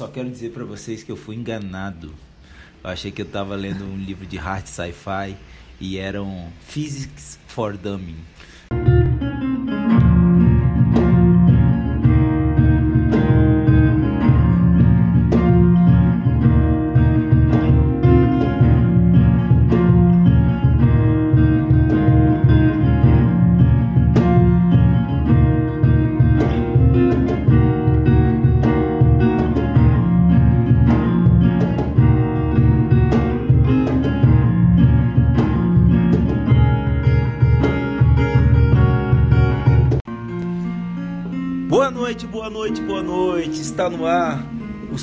só quero dizer para vocês que eu fui enganado. Eu achei que eu estava lendo um livro de hard sci-fi e eram Physics for Dummies.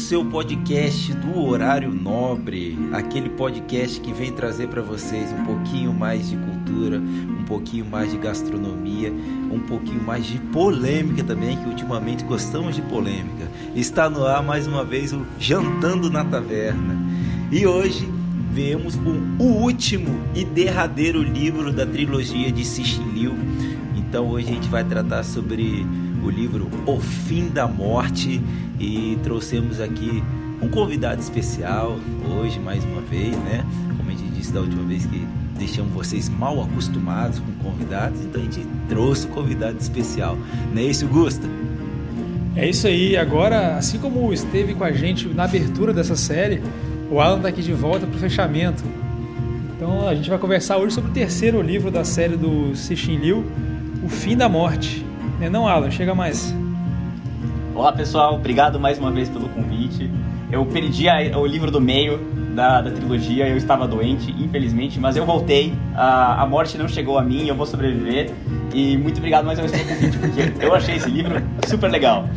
Seu podcast do Horário Nobre, aquele podcast que vem trazer para vocês um pouquinho mais de cultura, um pouquinho mais de gastronomia, um pouquinho mais de polêmica também, que ultimamente gostamos de polêmica. Está no ar mais uma vez o Jantando na Taverna. E hoje vemos o último e derradeiro livro da trilogia de Liu. Então hoje a gente vai tratar sobre o livro O Fim da Morte e trouxemos aqui um convidado especial hoje mais uma vez, né? Como a gente disse da última vez que deixamos vocês mal acostumados com convidados, então a gente trouxe um convidado especial. Não é isso, Gusta? É isso aí. Agora, assim como esteve com a gente na abertura dessa série, o Alan está aqui de volta para o fechamento. Então a gente vai conversar hoje sobre o terceiro livro da série do Cixin Liu, O Fim da Morte. Né não, Alan? Chega mais. Olá, pessoal. Obrigado mais uma vez pelo convite. Eu perdi a, o livro do meio da, da, trilogia, eu estava doente, infelizmente, mas eu voltei. A, a morte não chegou a mim, eu vou sobreviver. E muito obrigado mais uma vez pelo convite, porque eu achei esse livro super legal.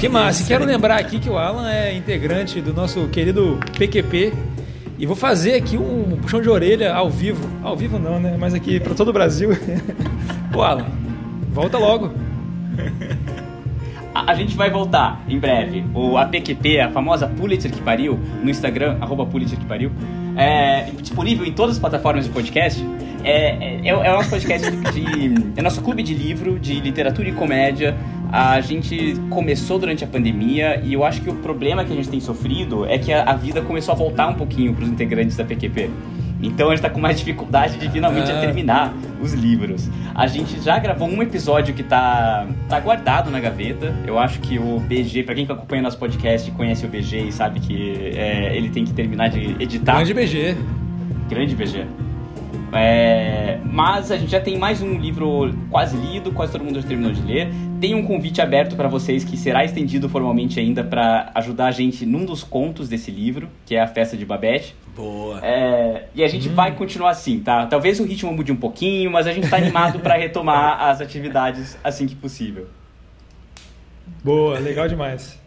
que massa. Quero lembrar aqui que o Alan é integrante do nosso querido PQP, e vou fazer aqui um puxão de orelha ao vivo. Ao vivo não, né? Mas aqui para todo o Brasil. Ô Alan, volta logo. A, a, gente vai voltar em breve. O APQP, a famosa Pulitzer que pariu, no Instagram, arroba Pulitzer que pariu, é disponível em todas as plataformas de podcast. É, é, é o nosso podcast de, de, É nosso clube de livro, de literatura e comédia a gente começou durante a pandemia e eu acho que o problema que a gente tem sofrido é que a, a vida começou a voltar um pouquinho para os integrantes da PQP. Então a gente está com mais dificuldade de finalmente ah. terminar os livros. A gente já gravou um episódio que está tá guardado na gaveta. Eu acho que o BG, para quem acompanha nosso podcast conhece o BG e sabe que é, ele tem que terminar de editar. Grande BG. Grande BG. É, mas a gente já tem mais um livro quase lido, quase todo mundo já terminou de ler. Tem um convite aberto para vocês que será estendido formalmente ainda para ajudar a gente num dos contos desse livro, que é a Festa de Babette. Boa. É, e a gente hum. vai continuar assim, tá? Talvez o ritmo mude um pouquinho, mas a gente está animado para retomar as atividades assim que possível. Boa, legal demais.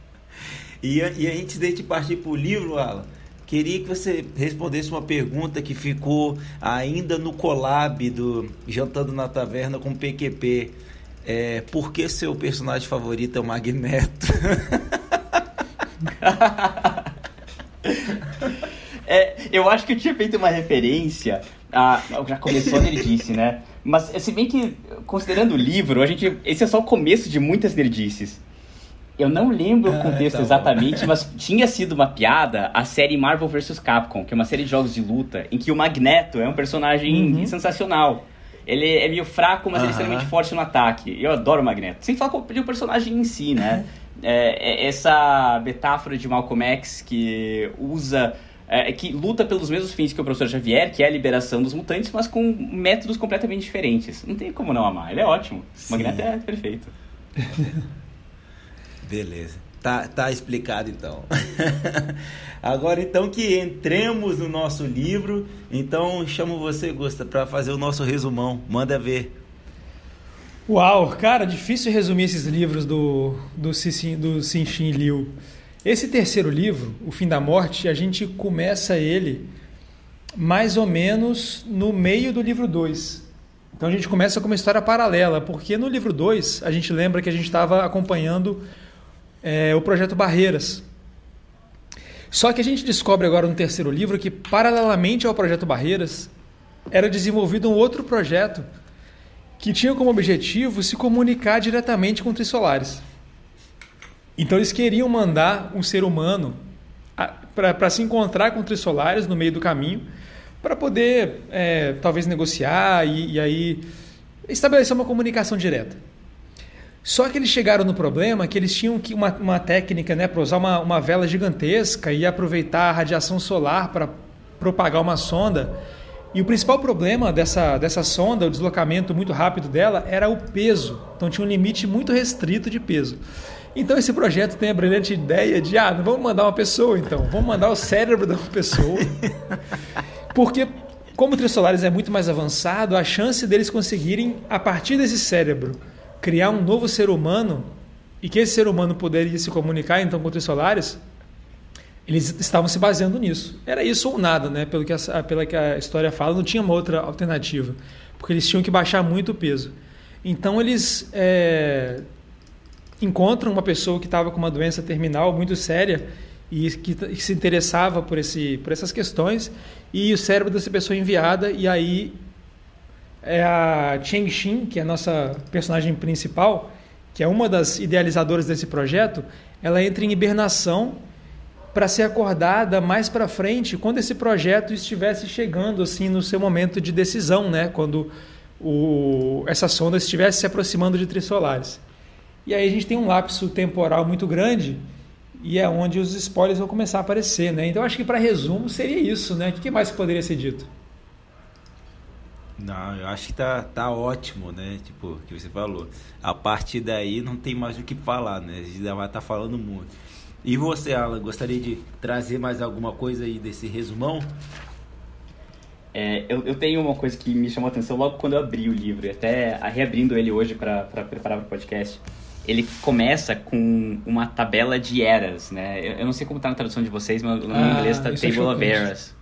E, e antes de gente partir para o livro, Alan, Queria que você respondesse uma pergunta que ficou ainda no collab do Jantando na Taverna com PQP. É, por que seu personagem favorito é o Magneto? é, eu acho que eu tinha feito uma referência a. Já começou a nerdice, né? Mas se bem que, considerando o livro, a gente, esse é só o começo de muitas nerdices. Eu não lembro o ah, contexto tá exatamente, mas tinha sido uma piada a série Marvel vs Capcom, que é uma série de jogos de luta, em que o Magneto é um personagem uhum. sensacional. Ele é meio fraco, mas uhum. ele é extremamente forte no ataque. Eu adoro o Magneto. Sem falar de o personagem em si, né? É, é essa metáfora de Malcolm X que usa é, que luta pelos mesmos fins que o professor Xavier, que é a liberação dos mutantes, mas com métodos completamente diferentes. Não tem como não amar, ele é ótimo. O Magneto é perfeito. Beleza. Tá, tá explicado então. Agora então que entremos no nosso livro, então chamo você, Gusta, para fazer o nosso resumão. Manda ver. Uau, cara, difícil resumir esses livros do do Cixin, do Cixin Liu. Esse terceiro livro, O Fim da Morte, a gente começa ele mais ou menos no meio do livro 2. Então a gente começa com uma história paralela, porque no livro 2 a gente lembra que a gente estava acompanhando é, o projeto Barreiras. Só que a gente descobre agora no terceiro livro que, paralelamente ao projeto Barreiras, era desenvolvido um outro projeto que tinham como objetivo se comunicar diretamente com trissolares. Então eles queriam mandar um ser humano para se encontrar com trissolares no meio do caminho, para poder é, talvez negociar e, e aí estabelecer uma comunicação direta. Só que eles chegaram no problema que eles tinham que uma, uma técnica né, para usar uma, uma vela gigantesca e aproveitar a radiação solar para propagar uma sonda. E o principal problema dessa, dessa sonda, o deslocamento muito rápido dela, era o peso. Então tinha um limite muito restrito de peso. Então esse projeto tem a brilhante ideia de, ah, não vamos mandar uma pessoa então, vamos mandar o cérebro de uma pessoa. Porque como o Trissolares é muito mais avançado, a chance deles conseguirem, a partir desse cérebro, criar um novo ser humano e que esse ser humano poderia se comunicar então com os solares, eles estavam se baseando nisso. Era isso ou nada, né? Pelo que a, pela que a história fala, não tinha uma outra alternativa, porque eles tinham que baixar muito o peso. Então eles é, encontram uma pessoa que estava com uma doença terminal muito séria e que, que, se interessava por, esse, por essas questões e o cérebro dessa pessoa é enviada e aí é a Cheng Xin, que é a nossa personagem principal, que é uma das idealizadoras desse projeto, ela entra em hibernação para ser acordada mais para frente, quando esse projeto estivesse chegando assim no seu momento de decisão, né? Quando o, essa sonda estivesse se aproximando de Trissolares. E aí a gente tem um lapso temporal muito grande e é onde os spoilers vão começar a aparecer, né? Então acho que para resumo seria isso, né? O que mais poderia ser dito? Não, eu acho que tá, tá ótimo, né? Tipo, o que você falou. A partir daí não tem mais o que falar, né? A gente já vai estar tá falando muito. E você, Alan, gostaria de trazer mais alguma coisa aí desse resumão? É, eu, eu, tenho uma coisa que me chamou a atenção logo quando eu abri o livro, até reabrindo ele hoje para preparar para o podcast. Ele começa com uma tabela de eras, né? Eu, eu não sei como está na tradução de vocês, mas no ah, inglês é Table of Eras.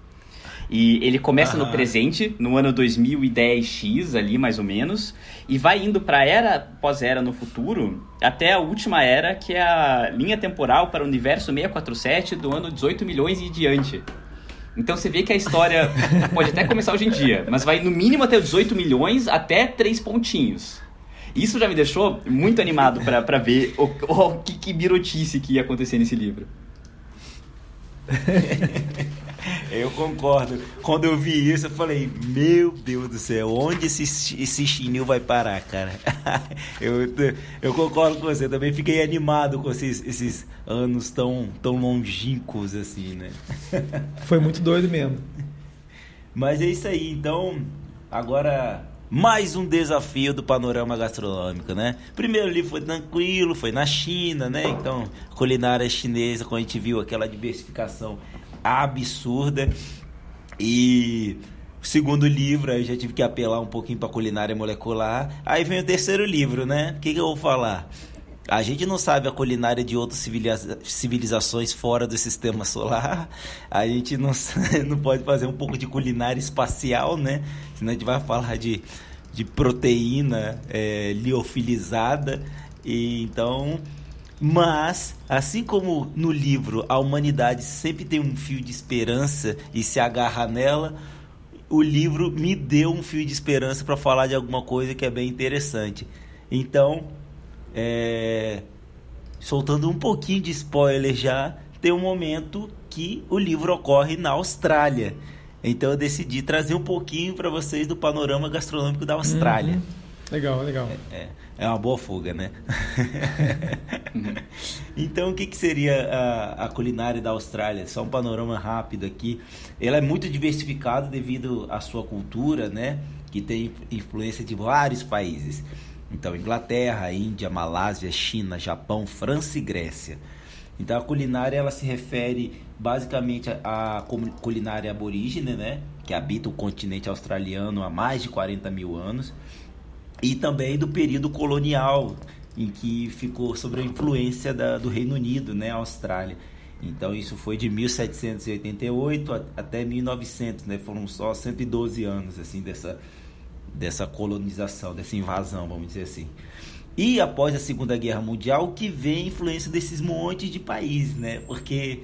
E ele começa no presente, no ano 2010X ali, mais ou menos, e vai indo para era pós-era no futuro, até a última era, que é a linha temporal para o universo 647 do ano 18 milhões e diante. Então você vê que a história pode até começar hoje em dia, mas vai no mínimo até 18 milhões até três pontinhos. Isso já me deixou muito animado para ver o, o, que, que birotice que ia acontecer nesse livro. Eu concordo. Quando eu vi isso, eu falei, meu Deus do céu, onde esse, esse chinil vai parar, cara? eu, eu concordo com você, também fiquei animado com esses, esses anos tão, tão longínquos assim, né? Foi muito doido mesmo. Mas é isso aí, então, agora mais um desafio do panorama gastronômico, né? Primeiro livro foi tranquilo, foi na China, né? Então, culinária chinesa, quando a gente viu aquela diversificação absurda. E o segundo livro, aí já tive que apelar um pouquinho para culinária molecular. Aí vem o terceiro livro, né? O que, que eu vou falar? A gente não sabe a culinária de outras civilizações fora do sistema solar. A gente não, não pode fazer um pouco de culinária espacial, né? Senão a gente vai falar de, de proteína é, liofilizada. E então mas, assim como no livro a humanidade sempre tem um fio de esperança e se agarra nela, o livro me deu um fio de esperança para falar de alguma coisa que é bem interessante. Então, é... soltando um pouquinho de spoiler já, tem um momento que o livro ocorre na Austrália. Então eu decidi trazer um pouquinho para vocês do panorama gastronômico da Austrália. Uhum. Legal, legal. É, é. É uma boa fuga, né? então, o que, que seria a, a, culinária da Austrália? Só um panorama rápido aqui. Ela é muito diversificada devido à sua cultura, né? Que tem influência de vários países. Então, Inglaterra, Índia, Malásia, China, Japão, França e Grécia. Então, a culinária ela se refere basicamente à culinária aborígene, né? Que habita o continente australiano há mais de 40 mil anos e também do período colonial em que ficou sob a influência da, do Reino Unido, né, a Austrália. Então isso foi de 1788 até 1900, né? Foram só 112 anos assim dessa dessa colonização, dessa invasão, vamos dizer assim. E após a Segunda Guerra Mundial, que vem a influência desses montes de países, né? Porque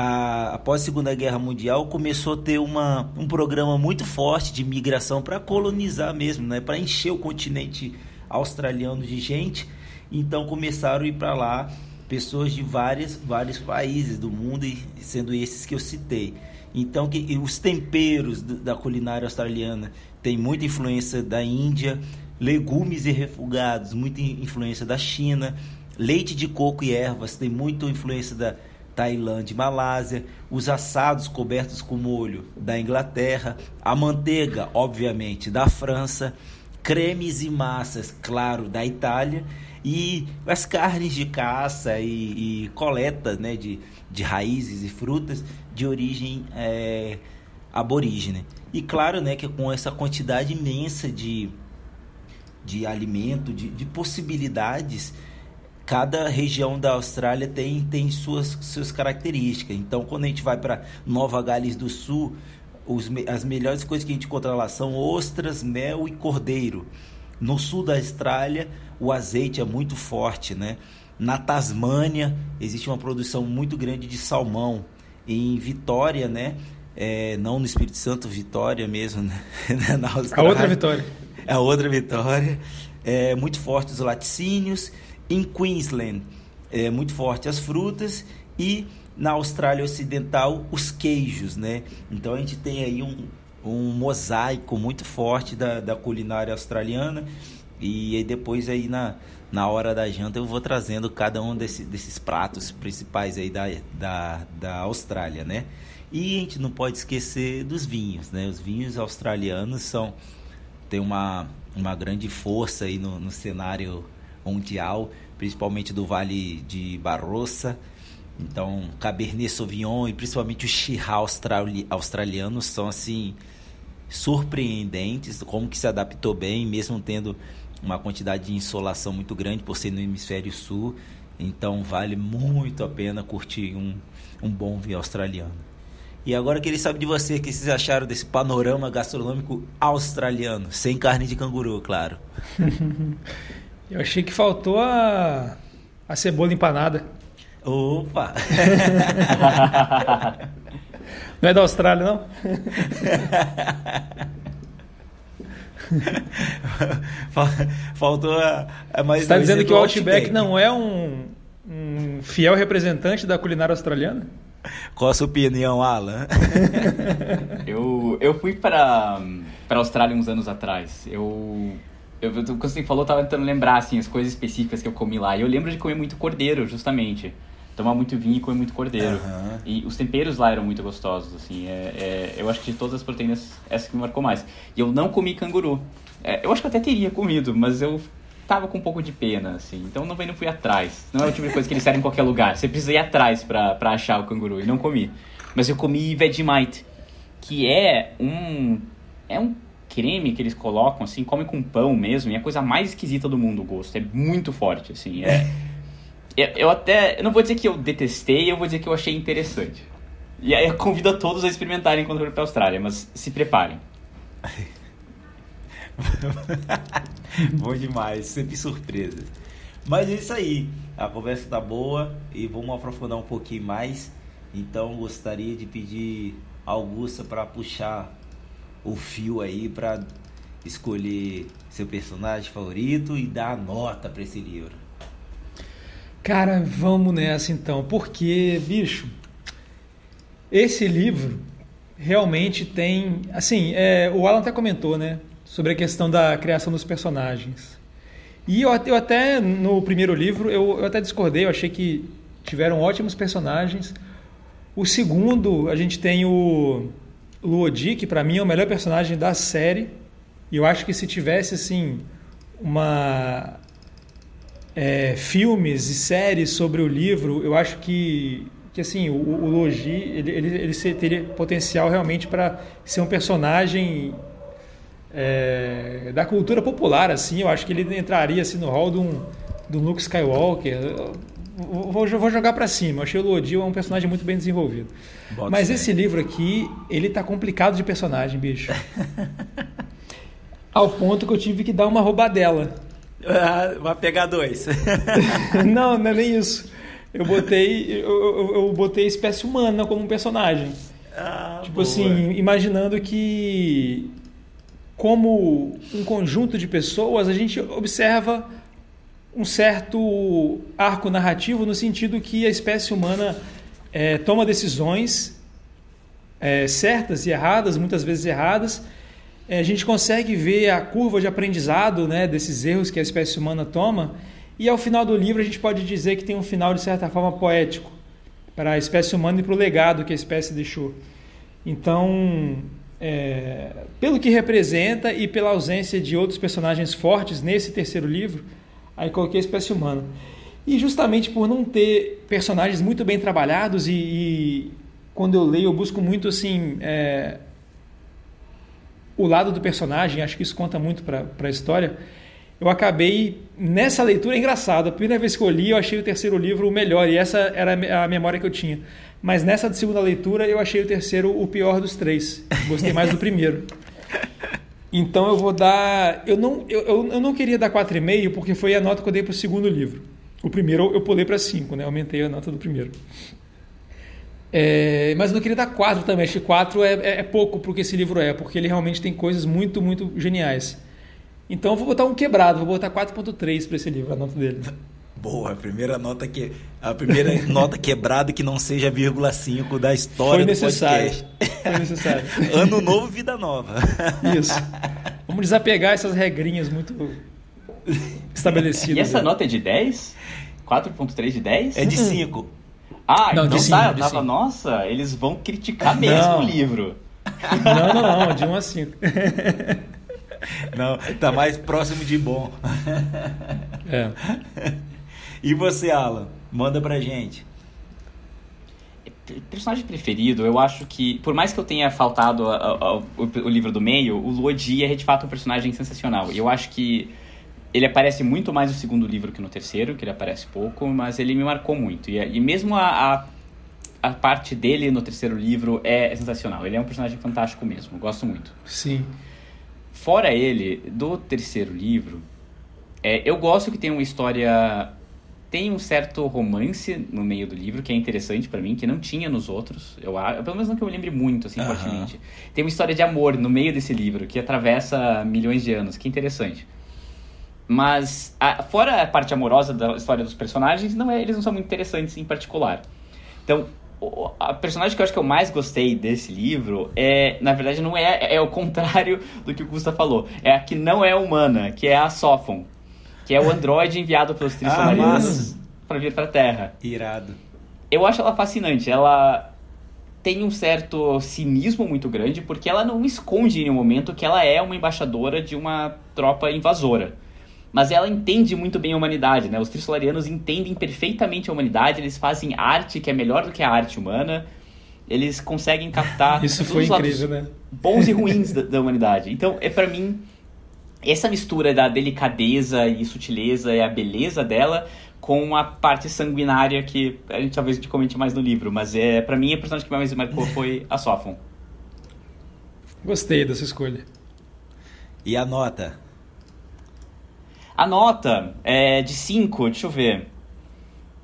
a, após a Segunda Guerra Mundial, começou a ter uma, um programa muito forte de migração para colonizar mesmo, né? para encher o continente australiano de gente. Então começaram a ir para lá pessoas de várias, vários países do mundo, sendo esses que eu citei. Então, que, os temperos da culinária australiana têm muita influência da Índia, legumes e refogados, muita influência da China, leite de coco e ervas tem muita influência da Tailândia e Malásia, os assados cobertos com molho da Inglaterra, a manteiga, obviamente, da França, cremes e massas, claro, da Itália e as carnes de caça e, e coleta né, de, de raízes e frutas de origem é, aborígene. E claro né, que com essa quantidade imensa de, de alimento, de, de possibilidades, cada região da Austrália tem, tem suas, suas características. Então, quando a gente vai para Nova Gales do Sul, os, as melhores coisas que a gente encontra lá são ostras, mel e cordeiro. No sul da Austrália, o azeite é muito forte, né? Na Tasmânia, existe uma produção muito grande de salmão. Em Vitória, né? É, não no Espírito Santo, Vitória mesmo, né? na Austrália. A outra Vitória. A outra Vitória. É, muito forte os laticínios. Em Queensland, é muito forte as frutas. E na Austrália Ocidental, os queijos, né? Então a gente tem aí um, um mosaico muito forte da, da culinária australiana. E aí depois aí na, na hora da janta eu vou trazendo cada um desse, desses pratos principais aí da, da, da Austrália, né? E a gente não pode esquecer dos vinhos, né? Os vinhos australianos são tem uma, uma grande força aí no, no cenário mundial, principalmente do Vale de Barossa. Então, Cabernet Sauvignon e principalmente o Shiraz australi, australiano são assim surpreendentes, como que se adaptou bem, mesmo tendo uma quantidade de insolação muito grande por ser no hemisfério sul. Então vale muito a pena curtir um, um bom vinho australiano. E agora eu queria saber de você o que vocês acharam desse panorama gastronômico australiano, sem carne de canguru, claro. eu achei que faltou a, a cebola empanada. Opa! não é da Austrália, não? Faltou a, a mais. Está dizendo que o Outback, Outback, não é um, um fiel representante da culinária australiana? Qual a sua opinião, Alan? eu, eu fui para para a Austrália uns anos atrás. Eu eu, quando você falou, eu tava tentando lembrar assim as coisas específicas que eu comi lá. E eu lembro de comer muito cordeiro, justamente tomar muito vinho e comer muito cordeiro. Uhum. E os temperos lá eram muito gostosos, assim. É, é, eu acho que de todas as proteínas, essa que me marcou mais. E eu não comi canguru. É, eu acho que eu até teria comido, mas eu tava com um pouco de pena, assim. Então não, não fui atrás. Não é o tipo de coisa que eles servem em qualquer lugar. Você precisa ir atrás pra, pra achar o canguru. E não comi. Mas eu comi Vegemite, que é um... É um creme que eles colocam, assim, come com pão mesmo. E é a coisa mais esquisita do mundo o gosto. É muito forte, assim. É... Eu, eu até. Eu não vou dizer que eu detestei, eu vou dizer que eu achei interessante. E aí eu convido a todos a experimentarem quando forem para a Austrália, mas se preparem. Bom demais, sempre surpresa. Mas é isso aí, a conversa tá boa e vamos aprofundar um pouquinho mais. Então gostaria de pedir a Augusta para puxar o fio aí para escolher seu personagem favorito e dar a nota para esse livro. Cara, vamos nessa então, porque, bicho, esse livro realmente tem. Assim, é, o Alan até comentou, né? Sobre a questão da criação dos personagens. E eu, eu até, no primeiro livro, eu, eu até discordei, eu achei que tiveram ótimos personagens. O segundo, a gente tem o Luodi, que para mim é o melhor personagem da série. E eu acho que se tivesse, assim, uma é, filmes e séries sobre o livro, eu acho que, que assim, o, o Logi ele, ele, ele teria potencial realmente para ser um personagem é, da cultura popular, assim, eu acho que ele entraria assim, no hall de um, do Luke Skywalker. Vou, vou jogar para cima. Eu achei o Lodi um personagem muito bem desenvolvido. Bota Mas esse livro aqui, ele tá complicado de personagem, bicho. Ao ponto que eu tive que dar uma roubadela. Ah, vai pegar dois. não, não é nem isso. eu botei, eu, eu, eu botei espécie humana como um personagem. Ah, tipo boa. assim, imaginando que como um conjunto de pessoas, a gente observa um certo arco narrativo no sentido que a espécie humana é, toma decisões é, certas e erradas, muitas vezes erradas. É, a gente consegue ver a curva de aprendizado né, desses erros que a espécie humana toma, e ao final do livro a gente pode dizer que tem um final, de certa forma, poético para a espécie humana e para o legado que a espécie deixou. Então, é, pelo que representa e pela ausência de outros personagens fortes nesse terceiro livro, aí coloquei a espécie humana. E justamente por não ter personagens muito bem trabalhados e, e quando eu leio eu busco muito assim é, o lado do personagem, acho que isso conta muito para a história. Eu acabei nessa leitura é engraçado. A primeira vez que eu li, eu achei o terceiro livro o melhor e essa era a memória que eu tinha. Mas nessa segunda leitura, eu achei o terceiro o pior dos três. Gostei mais do primeiro. Então eu vou dar. Eu não, eu, eu, não queria dar 4,5 porque foi a nota que eu dei para o segundo livro. O primeiro eu pulei para 5, né? Aumentei a nota do primeiro. É, mas eu não queria dar 4 também. Acho que 4 é, é, é pouco que esse livro é, porque ele realmente tem coisas muito, muito geniais. Então eu vou botar um quebrado, vou botar 4.3 para esse livro, a nota dele. Boa, a primeira nota que a primeira nota quebrada que não seja vírgula 5 da história Foi necessário. do podcast. Foi necessário. ano novo, vida nova. Isso. Vamos desapegar essas regrinhas muito estabelecidas. E essa né? nota é de 10? 4.3 de 10? É de 5. Ah, Não, então de tá, cinco, eu de tava, cinco. nossa, eles vão criticar mesmo Não. o livro. Não, não, não, de 1 a 5. Não, tá mais próximo de bom. É. E você, Alan? Manda pra gente. Personagem preferido, eu acho que, por mais que eu tenha faltado a- a- a- o, o livro do meio, o Luodi é de fato um personagem sensacional. E eu acho que ele aparece muito mais no segundo livro que no terceiro, que ele aparece pouco, mas ele me marcou muito. E, e mesmo a, a, a parte dele no terceiro livro é sensacional. Ele é um personagem fantástico mesmo, gosto muito. Sim. Fora ele, do terceiro livro, é, eu gosto que tem uma história. Tem um certo romance no meio do livro, que é interessante pra mim, que não tinha nos outros. Eu, pelo menos não que eu me lembre muito, assim, Aham. fortemente. Tem uma história de amor no meio desse livro, que atravessa milhões de anos, que é interessante. Mas, a- fora a parte amorosa da história dos personagens, não é, eles não são muito interessantes em particular. Então, o- a personagem que eu acho que eu mais gostei desse livro é, na verdade, não é, é o contrário do que o Gusta falou. É a que não é humana, que é a Sophon, que é o androide enviado pelos Trissolarianos para vir para a Terra. Irado. Eu acho ela fascinante. Ela tem um certo cinismo muito grande, porque ela não esconde em nenhum momento que ela é uma embaixadora de uma tropa invasora. Mas ela entende muito bem a humanidade, né? Os Trissolarianos entendem perfeitamente a humanidade, eles fazem arte que é melhor do que a arte humana. Eles conseguem captar Isso foi incrível, né? bons e ruins da, da humanidade. Então, é para mim essa mistura da delicadeza e sutileza e a beleza dela com a parte sanguinária que a gente talvez a gente comente mais no livro, mas é para mim a personagem que mais me marcou foi a Sophon. Gostei dessa escolha. E a nota? A nota é de 5, deixa eu ver.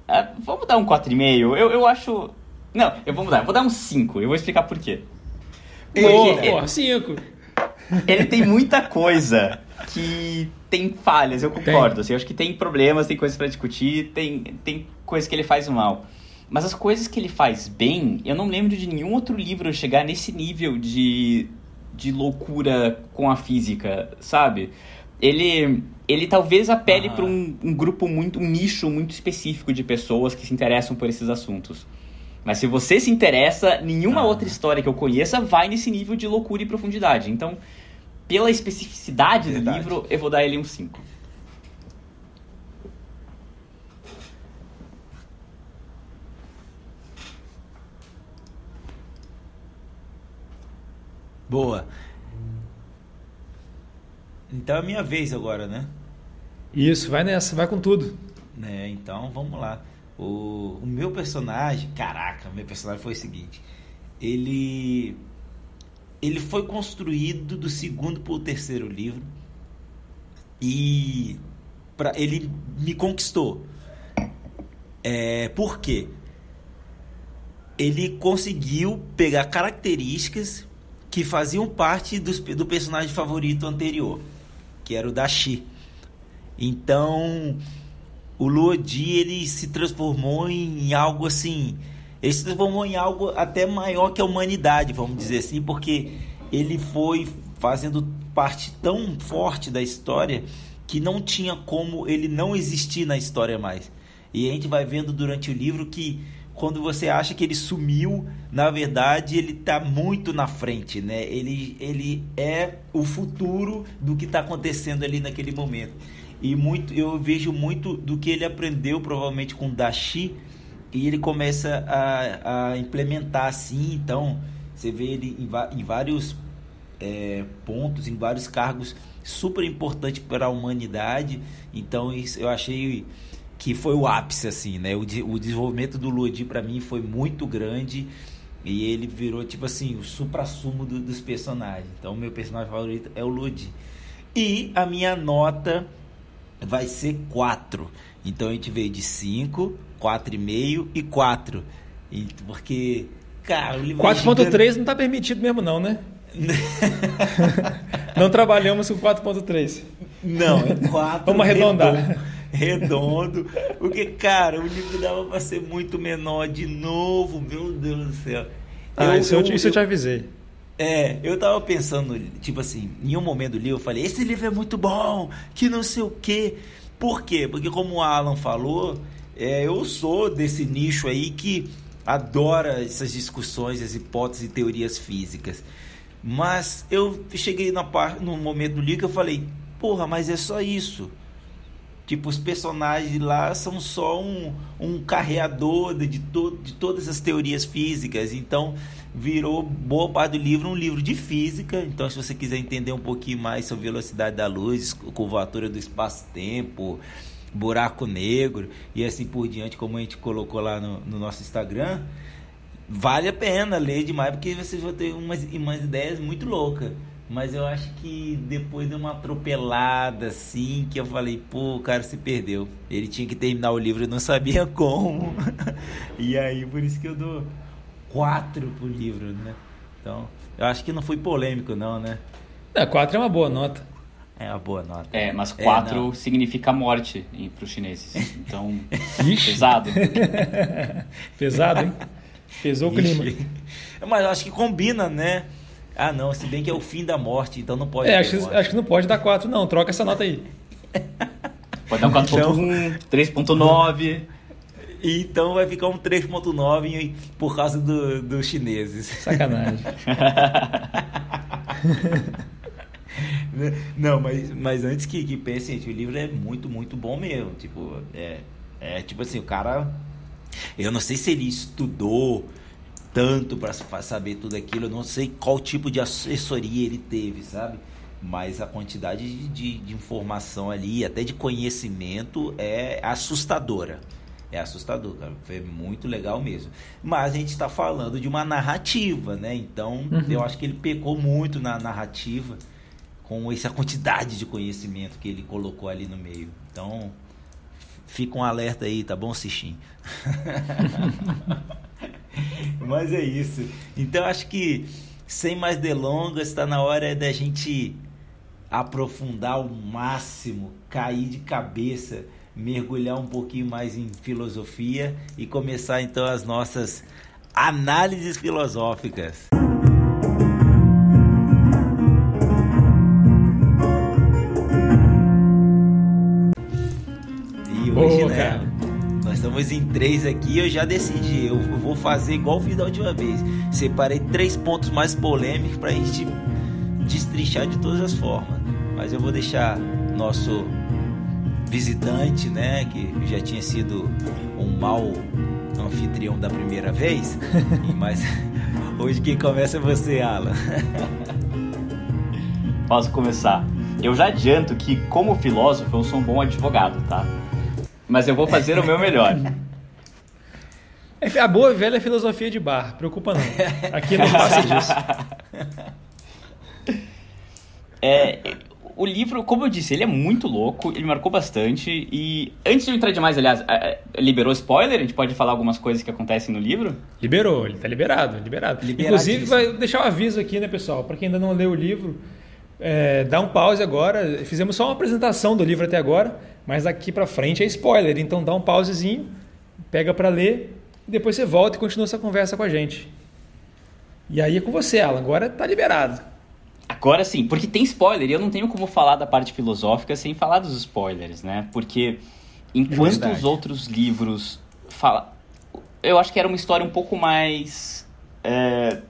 Ah, vamos dar um 4,5. Eu, eu acho. Não, eu vou mudar, eu vou dar um 5. Eu vou explicar por quê. Boa, Porque- porra, 5. Ele tem muita coisa que tem falhas, eu concordo. Assim, eu acho que tem problemas, tem coisas pra discutir, tem, tem coisas que ele faz mal. Mas as coisas que ele faz bem, eu não lembro de nenhum outro livro chegar nesse nível de, de loucura com a física, sabe? Ele, ele talvez apele Aham. para um, um grupo muito, um nicho muito específico de pessoas que se interessam por esses assuntos. Mas se você se interessa, nenhuma Ah. outra história que eu conheça vai nesse nível de loucura e profundidade. Então, pela especificidade Verdade. do livro, eu vou dar ele um 5. Boa. Então é minha vez agora, né? Isso, vai nessa, vai com tudo. Né, então vamos lá. O, o meu personagem, caraca, o meu personagem foi o seguinte: ele ele foi construído do segundo para o terceiro livro e pra, ele me conquistou. É, por quê? Ele conseguiu pegar características que faziam parte do, do personagem favorito anterior, que era o Dashi. Então, o Luodi ele se transformou em algo assim, ele se transformou em algo até maior que a humanidade, vamos dizer assim, porque ele foi fazendo parte tão forte da história que não tinha como ele não existir na história mais. E a gente vai vendo durante o livro que quando você acha que ele sumiu, na verdade ele está muito na frente, né? Ele, ele é o futuro do que está acontecendo ali naquele momento. E muito, eu vejo muito do que ele aprendeu provavelmente com Dashi e ele começa a, a implementar assim. Então você vê ele em, em vários é, pontos, em vários cargos super importantes para a humanidade. Então isso eu achei que foi o ápice assim, né? O, o desenvolvimento do Lodi para mim foi muito grande e ele virou tipo assim o supra-sumo do, dos personagens. Então meu personagem favorito é o Lodi. E a minha nota vai ser 4. Então a gente veio de 5, 4,5 e 4. E, porque, cara, o livro 4.3 é não está permitido mesmo não, né? não trabalhamos com 4.3. Não, é 4. Vamos arredondar. Redondo, Porque, cara, o livro dava para ser muito menor de novo. Meu Deus do céu. Ah, eu, isso, eu, isso eu te avisei. É, eu tava pensando, tipo assim, em um momento do livro eu falei, esse livro é muito bom, que não sei o quê. Por quê? Porque como o Alan falou, é, eu sou desse nicho aí que adora essas discussões, as hipóteses e teorias físicas. Mas eu cheguei na parte, no momento do livro que eu falei, porra, mas é só isso. Tipo, os personagens lá são só um, um carreador de, to, de todas as teorias físicas. Então, virou boa parte do livro um livro de física. Então, se você quiser entender um pouquinho mais sobre velocidade da luz, curvatura do espaço-tempo, buraco negro e assim por diante, como a gente colocou lá no, no nosso Instagram, vale a pena ler demais porque você vai ter umas, umas ideias muito loucas. Mas eu acho que depois de uma atropelada assim, que eu falei, pô, o cara se perdeu. Ele tinha que terminar o livro, eu não sabia como. e aí, por isso que eu dou quatro pro livro, né? Então, eu acho que não fui polêmico, não, né? É, quatro é uma boa nota. É uma boa nota. É, mas quatro é, significa morte para os chineses. Então, pesado. pesado, hein? Pesou o clima. Mas eu acho que combina, né? Ah, não, se bem que é o fim da morte, então não pode. É, acho, acho, que não pode dar 4, não. Troca essa nota aí. Pode dar um 4.1, então, 3.9. Então vai ficar um 3.9 por causa dos do chineses. Sacanagem. Não, mas, mas antes que, que pensem, o livro é muito, muito bom mesmo. Tipo, é, é tipo assim, o cara. Eu não sei se ele estudou tanto para saber tudo aquilo. Eu não sei qual tipo de assessoria ele teve, sabe? Mas a quantidade de, de, de informação ali, até de conhecimento, é assustadora. É assustador, cara. Foi muito legal mesmo. Mas a gente está falando de uma narrativa, né? Então, uhum. eu acho que ele pecou muito na narrativa com essa quantidade de conhecimento que ele colocou ali no meio. Então, fica um alerta aí, tá bom, Sixim? Mas é isso. Então acho que sem mais delongas, está na hora da gente aprofundar ao máximo, cair de cabeça, mergulhar um pouquinho mais em filosofia e começar então as nossas análises filosóficas. Hoje, Boa, né? Cara estamos em três aqui. Eu já decidi. Eu vou fazer igual fiz da última vez. Separei três pontos mais polêmicos para a gente destrinchar de todas as formas. Mas eu vou deixar nosso visitante, né, que já tinha sido um mau anfitrião da primeira vez, mas hoje quem começa é você, Alan. Posso começar? Eu já adianto que, como filósofo, eu sou um bom advogado, tá? Mas eu vou fazer o meu melhor. É a boa e velha filosofia de bar, preocupa não. Aqui não passa disso. É, o livro, como eu disse, ele é muito louco, ele marcou bastante. E antes de eu entrar demais, aliás, liberou spoiler? A gente pode falar algumas coisas que acontecem no livro? Liberou, ele tá liberado, liberado. Inclusive, vai deixar um aviso aqui, né, pessoal? Para quem ainda não leu o livro, é, dá um pause agora. Fizemos só uma apresentação do livro até agora, mas daqui para frente é spoiler. Então dá um pausezinho, pega para ler e depois você volta e continua essa conversa com a gente. E aí é com você, Alan. Agora tá liberado. Agora sim, porque tem spoiler e eu não tenho como falar da parte filosófica sem falar dos spoilers, né? Porque enquanto Verdade. os outros livros fala, eu acho que era uma história um pouco mais é,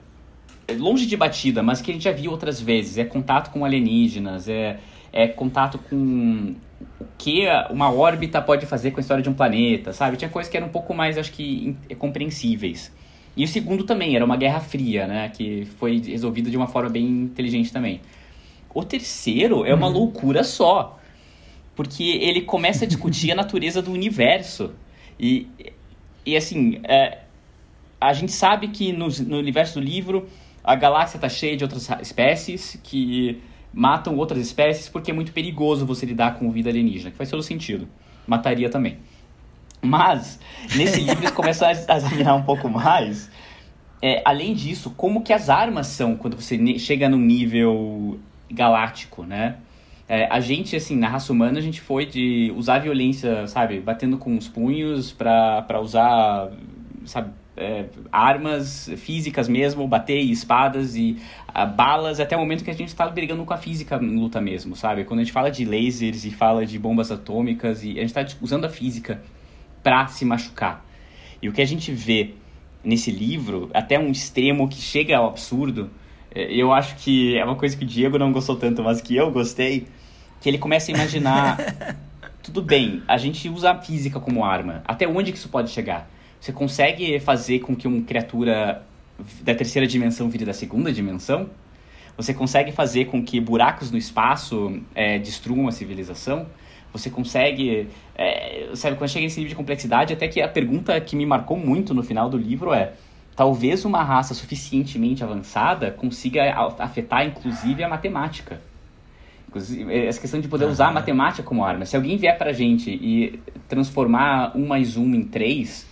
longe de batida, mas que a gente já viu outras vezes. É contato com alienígenas, é, é contato com o que uma órbita pode fazer com a história de um planeta, sabe? Tinha coisas que eram um pouco mais, acho que, compreensíveis. E o segundo também, era uma guerra fria, né? Que foi resolvida de uma forma bem inteligente também. O terceiro é uma uhum. loucura só. Porque ele começa a discutir a natureza do universo. E, e assim, é, a gente sabe que no, no universo do livro a galáxia está cheia de outras espécies que matam outras espécies porque é muito perigoso você lidar com vida alienígena, que faz todo sentido. Mataria também. Mas, nesse livro eles começam a, examinar um pouco mais. É, além disso, como que as armas são quando você chega num nível galáctico, né? É, a gente, assim, na raça humana, a gente foi de usar violência, sabe? Batendo com os punhos pra, pra usar, sabe? É, armas físicas mesmo, bater espadas e balas, até o momento que a gente está brigando com a física em luta mesmo, sabe? Quando a gente fala de lasers e fala de bombas atômicas, e a gente está usando a física para se machucar. E o que a gente vê nesse livro, até um extremo que chega ao absurdo, é, eu acho que é uma coisa que o Diego não gostou tanto, mas que eu gostei, que ele começa a imaginar, tudo bem, a gente usa a física como arma, até onde que isso pode chegar? Você consegue fazer com que uma criatura da terceira dimensão vire da segunda dimensão? Você consegue fazer com que buracos no espaço é, destruam a civilização? Você consegue. É, sabe, quando chega nesse nível de complexidade, até que a pergunta que me marcou muito no final do livro é: talvez uma raça suficientemente avançada consiga afetar, inclusive, a matemática. Essa questão de poder usar a matemática como arma. Se alguém vier pra gente e transformar um mais um em três,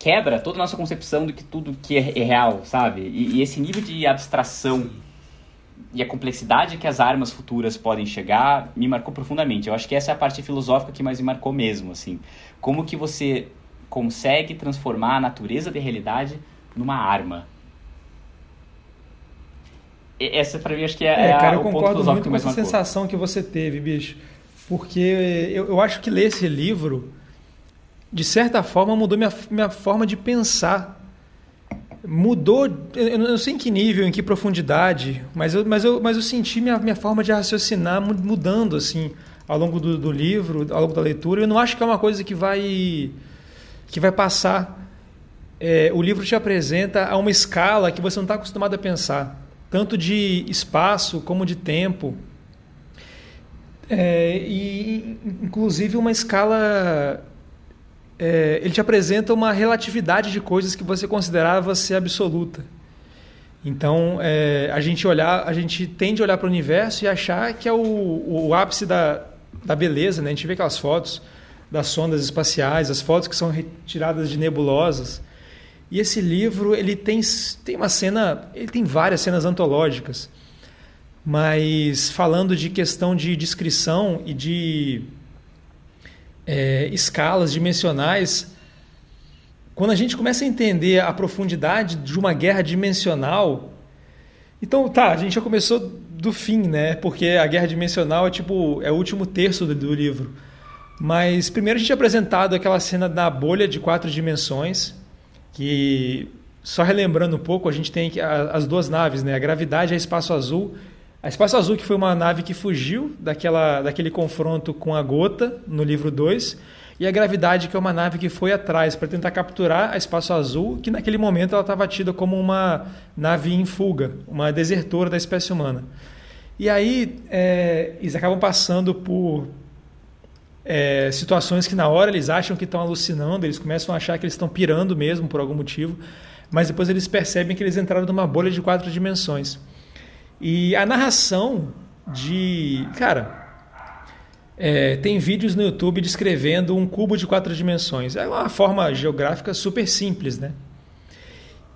quebra toda a nossa concepção do que tudo que é, é real, sabe? E, e esse nível de abstração e a complexidade que as armas futuras podem chegar me marcou profundamente. Eu acho que essa é a parte filosófica que mais me marcou mesmo, assim. Como que você consegue transformar a natureza da realidade numa arma? Essa para mim acho que é, é, é cara, eu concordo muito com essa sensação que você teve, bicho. Porque eu, eu acho que ler esse livro, de certa forma, mudou minha, minha forma de pensar mudou, eu não sei em que nível, em que profundidade, mas eu, mas eu, mas eu senti minha, minha forma de raciocinar mudando assim ao longo do, do livro, ao longo da leitura. Eu não acho que é uma coisa que vai que vai passar. É, o livro te apresenta a uma escala que você não está acostumado a pensar, tanto de espaço como de tempo. É, e inclusive uma escala é, ele te apresenta uma relatividade de coisas que você considerava ser absoluta. Então, é, a gente olhar, a gente tende a olhar para o universo e achar que é o, o ápice da, da beleza, né? A gente vê aquelas fotos das sondas espaciais, as fotos que são retiradas de nebulosas. E esse livro, ele tem, tem uma cena, ele tem várias cenas antológicas, mas falando de questão de descrição e de é, escalas dimensionais, quando a gente começa a entender a profundidade de uma guerra dimensional, então tá, a gente já começou do fim, né? Porque a guerra dimensional é tipo é o último terço do, do livro. Mas primeiro a gente é apresentado aquela cena da bolha de quatro dimensões, que só relembrando um pouco, a gente tem as duas naves, né? A gravidade a espaço azul a Espaço Azul, que foi uma nave que fugiu daquela, daquele confronto com a Gota, no livro 2, e a Gravidade, que é uma nave que foi atrás para tentar capturar a Espaço Azul, que naquele momento ela estava tida como uma nave em fuga, uma desertora da espécie humana. E aí é, eles acabam passando por é, situações que na hora eles acham que estão alucinando, eles começam a achar que eles estão pirando mesmo por algum motivo, mas depois eles percebem que eles entraram numa bolha de quatro dimensões. E a narração de. Cara, é, tem vídeos no YouTube descrevendo um cubo de quatro dimensões. É uma forma geográfica super simples, né?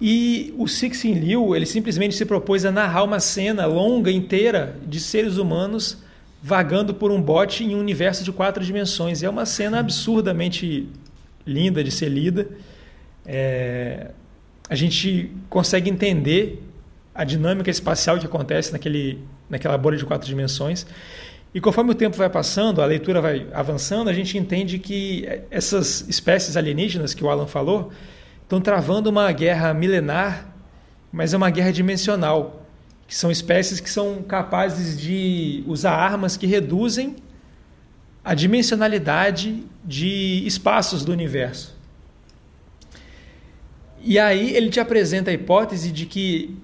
E o Cixin Liu, ele simplesmente se propôs a narrar uma cena longa, inteira, de seres humanos vagando por um bote em um universo de quatro dimensões. É uma cena absurdamente linda de ser lida. É... A gente consegue entender a dinâmica espacial que acontece naquele, naquela bolha de quatro dimensões. E conforme o tempo vai passando, a leitura vai avançando, a gente entende que essas espécies alienígenas que o Alan falou estão travando uma guerra milenar, mas é uma guerra dimensional, que são espécies que são capazes de usar armas que reduzem a dimensionalidade de espaços do universo. E aí ele te apresenta a hipótese de que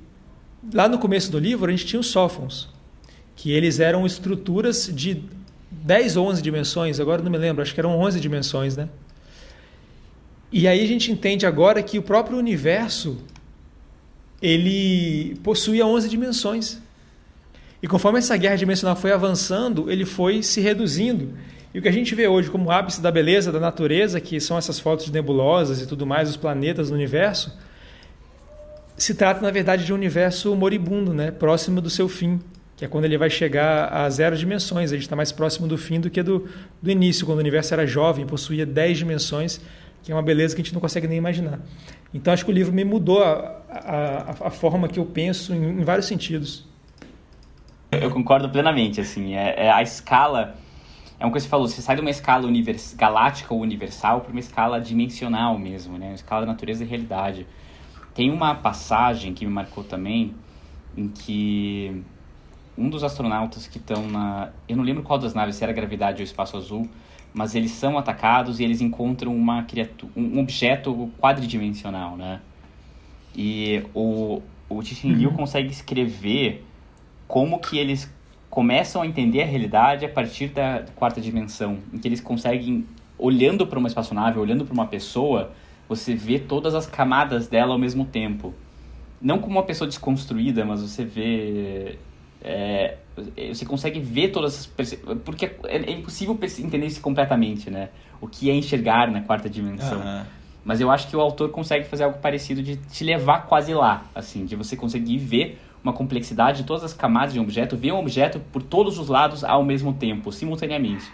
lá no começo do livro a gente tinha os sófons, que eles eram estruturas de 10 ou 11 dimensões, agora não me lembro, acho que eram 11 dimensões, né? E aí a gente entende agora que o próprio universo ele possuía 11 dimensões. E conforme essa guerra dimensional foi avançando, ele foi se reduzindo. E o que a gente vê hoje como ápice da beleza da natureza, que são essas fotos de nebulosas e tudo mais, os planetas no universo, se trata na verdade de um universo moribundo, né? próximo do seu fim, que é quando ele vai chegar a zero dimensões. A gente está mais próximo do fim do que do, do início, quando o universo era jovem, possuía 10 dimensões que é uma beleza que a gente não consegue nem imaginar. Então acho que o livro me mudou a, a, a forma que eu penso em, em, vários sentidos. Eu concordo plenamente, assim, é, é, a escala, é uma coisa que você falou, você sai de uma escala univers, galáctica ou universal para uma escala dimensional mesmo, né, uma escala da natureza e realidade. Tem uma passagem que me marcou também, em que um dos astronautas que estão na, eu não lembro qual das naves, se era gravidade ou espaço azul, mas eles são atacados e eles encontram uma criatura, um objeto quadridimensional, né? E o, o Liu uhum. consegue escrever como que eles começam a entender a realidade a partir da quarta dimensão, em que eles conseguem, olhando para uma espaçonave, olhando para uma pessoa, você vê todas as camadas dela ao mesmo tempo. Não como uma pessoa desconstruída, mas você vê é, você consegue ver todas as porque é, é, impossível entender isso completamente, né? O que é enxergar na quarta dimensão. Uhum. Mas eu acho que o autor consegue fazer algo parecido de te levar quase lá, assim, de você conseguir ver uma complexidade de todas as camadas de um objeto, ver um objeto por todos os lados ao mesmo tempo, simultaneamente.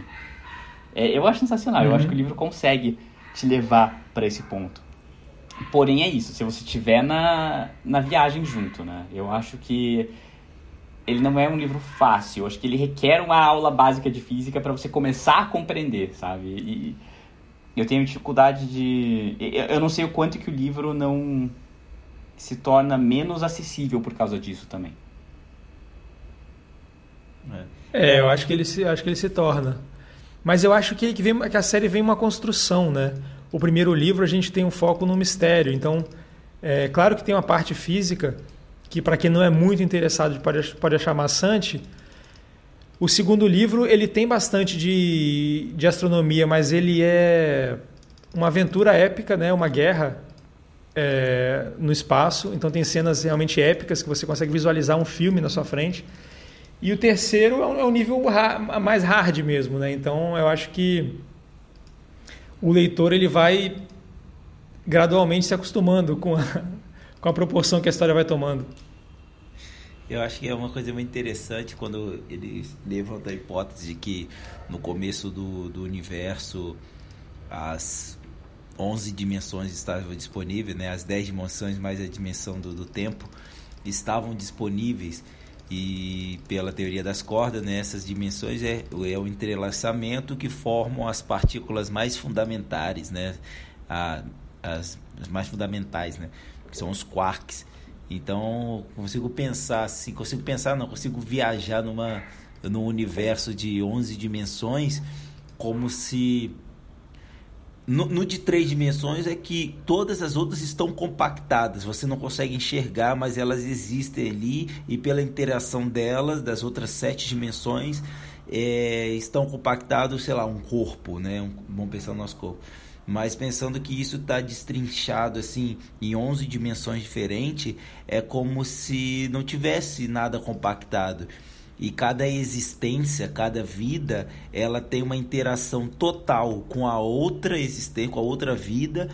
É, eu acho sensacional. Uhum. Eu acho que o livro consegue te levar para esse ponto. Porém é isso, se você estiver na, na viagem junto, né? Eu acho que ele não é um livro fácil. Eu acho que ele requer uma aula básica de física para você começar a compreender, sabe? E eu tenho dificuldade de. Eu não sei o quanto que o livro não se torna menos acessível por causa disso também. É, eu acho que ele se, acho que ele se torna. Mas eu acho que, que, vem, que a série vem uma construção, né? O primeiro livro a gente tem um foco no mistério, então é claro que tem uma parte física que para quem não é muito interessado pode, pode achar maçante. O segundo livro ele tem bastante de, de astronomia, mas ele é uma aventura épica, né? uma guerra é, no espaço. Então tem cenas realmente épicas que você consegue visualizar um filme na sua frente. E o terceiro é um, é nível mais hard mesmo, né? Então eu acho que o leitor ele vai gradualmente se acostumando com a, com a proporção que a história vai tomando. Eu acho que é uma coisa muito interessante quando ele levanta a hipótese de que no começo do, do universo as 11 dimensões estavam disponíveis, né? as 10 dimensões mais a dimensão do, do tempo estavam disponíveis e pela teoria das cordas, né, essas dimensões é, é o entrelaçamento que formam as partículas mais fundamentares, né, a, as, as mais fundamentais, né, que são os quarks. Então, consigo pensar assim, consigo pensar, não, consigo viajar numa num universo de 11 dimensões como se no, no, de três dimensões é que todas as outras estão compactadas. Você não consegue enxergar, mas elas existem ali e pela interação delas, das outras sete dimensões, é, estão compactados, sei lá, um corpo, né? Um, vamos pensar no nosso corpo mas pensando que isso está destrinchado assim em 11 dimensões diferentes, é como se não tivesse nada compactado. E cada existência, cada vida, ela tem uma interação total com a outra existência, com a outra vida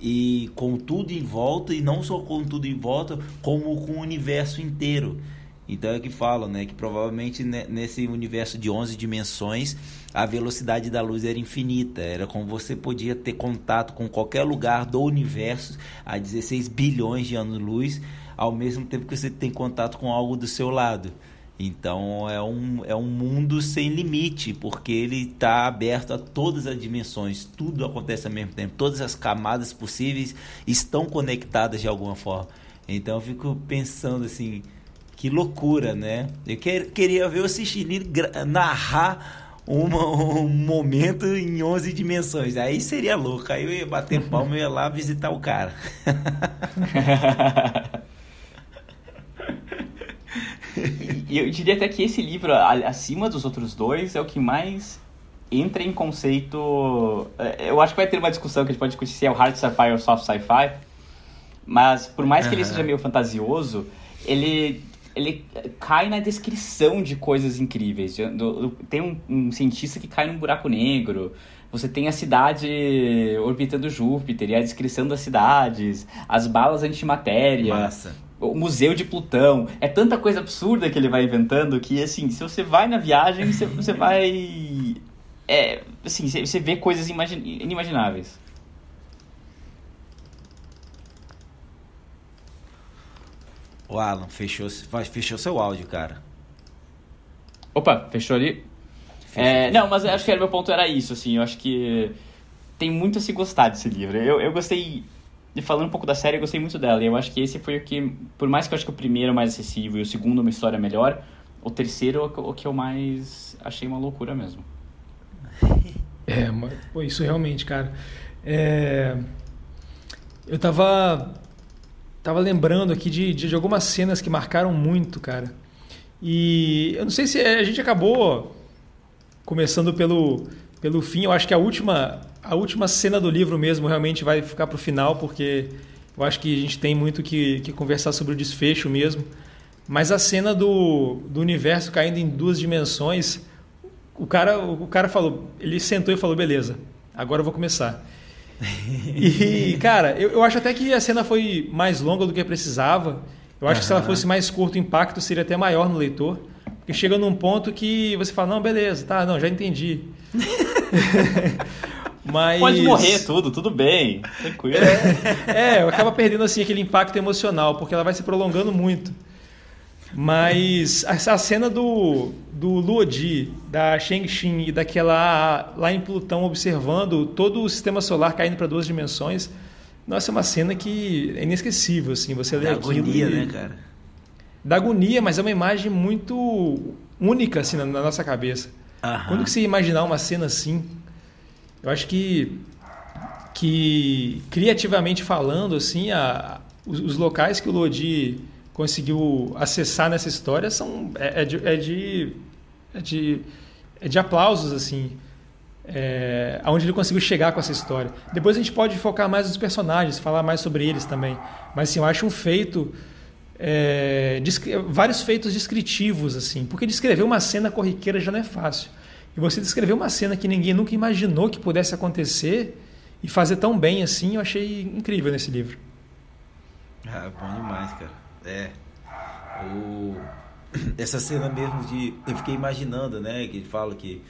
e com tudo em volta e não só com tudo em volta, como com o universo inteiro. Então é que falam, né, que provavelmente nesse universo de 11 dimensões a velocidade da luz era infinita, era como você podia ter contato com qualquer lugar do universo a 16 bilhões de anos-luz, ao mesmo tempo que você tem contato com algo do seu lado. Então é um, é um mundo sem limite, porque ele está aberto a todas as dimensões, tudo acontece ao mesmo tempo, todas as camadas possíveis estão conectadas de alguma forma. Então eu fico pensando assim, que loucura, né? Eu quer, queria ver o Cichini narrar um momento em 11 dimensões. Aí seria louco. Aí eu ia bater palma e ia lá visitar o cara. e eu diria até que esse livro, acima dos outros dois, é o que mais entra em conceito. É, eu acho que vai ter uma discussão que a gente pode discutir se é o hard sci-fi ou soft sci-fi. Mas por mais que ele seja meio fantasioso, ele ele cai na descrição de coisas incríveis. Tem um, um, cientista que cai num buraco negro. Você tem a cidade orbitando Júpiter e a descrição das cidades, as balas antimatéria. Massa. O museu de Plutão. É tanta coisa absurda que ele vai inventando que, assim, se você vai na viagem, você, você vai. É, assim, você vê coisas inimagináveis. O Alan, fechou, fechou seu áudio, cara. Opa, fechou ali? Fechou, é, não, mas acho que o meu ponto era isso, assim, eu acho que tem muito a se gostar desse livro. Eu, eu gostei, de falando um pouco da série, eu gostei muito dela. E eu acho que esse foi o que, por mais que eu acho que o primeiro é mais acessível e o segundo uma história melhor, o terceiro é o que eu mais achei uma loucura mesmo. É, mas, pô, isso realmente, cara. É... Eu tava tava lembrando aqui de, de, de, algumas cenas que marcaram muito, cara. E eu não sei se a gente acabou começando pelo, pelo fim. Eu acho que a última, a última cena do livro mesmo realmente vai ficar para o final, porque eu acho que a gente tem muito que, que conversar sobre o desfecho mesmo. Mas a cena do, do universo caindo em duas dimensões, o cara, o cara falou, ele sentou e falou, beleza, agora eu vou começar. E, cara, eu, eu acho até que a cena foi mais longa do que precisava. Eu acho uhum. que se ela fosse mais curta, o impacto seria até maior no leitor. Porque chega num ponto que você fala, não, beleza, tá, não, já entendi. Mas... Pode morrer tudo, tudo bem, tranquilo. É, é, acaba perdendo assim aquele impacto emocional, porque ela vai se prolongando muito. Mas a, cena do, do Luodi, da Shang-Xin e daquela lá em Plutão observando todo o sistema solar caindo para duas dimensões, nossa, é uma cena que é inesquecível, assim, você lê aquilo agonia, e... né, cara? Da agonia, mas é uma imagem muito única, assim, na, na nossa cabeça. Aham. Quando que você imaginar uma cena assim, eu acho que que criativamente falando, assim, a, os, os locais que o Lodi conseguiu acessar nessa história são é, é, de, é, de, é, de, é de aplausos assim é, aonde ele conseguiu chegar com essa história. Depois a gente pode focar mais nos personagens falar mais sobre eles também. Mas assim, eu acho um feito é, vários feitos descritivos assim porque descrever uma cena corriqueira já não é fácil e você descrever uma cena que ninguém nunca imaginou que pudesse acontecer e fazer tão bem assim eu achei incrível nesse livro ah, bom demais cara é. O, essa cena mesmo de. Eu fiquei imaginando, né? Que ele fala que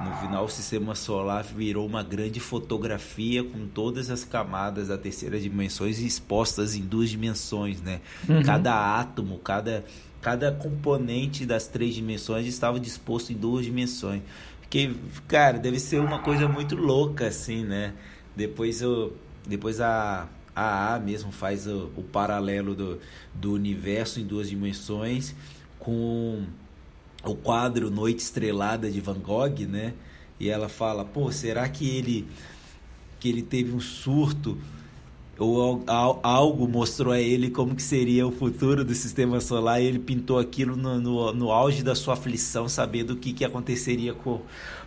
no final o sistema solar virou uma grande fotografia com todas as camadas da terceira dimensão expostas em duas dimensões, né? Uhum. Cada átomo, cada, cada componente das três dimensões estava disposto em duas dimensões. Porque, cara, deve ser uma coisa muito louca, assim, né? Depois eu. Depois a a A mesmo faz o, o paralelo do, do universo em duas dimensões com o quadro Noite Estrelada de Van Gogh, né? E ela fala, pô, será que ele que ele teve um surto ou algo mostrou a ele como que seria o futuro do sistema solar e ele pintou aquilo no, no, no auge da sua aflição, sabendo o que, que aconteceria com,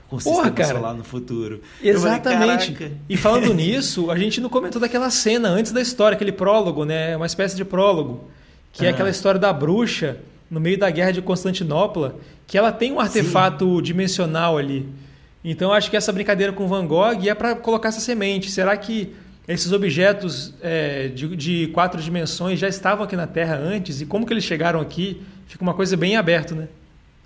com o Porra, sistema cara. solar no futuro. Exatamente. Falei, e falando nisso, a gente não comentou daquela cena antes da história, aquele prólogo, né? Uma espécie de prólogo, que é aquela história da bruxa no meio da guerra de Constantinopla, que ela tem um artefato Sim. dimensional ali. Então acho que essa brincadeira com Van Gogh é para colocar essa semente. Será que esses objetos é, de, de, quatro dimensões já estavam aqui na Terra antes? E como que eles chegaram aqui? Fica uma coisa bem aberta, né?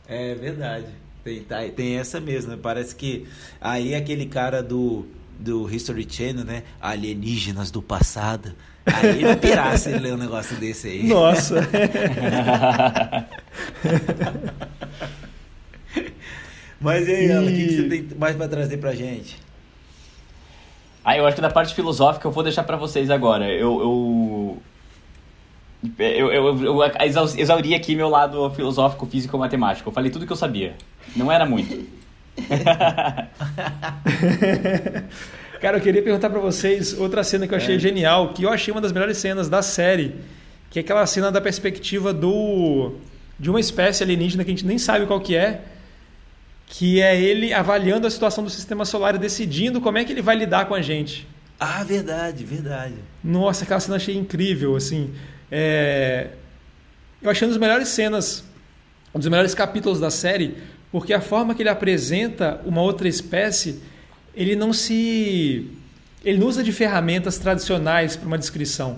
É verdade. Tem, tá, tem essa mesmo, né? Parece que aí aquele cara do, do History Channel, né? Alienígenas do passado. Aí ele pirasse ele ler um negócio desse aí. Nossa! Mas e aí, Ana, o que, que, você tem mais para trazer pra gente? Ah, eu acho que da parte filosófica eu vou deixar para vocês agora. Eu, eu eu, eu, eu, exauri aqui meu lado filosófico, físico, matemático. Eu falei tudo que eu sabia. Não era muito. Cara, eu queria perguntar para vocês outra cena que eu achei é. genial, que eu achei uma das melhores cenas da série, que é aquela cena da perspectiva do de uma espécie alienígena que a gente nem sabe qual que é, que é ele avaliando a situação do sistema solar e decidindo como é que ele vai lidar com a gente. Ah, verdade, verdade. Nossa, aquela cena eu achei incrível, assim. É... Eu achei uma das melhores cenas, um dos melhores capítulos da série, porque a forma que ele apresenta uma outra espécie, ele não se. Ele não usa de ferramentas tradicionais para uma descrição.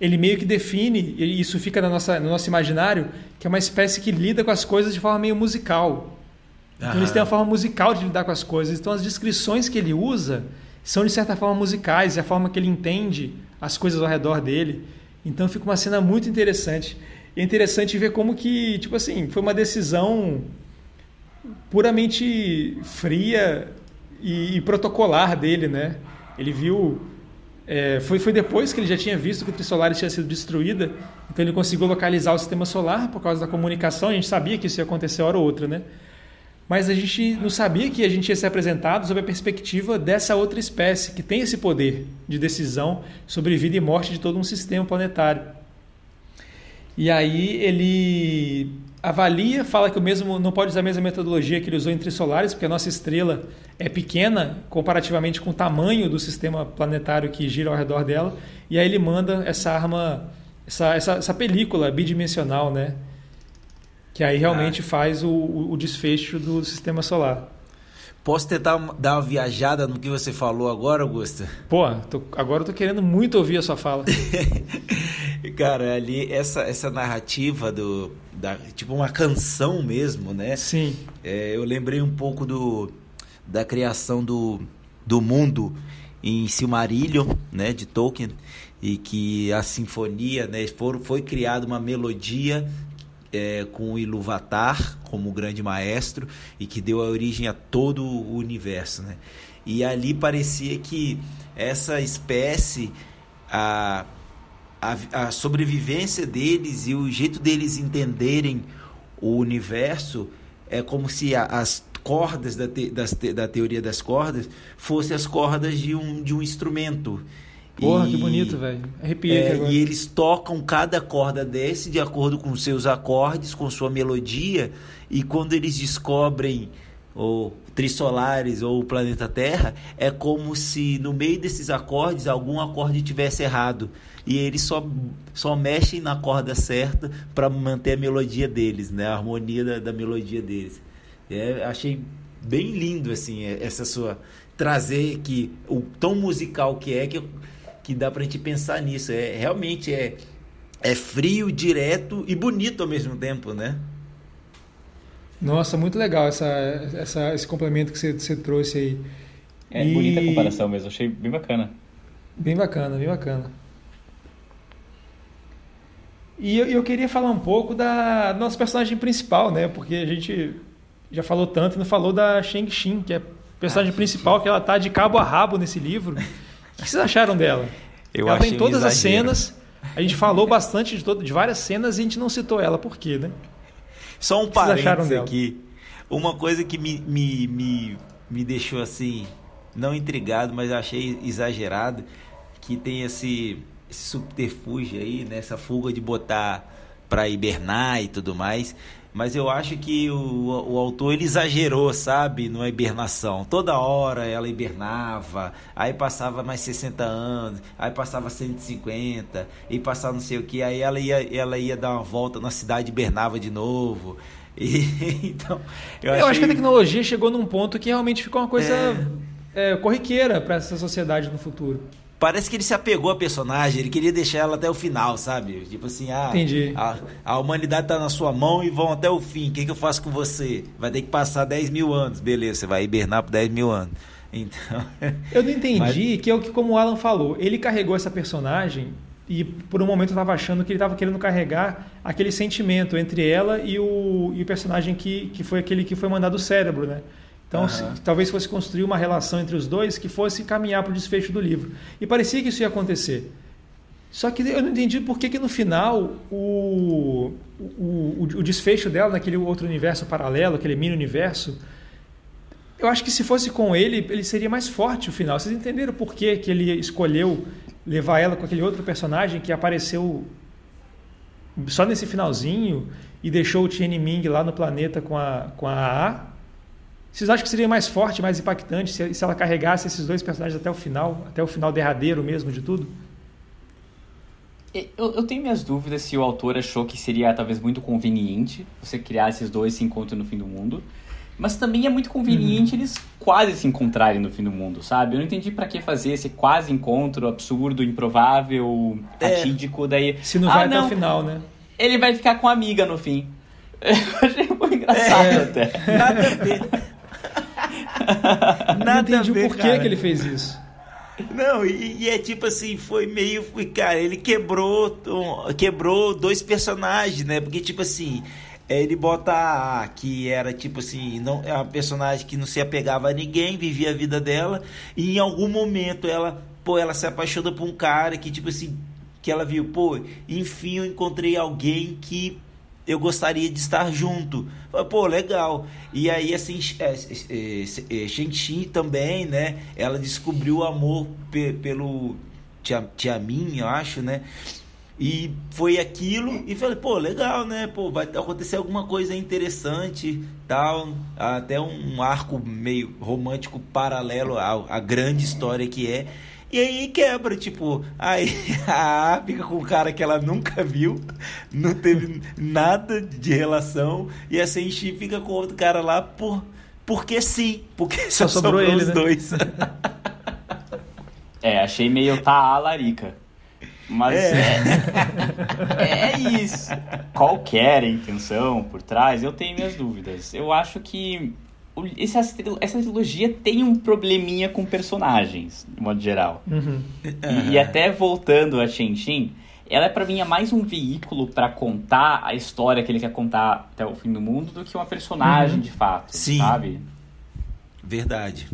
Ele meio que define, e isso fica na nossa, no nosso imaginário, que é uma espécie que lida com as coisas de forma meio musical. Então, eles têm uma forma musical de lidar com as coisas. Então, as descrições que ele usa são, de certa forma, musicais, e a forma que ele entende as coisas ao redor dele. Então fica uma cena muito interessante. E é interessante ver como que, tipo assim, foi uma decisão puramente fria e, e protocolar dele, né? Ele viu... É, foi, foi depois que ele já tinha visto que o Trisolaris tinha sido destruída, então ele conseguiu localizar o sistema solar por causa da comunicação. A gente sabia que isso ia acontecer hora ou outra, né? Mas a gente não sabia que a gente ia ser apresentado sob a perspectiva dessa outra espécie que tem esse poder de decisão sobre vida e morte de todo um sistema planetário. E aí ele avalia, fala que o mesmo não pode usar a mesma metodologia que ele usou em Trisolares, porque a nossa estrela é pequena comparativamente com o tamanho do sistema planetário que gira ao redor dela. E aí ele manda essa arma, essa, essa, essa película bidimensional, né? Que aí realmente ah. faz o, o, desfecho do sistema solar. Posso tentar dar uma viajada no que você falou agora, Augusta? Pô, tô, agora eu tô querendo muito ouvir a sua fala. Cara, ali essa, essa narrativa do da, tipo uma canção mesmo, né? Sim. É, eu lembrei um pouco do da criação do, do mundo em Silmarillion, né, de Tolkien, e que a sinfonia, né, for, foi criada uma melodia é, com o Iluvatar como grande maestro e que deu a origem a todo o universo, né? E ali parecia que essa espécie, a, a, a sobrevivência deles e o jeito deles entenderem o universo é como se a, as cordas da, te, das, da teoria das cordas fossem as cordas de um, de um instrumento Porra, e, que bonito, velho. Arrepia é, agora. E eles tocam cada corda desse de acordo com seus acordes, com sua melodia, e quando eles descobrem o Trissolares ou o planeta Terra, é como se no meio desses acordes algum acorde tivesse errado. E eles só, só mexem na corda certa para manter a melodia deles, né? a harmonia da, da melodia deles. É, achei bem lindo assim essa sua trazer que o tão musical que é que que dá pra gente pensar nisso. É, realmente é, é frio, direto e bonito ao mesmo tempo, né? Nossa, muito legal essa, essa, esse complemento que você, você trouxe aí. É e... bonita a comparação mesmo, achei bem bacana. Bem bacana, bem bacana. E eu, eu queria falar um pouco da nossa personagem principal, né? Porque a gente já falou tanto e não falou da Shang Xin, que é a personagem ah, principal, que ela tá de cabo a rabo nesse livro. O que vocês acharam dela? Eu ela tem todas um as cenas. A gente falou bastante de, todo, de várias cenas e a gente não citou ela. Por quê, né? Só um parênteses aqui. Uma coisa que me, me, me, me deixou assim, não intrigado, mas achei exagerado, que tem esse, esse subterfúgio aí, né? essa fuga de botar para hibernar e tudo mais. Mas eu acho que o, o autor ele exagerou, sabe, na hibernação. Toda hora ela hibernava, aí passava mais 60 anos, aí passava 150, e passava não sei o que, aí ela ia, ela ia dar uma volta na cidade e hibernava de novo. E, então, eu, eu achei... acho que a tecnologia chegou num ponto que realmente ficou uma coisa é... É, corriqueira para essa sociedade no futuro. Parece que ele se apegou à personagem, ele queria deixar ela até o final, sabe? Tipo assim, ah, Entendi. A, a humanidade tá na sua mão e vão até o fim. O que, que eu faço com você? Vai ter que passar 10 mil anos. Beleza, você vai hibernar por 10 mil anos. Então. Eu não entendi mas... que é o que, como o Alan falou, ele carregou essa personagem e por um momento eu estava achando que ele estava querendo carregar aquele sentimento entre ela e o, e o personagem que, que foi aquele que foi mandado o cérebro, né? Então, uhum. se, talvez fosse construir uma relação entre os dois que fosse caminhar para o desfecho do livro. E parecia que isso ia acontecer. Só que eu não entendi por que, que no final o, o, o, desfecho dela naquele outro universo paralelo, aquele mini universo, eu acho que se fosse com ele, ele seria mais forte o final. Vocês entenderam por que, que ele escolheu levar ela com aquele outro personagem que apareceu só nesse finalzinho e deixou o Tien Ming lá no planeta com a, com a AA? Vocês acham que seria mais forte, mais impactante se, se ela carregasse esses dois personagens até o final, até o final derradeiro mesmo de tudo? Eu, eu, tenho minhas dúvidas se o autor achou que seria talvez muito conveniente você criar esses dois se encontrem no fim do mundo. Mas também é muito conveniente uhum. eles quase se encontrarem no fim do mundo, sabe? Eu não entendi para que fazer esse quase encontro absurdo, improvável, é. fatídico, daí. Se não vai ah, até não, o final, né? Ele vai ficar com a amiga no fim. Eu achei muito engraçado é. até. Nada a ver. Nada não entendi a ver, o porquê cara. que ele fez isso. Não, e, e, é tipo assim, foi meio. Cara, ele quebrou, quebrou dois personagens, né? Porque, tipo assim, é, ele bota a que era tipo assim, não é uma personagem que não se apegava a ninguém, vivia a vida dela, e em algum momento ela, pô, ela se apaixona por um cara que, tipo assim, que ela viu, pô, enfim eu encontrei alguém que eu gostaria de estar junto. Pô, legal. E aí, assim, é, é, é, Shang-Chi também, né? Ela descobriu o amor pe pelo Tia, eu acho, né? E foi aquilo e falei, pô, legal, né? Pô, vai acontecer alguma coisa interessante, tal, até um arco meio romântico paralelo à, à grande história que é. E aí quebra, tipo, aí a A fica com um cara que ela nunca viu, não teve nada de relação, e a Senshi fica com outro cara lá por porque sim, porque só, só sobrou, sobrou ele, os né? dois. é, achei meio tá a larica. Mas é. É, é isso. Qualquer intenção por trás, eu tenho minhas dúvidas. Eu acho que essa, essa trilogia tem um probleminha com personagens, de modo geral. Uhum. E, e, até voltando a Shen ela é para mim é mais um veículo para contar a história que ele quer contar até o fim do mundo do que uma personagem uhum. de fato, Sim. sabe? Verdade.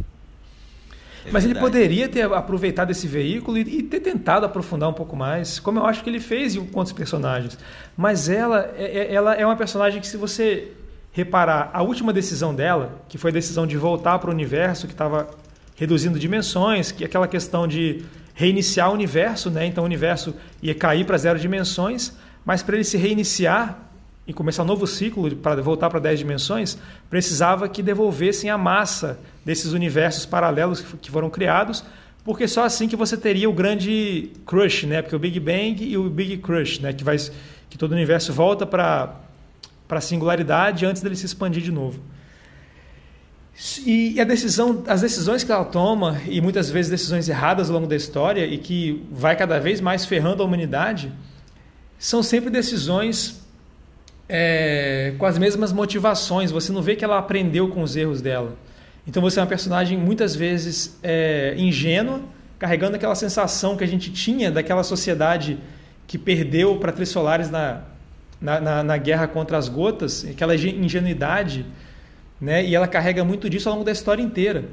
É Mas verdade. ele poderia ter aproveitado esse veículo e, e, ter tentado aprofundar um pouco mais, como eu acho que ele fez em quantos personagens. Mas ela, é, é, ela é uma personagem que se você reparar a última decisão dela, que foi a decisão de voltar para o universo que estava reduzindo dimensões, que é aquela questão de reiniciar o universo, né? Então o universo ia cair para zero dimensões, mas para ele se reiniciar e começar um novo ciclo para voltar para 10 dimensões, precisava que devolvessem a massa desses universos paralelos que foram criados, porque só assim que você teria o grande crush, né? Porque o Big Bang e o Big Crush, né? Que vai que todo o universo volta para para a singularidade antes dele se expandir de novo. E a decisão, as decisões que ela toma, e muitas vezes decisões erradas ao longo da história, e que vai cada vez mais ferrando a humanidade, são sempre decisões é, com as mesmas motivações. Você não vê que ela aprendeu com os erros dela. Então você é uma personagem muitas vezes é, ingênua, carregando aquela sensação que a gente tinha daquela sociedade que perdeu para Três Solares na, na, na, na, guerra contra as gotas, aquela ingenuidade, né? E ela carrega muito disso ao longo da história inteira.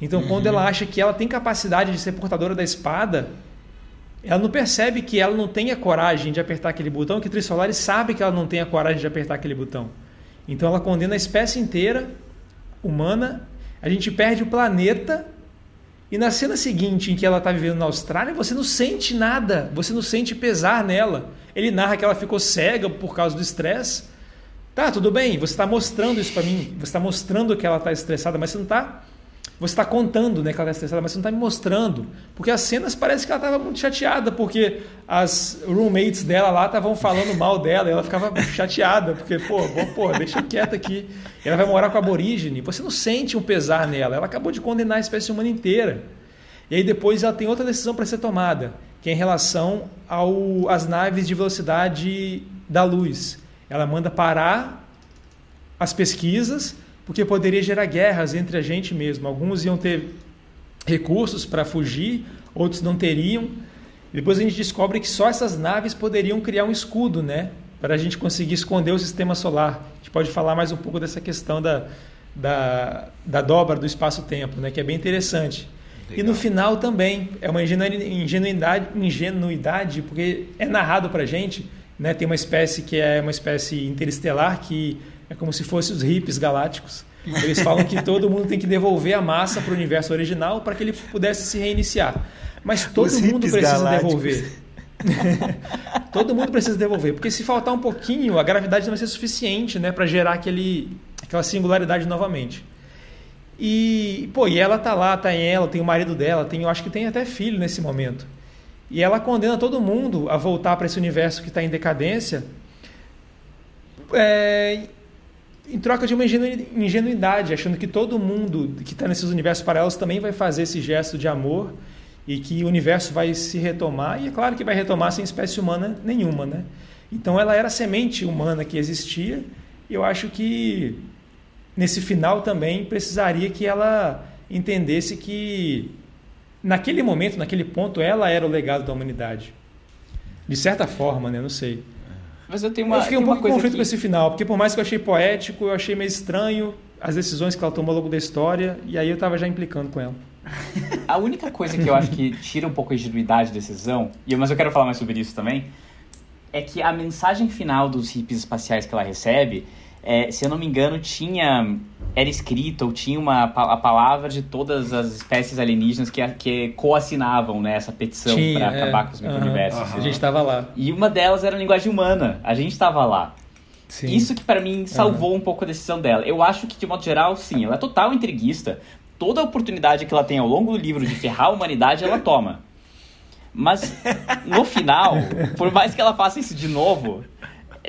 Então, uhum. quando ela acha que ela tem capacidade de ser portadora da espada, ela não percebe que ela não tem a coragem de apertar aquele botão, que Trissolaris sabe que ela não tem a coragem de apertar aquele botão. Então, ela condena a espécie inteira humana. A gente perde o planeta e na cena seguinte, em que ela está vivendo na Austrália, você não sente nada, você não sente pesar nela. Ele narra que ela ficou cega por causa do estresse, Tá, tudo bem, você está mostrando isso para mim, você está mostrando que ela está estressada, mas você não está você está contando né, que ela está estressada, mas você não está me mostrando. Porque as cenas parece que ela estava muito chateada, porque as roommates dela lá estavam falando mal dela, e ela ficava chateada, porque, pô, pô, deixa quieta aqui. Ela vai morar com a aborígene, você não sente um pesar nela, ela acabou de condenar a espécie humana inteira. E aí depois ela tem outra decisão para ser tomada, que é em relação ao, às naves de velocidade da luz. Ela manda parar as pesquisas porque poderia gerar guerras entre a gente mesmo. Alguns iam ter recursos para fugir, outros não teriam. Depois a gente descobre que só essas naves poderiam criar um escudo, né? Para a gente conseguir esconder o sistema solar. A gente pode falar mais um pouco dessa questão da, da, da dobra do espaço-tempo, né? Que é bem interessante. Legal. E no final também é uma ingenuidade, ingenuidade porque é narrado para a gente, né? Tem uma espécie que é uma espécie interestelar que é como se fossem os hippies galácticos. Eles falam que todo mundo tem que devolver a massa para o universo original para que ele pudesse se reiniciar. Mas todo os mundo precisa galácticos. devolver. todo mundo precisa devolver, porque se faltar um pouquinho, a gravidade não vai ser suficiente, né, para gerar aquele, aquela singularidade novamente. E, pô, e ela tá lá, tá em ela, tem o marido dela, tem, eu acho que tem até filho nesse momento. E ela condena todo mundo a voltar para esse universo que está em decadência, é, em troca de uma ingenuidade, achando que todo mundo que está nesses universos paralelos também vai fazer esse gesto de amor e que o universo vai se retomar. E é claro que vai retomar sem espécie humana nenhuma, né? Então ela era a semente humana que existia. E eu acho que nesse final também precisaria que ela entendesse que naquele momento, naquele ponto, ela era o legado da humanidade. De certa forma, né? Não sei. Mas eu tenho uma. Eu fiquei um pouco conflito aqui. com esse final, porque por mais que eu achei poético, eu achei meio estranho as decisões que ela tomou ao longo da história, e aí eu tava já implicando com ela. A única coisa que eu acho que tira um pouco a ingenuidade da decisão, e mas eu quero falar mais sobre isso também, é que a mensagem final dos hippies espaciais que ela recebe é, se eu não me engano, tinha era escrito ou tinha uma a palavra de todas as espécies alienígenas que, que coassinavam né, essa petição para é, acabar com os micro-universos. Uhum, a gente estava lá. E uma delas era a linguagem humana. A gente estava lá. Sim. Isso que para mim salvou uhum. um pouco a decisão dela. Eu acho que de modo geral, sim, ela é total entreguista. Toda a oportunidade que ela tem ao longo do livro de ferrar a humanidade, ela toma. Mas no final, por mais que ela faça isso de novo,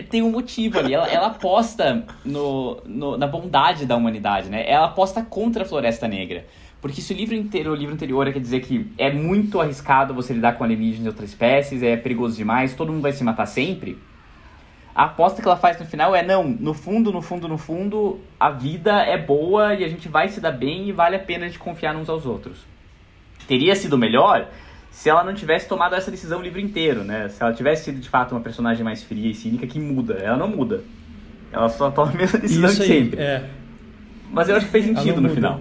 tem um motivo ali. Ela, ela aposta no, no, na bondade da humanidade, né? Ela aposta contra a Floresta Negra. Porque se o livro inteiro, o livro anterior quer dizer que é muito arriscado você lidar com alienígenas de outras espécies, é perigoso demais, todo mundo vai se matar sempre. A aposta que ela faz no final é não, no fundo, no fundo, no fundo, a vida é boa e a gente vai se dar bem e vale a pena a gente confiar uns aos outros. Teria sido melhor se ela não tivesse tomado essa decisão o livro inteiro, né? Se ela tivesse sido de fato uma personagem mais fria e cínica que muda, ela não muda. Ela só toma a mesma decisão Isso de aí, sempre. É. Mas eu acho que fez sentido no final.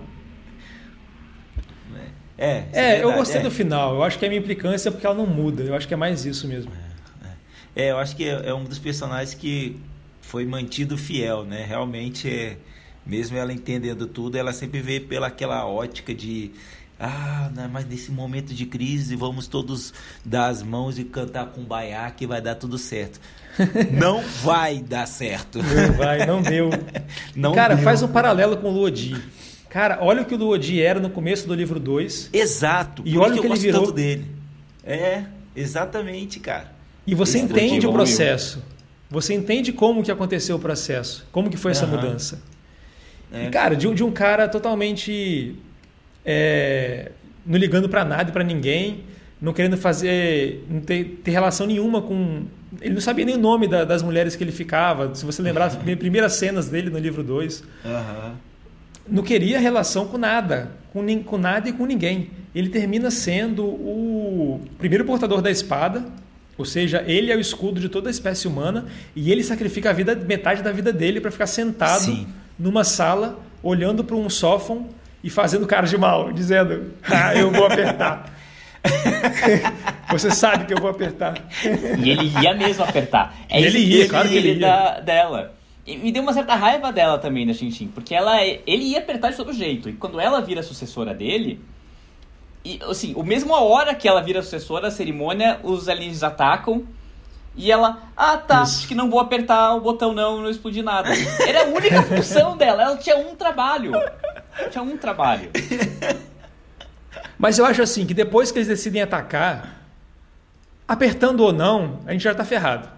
É, é, é eu gostei é. do final. Eu acho que a minha implicância é porque ela não muda. Eu acho que é mais isso mesmo. É, é. é eu acho que é, um dos personagens que foi mantido fiel, né? Realmente, é, mesmo ela entendendo tudo, ela sempre vê pela aquela ótica de ah, né, mas nesse momento de crise vamos todos dar as mãos e cantar com baiá que vai dar tudo certo. Não vai dar certo. Não vai, não deu. Não Cara, deu. faz um paralelo com o Luodi. Cara, olha o que o Luodi era no começo do livro 2. Exato. E olha o que ele virou dele. É, exatamente, cara. E você Esse entende o processo. Você entende como que aconteceu o processo, como que foi essa mudança. É. E, cara, de, de um cara totalmente é, não ligando para nada e para ninguém, não querendo fazer, não ter, ter, relação nenhuma com. Ele não sabia nem o nome da, das mulheres que ele ficava. Se você lembrar as primeiras cenas dele no livro 2. Uhum. Não queria relação com nada, com, com nada e com ninguém. Ele termina sendo o primeiro portador da espada, ou seja, ele é o escudo de toda a espécie humana e ele sacrifica a vida, metade da vida dele para ficar sentado Sim. numa sala, olhando para um sófão e fazendo cara de mal, dizendo: Ah, eu vou apertar. Você sabe que eu vou apertar. E ele ia mesmo apertar. É ele ia, claro que ele ia. Da, dela. E me deu uma certa raiva dela também, da Xinxin, porque ela, ele ia apertar de todo jeito. E quando ela vira sucessora dele, e, assim, o mesmo a hora que ela vira sucessora, a cerimônia, os alienígenas atacam E ela, ah tá, Isso. acho que não vou apertar o botão não, não explodir nada. Era a única função dela, ela tinha um trabalho. Tinha um trabalho. Mas eu acho assim, que depois que eles decidem atacar, apertando ou não, a gente já está ferrado.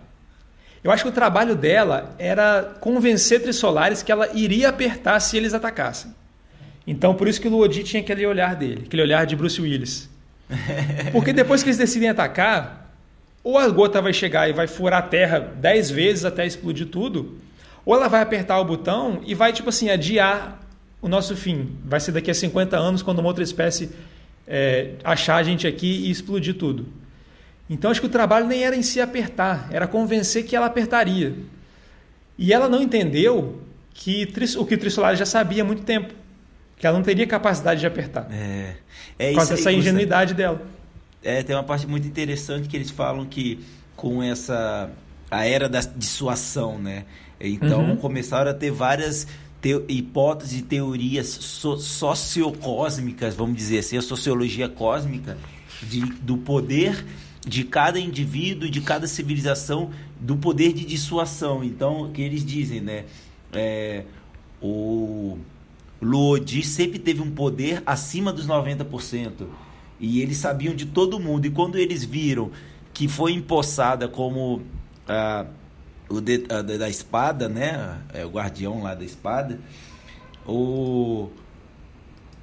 Eu acho que o trabalho dela era convencer Trissolares que ela iria apertar se eles atacassem. Então, por isso que o Luodi tinha aquele olhar dele, aquele olhar de Bruce Willis. Porque depois que eles decidem atacar, ou a gota vai chegar e vai furar a terra dez vezes até explodir tudo, ou ela vai apertar o botão e vai, tipo assim, adiar o nosso fim. Vai ser daqui a 50 anos, quando uma outra espécie é, achar a gente aqui e explodir tudo. Então acho que o trabalho nem era em si apertar, era convencer que ela apertaria. E ela não entendeu que o que o Trissolares já sabia há muito tempo, que ela não teria capacidade de apertar. É, é por causa dessa ingenuidade dela. É, tem uma parte muito interessante que eles falam que com essa a era da dissuasão, né? Então uhum. começaram a ter várias hipóteses e teorias so sociocósmicas, vamos dizer assim, a sociologia cósmica de, do poder de cada indivíduo, de cada civilização, do poder de dissuasão. Então, que eles dizem, né? É, o Lodi sempre teve um poder acima dos 90%. E eles sabiam de todo mundo. E quando eles viram que foi empossada como ah, o de, a, da espada, né? É, o guardião lá da espada. O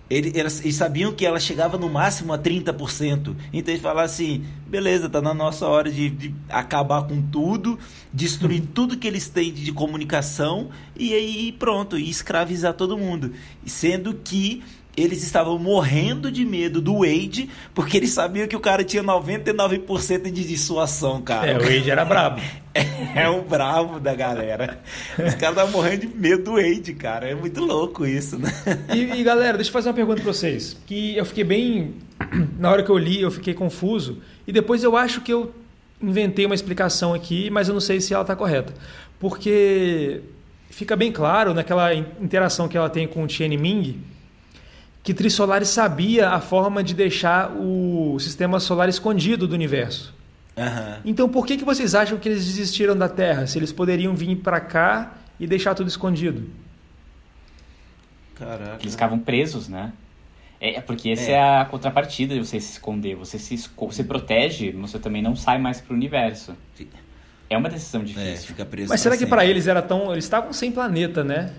ele, eles sabiam que ela chegava no máximo a 30%. Então eles falaram assim: beleza, tá na nossa hora de, de acabar com tudo, destruir uhum. tudo que eles têm de, de comunicação e aí pronto, e escravizar todo mundo. Sendo que eles estavam morrendo de medo do Wade, porque eles sabiam que o cara tinha 99% de dissuasão, cara. É, o Wade era brabo. é, o bravo da galera. Os caras estavam morrendo de medo do Wade, cara. É muito louco isso, né? E, e, galera, deixa eu fazer uma pergunta pra vocês. Que eu fiquei bem. Na hora que eu li, eu fiquei confuso. E depois eu acho que eu inventei uma explicação aqui, mas eu não sei se ela está correta. Porque fica bem claro naquela interação que ela tem com o Tianming Ming que Trisolares sabia a forma de deixar o sistema solar escondido do universo. Uhum. Então, por que, que vocês acham que eles desistiram da Terra? Se eles poderiam vir para cá e deixar tudo escondido? Caraca. Eles ficavam presos, né? É, é porque essa é. é. a contrapartida de você se esconder. Você se, se protege, você também não sai mais para o universo. É uma decisão difícil. É, fica preso Mas será que para eles era tão. Eles estavam sem planeta, né?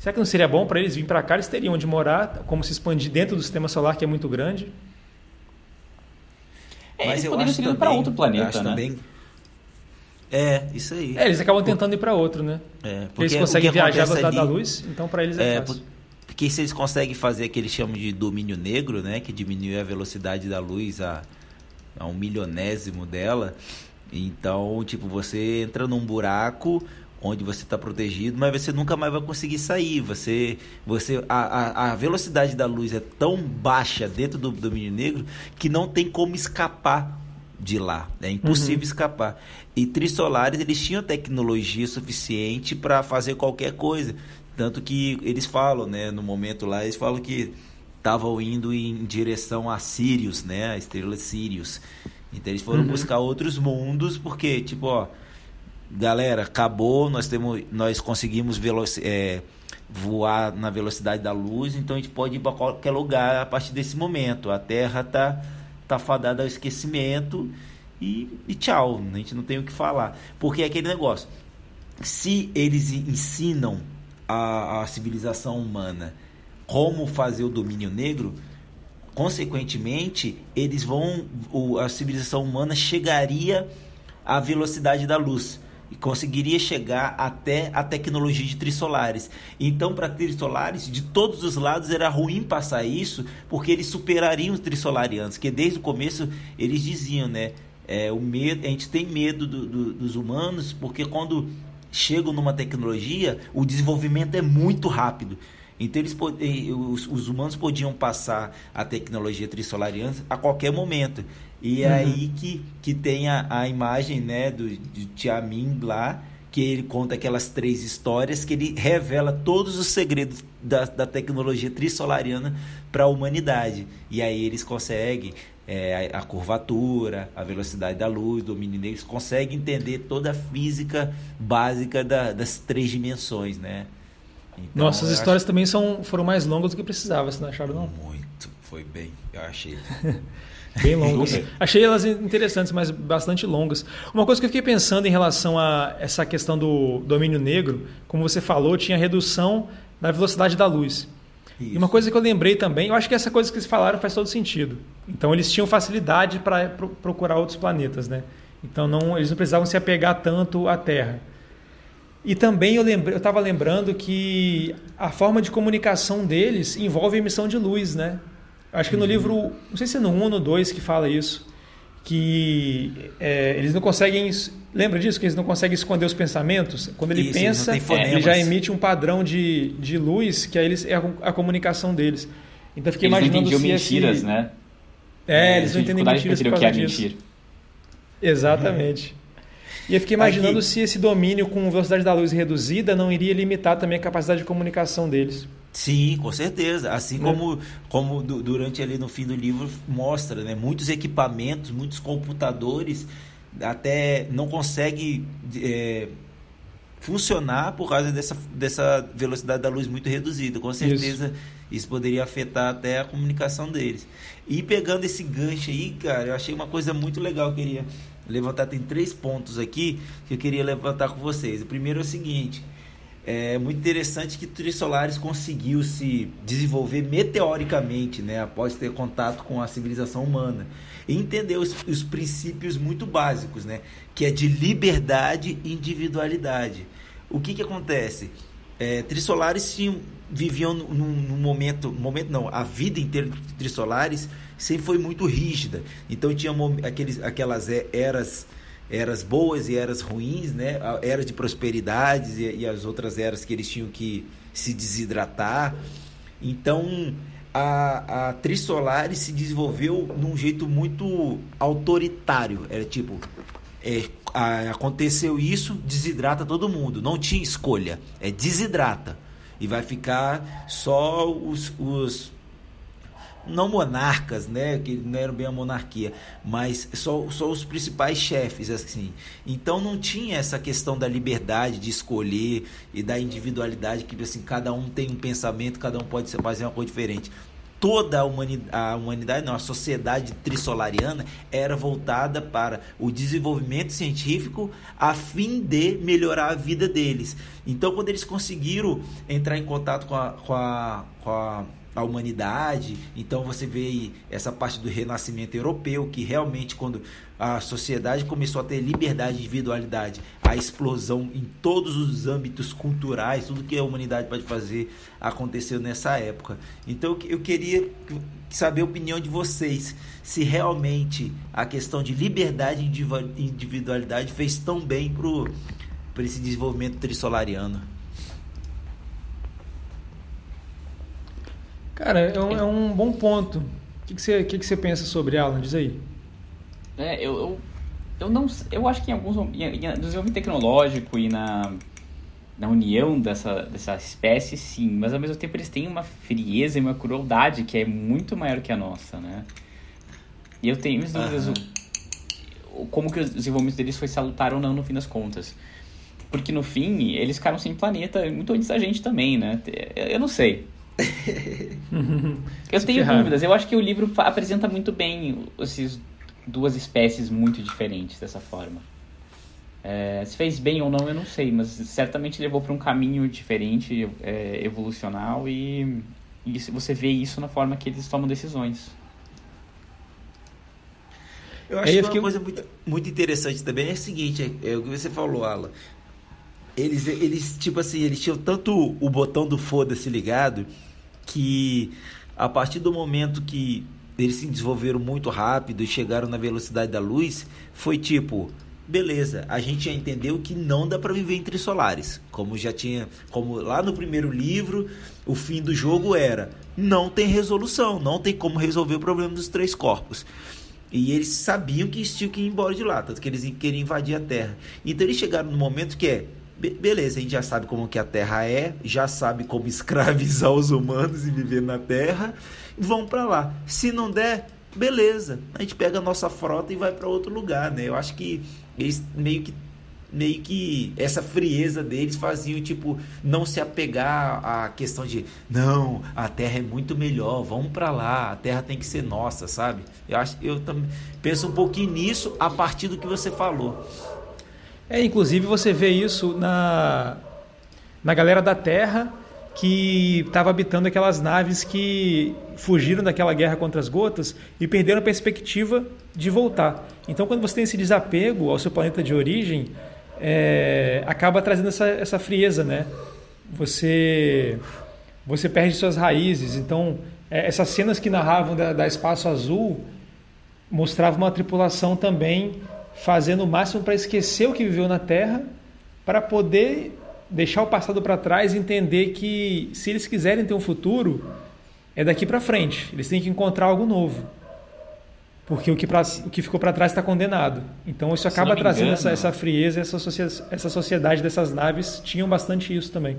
Será que não seria bom para eles vir para cá? Eles teriam onde morar, como se expandir dentro do sistema solar que é muito grande? É, Mas eles eu poderiam ir para outro planeta, né? Também... É, isso aí. É, eles acabam tentando ir para outro, né? É, porque eles conseguem viajar da ali... da luz, então para eles é, é fácil. Porque se eles conseguem fazer o que eles chamam de domínio negro, né? Que diminui a velocidade da luz a, a um milionésimo dela. Então, tipo, você entra num buraco onde você está protegido, mas você nunca mais vai conseguir sair. Você, você, a, a, a, velocidade da luz é tão baixa dentro do domínio negro que não tem como escapar de lá. É impossível uhum. escapar. E Trisolares eles tinham tecnologia suficiente para fazer qualquer coisa, tanto que eles falam, né, no momento lá eles falam que estavam indo em direção a Sirius, né, a estrela Sirius. Então eles foram uhum. buscar outros mundos porque tipo, ó, galera, acabou, nós temos, nós conseguimos é, voar na velocidade da luz, então a gente pode ir para qualquer lugar a partir desse momento. A Terra tá tá fadada ao esquecimento e, e tchau, a gente não tem o que falar, porque é aquele negócio. Se eles ensinam a, a civilização humana como fazer o domínio negro, consequentemente, eles vão a civilização humana chegaria à velocidade da luz e conseguiria chegar até a tecnologia de trissolares. Então, para trissolares, de todos os lados era ruim passar isso, porque eles superariam os trissolarianos, que desde o começo eles diziam, né? É, o medo, a gente tem medo do, do, dos humanos, porque quando chegam numa tecnologia, o desenvolvimento é muito rápido. Então eles os, os, humanos podiam passar a tecnologia trissolariana a qualquer momento. E é uhum. aí que, que tem a, a imagem né, do, de Tiamin lá, que ele conta aquelas três histórias, que ele revela todos os segredos da, da tecnologia trissolariana para a humanidade. E aí eles conseguem é, a curvatura, a velocidade da luz, domínio deles, consegue entender toda a física básica da, das três dimensões, né? Então, Nossa, as histórias acho... também são, foram mais longas do que precisava, você não acharam não? Muito, foi bem, eu achei. Bem longas. Achei elas interessantes, mas bastante longas. Uma coisa que eu fiquei pensando em relação a essa questão do domínio negro, como você falou, tinha redução na velocidade da luz. Isso. E uma coisa que eu lembrei também, eu acho que essa coisa que eles falaram faz todo sentido. Então eles tinham facilidade para procurar outros planetas, né? Então não, eles não precisavam se apegar tanto à Terra. E também eu eu estava lembrando que a forma de comunicação deles envolve emissão de luz, né? Acho que no uhum. livro, não sei se é no 1 ou no 2 que fala isso, que é, eles não conseguem. Lembra disso? Que eles não conseguem esconder os pensamentos? Quando ele isso, pensa, ele já emite um padrão de, de luz que aí eles, é a, a comunicação deles. Então fiquei eles imaginando não se mentiras, esse... né? É, é eles não entendem mentiras por causa que é disso. Mentir. Exatamente. E eu fiquei imaginando Aqui. se esse domínio com velocidade da luz reduzida não iria limitar também a capacidade de comunicação deles. Sim, com certeza. Assim né? como, como durante ali no fim do livro mostra, né? Muitos equipamentos, muitos computadores até não conseguem é, funcionar por causa dessa, dessa velocidade da luz muito reduzida. Com certeza isso. isso. poderia afetar até a comunicação deles. E pegando esse gancho aí, cara, eu achei uma coisa muito legal. Eu queria levantar, tem três pontos aqui que eu queria levantar com vocês. O primeiro é o seguinte é muito interessante que Trissolares conseguiu se desenvolver meteoricamente, né, após ter contato com a civilização humana e entender os, os princípios muito básicos, né, que é de liberdade e individualidade. O que que acontece? É, Trissolares tinham, viviam num, num momento, momento não, a vida inteira de Trissolares sempre foi muito rígida. Então tinha aqueles, aquelas eras eras boas e eras ruins, né? A era de prosperidades e, e as outras eras que eles tinham que se desidratar. Então, a, a Trisolares se desenvolveu num jeito muito autoritário. Era tipo, é, a, aconteceu isso, desidrata todo mundo. Não tinha escolha. É desidrata. E vai ficar só os, os não monarcas, né, que não eram bem a monarquia, mas só, só os principais chefes, assim. Então não tinha essa questão da liberdade de escolher e da individualidade, que assim, cada um tem um pensamento, cada um pode fazer uma coisa diferente. Toda a humanidade, a humanidade, não, a sociedade trissolariana era voltada para o desenvolvimento científico a fim de melhorar a vida deles. Então, quando eles conseguiram entrar em contato com a, com a, com a a humanidade. Então você vê essa parte do renascimento europeu, que realmente quando a sociedade começou a ter liberdade e individualidade, a explosão em todos os âmbitos culturais, tudo que a humanidade pode fazer aconteceu nessa época. Então eu queria saber a opinião de vocês, se realmente a questão de liberdade e individualidade fez tão bem para esse desenvolvimento trissolariano. Cara, é um, é um bom ponto. O que, que, você, que, que você pensa sobre Alan? Diz aí. É, eu, eu, eu não eu acho que em alguns em, em desenvolvimento tecnológico e na, na união dessa, dessa espécie, sim, mas ao mesmo tempo eles têm uma frieza e uma crueldade que é muito maior que a nossa, né? E eu tenho minhas dúvidas uhum. como que o desenvolvimento deles foi salutar ou não no fim das contas. Porque no fim, eles ficaram sem planeta muito antes da gente também, né? Eu não sei eu tenho dúvidas. Eu acho que o livro apresenta muito bem essas duas espécies muito diferentes dessa forma. É, se fez bem ou não, eu não sei, mas certamente levou para um caminho diferente, é, evolucional, e, e você vê isso na forma que eles tomam decisões. Eu acho que uma coisa muito, muito interessante também é o seguinte, é, é o que você falou, Alan. Eles, eles, tipo assim, eles tinham tanto o botão do foda-se ligado que a partir do momento que eles se desenvolveram muito rápido e chegaram na velocidade da luz, foi tipo, beleza, a gente já entendeu que não dá para viver entre solares, como já tinha, como lá no primeiro livro, o fim do jogo era, não tem resolução, não tem como resolver o problema dos três corpos. E eles sabiam que eles tinham que ir embora de lá, tanto que eles queriam invadir a Terra. Então eles chegaram no momento que é, beleza, a gente já sabe como que a Terra é, já sabe como escravizar os humanos e viver na Terra, vão para lá. Se não der, beleza, a gente pega a nossa frota e vai para outro lugar, né? Eu acho que eles meio que meio que essa frieza deles fazia tipo não se apegar à questão de não a terra é muito melhor vamos para lá a terra tem que ser nossa sabe eu acho eu também penso um pouquinho nisso a partir do que você falou é inclusive você vê isso na na galera da terra que estava habitando aquelas naves que fugiram daquela guerra contra as gotas e perderam a perspectiva de voltar. Então, quando você tem esse desapego ao seu planeta de origem, é, acaba trazendo essa, essa frieza, né? Você, você perde suas raízes. Então, é, essas cenas que narravam da, da Espaço Azul mostravam uma tripulação também fazendo o máximo para esquecer o que viveu na Terra, para poder deixar o passado para trás e entender que se eles quiserem ter um futuro, é daqui para frente. Eles têm que encontrar algo novo. Porque o que, pra, o que ficou para trás está condenado. Então isso acaba trazendo engano, essa, essa, frieza, essa, essa sociedade dessas naves tinham bastante isso também.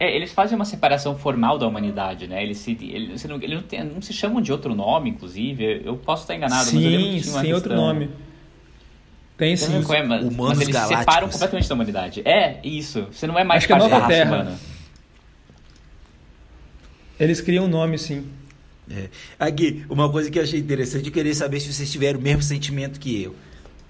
É, eles fazem uma separação formal da humanidade, né? Eles se, eles, eles não, tem, não, se chamam de outro nome, inclusive. Eu posso estar enganado, sim, mas eu lembro que tinha uma Sim, outro nome. Tem sim. É, mas, mas eles galácticos. separam completamente da humanidade. É, isso. Você não é mais Acho parte que é Nova Terra. Humana. Eles criam um nome, sim. É. Aqui, uma coisa que eu achei interessante, eu queria saber se vocês tiveram o mesmo sentimento que eu.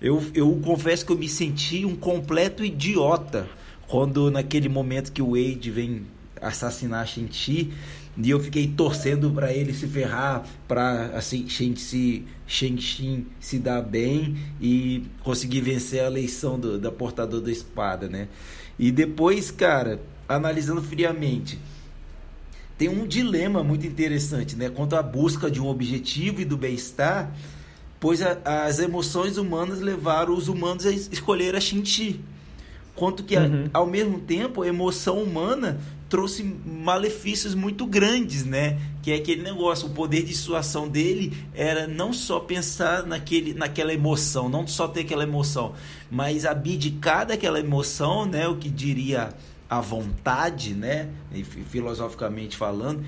Eu, eu confesso que eu me senti um completo idiota quando naquele momento que o Wade vem assassinar a Shinchi e eu fiquei torcendo para ele se ferrar, para assim Shenxi, Shenxin se dar bem e conseguir vencer a eleição do, da portador da espada, né? E depois, cara, analisando friamente, tem um dilema muito interessante, né? Quanto à busca de um objetivo e do bem-estar, pois a, as emoções humanas levaram os humanos a escolher a Shinchi. Quanto que, uhum. a, ao mesmo tempo, a emoção humana trouxe malefícios muito grandes, né? Que é aquele negócio, o poder de suação dele era não só pensar naquele, naquela emoção, não só ter aquela emoção, mas abdicar daquela emoção, né? O que diria a vontade, né, filosoficamente falando,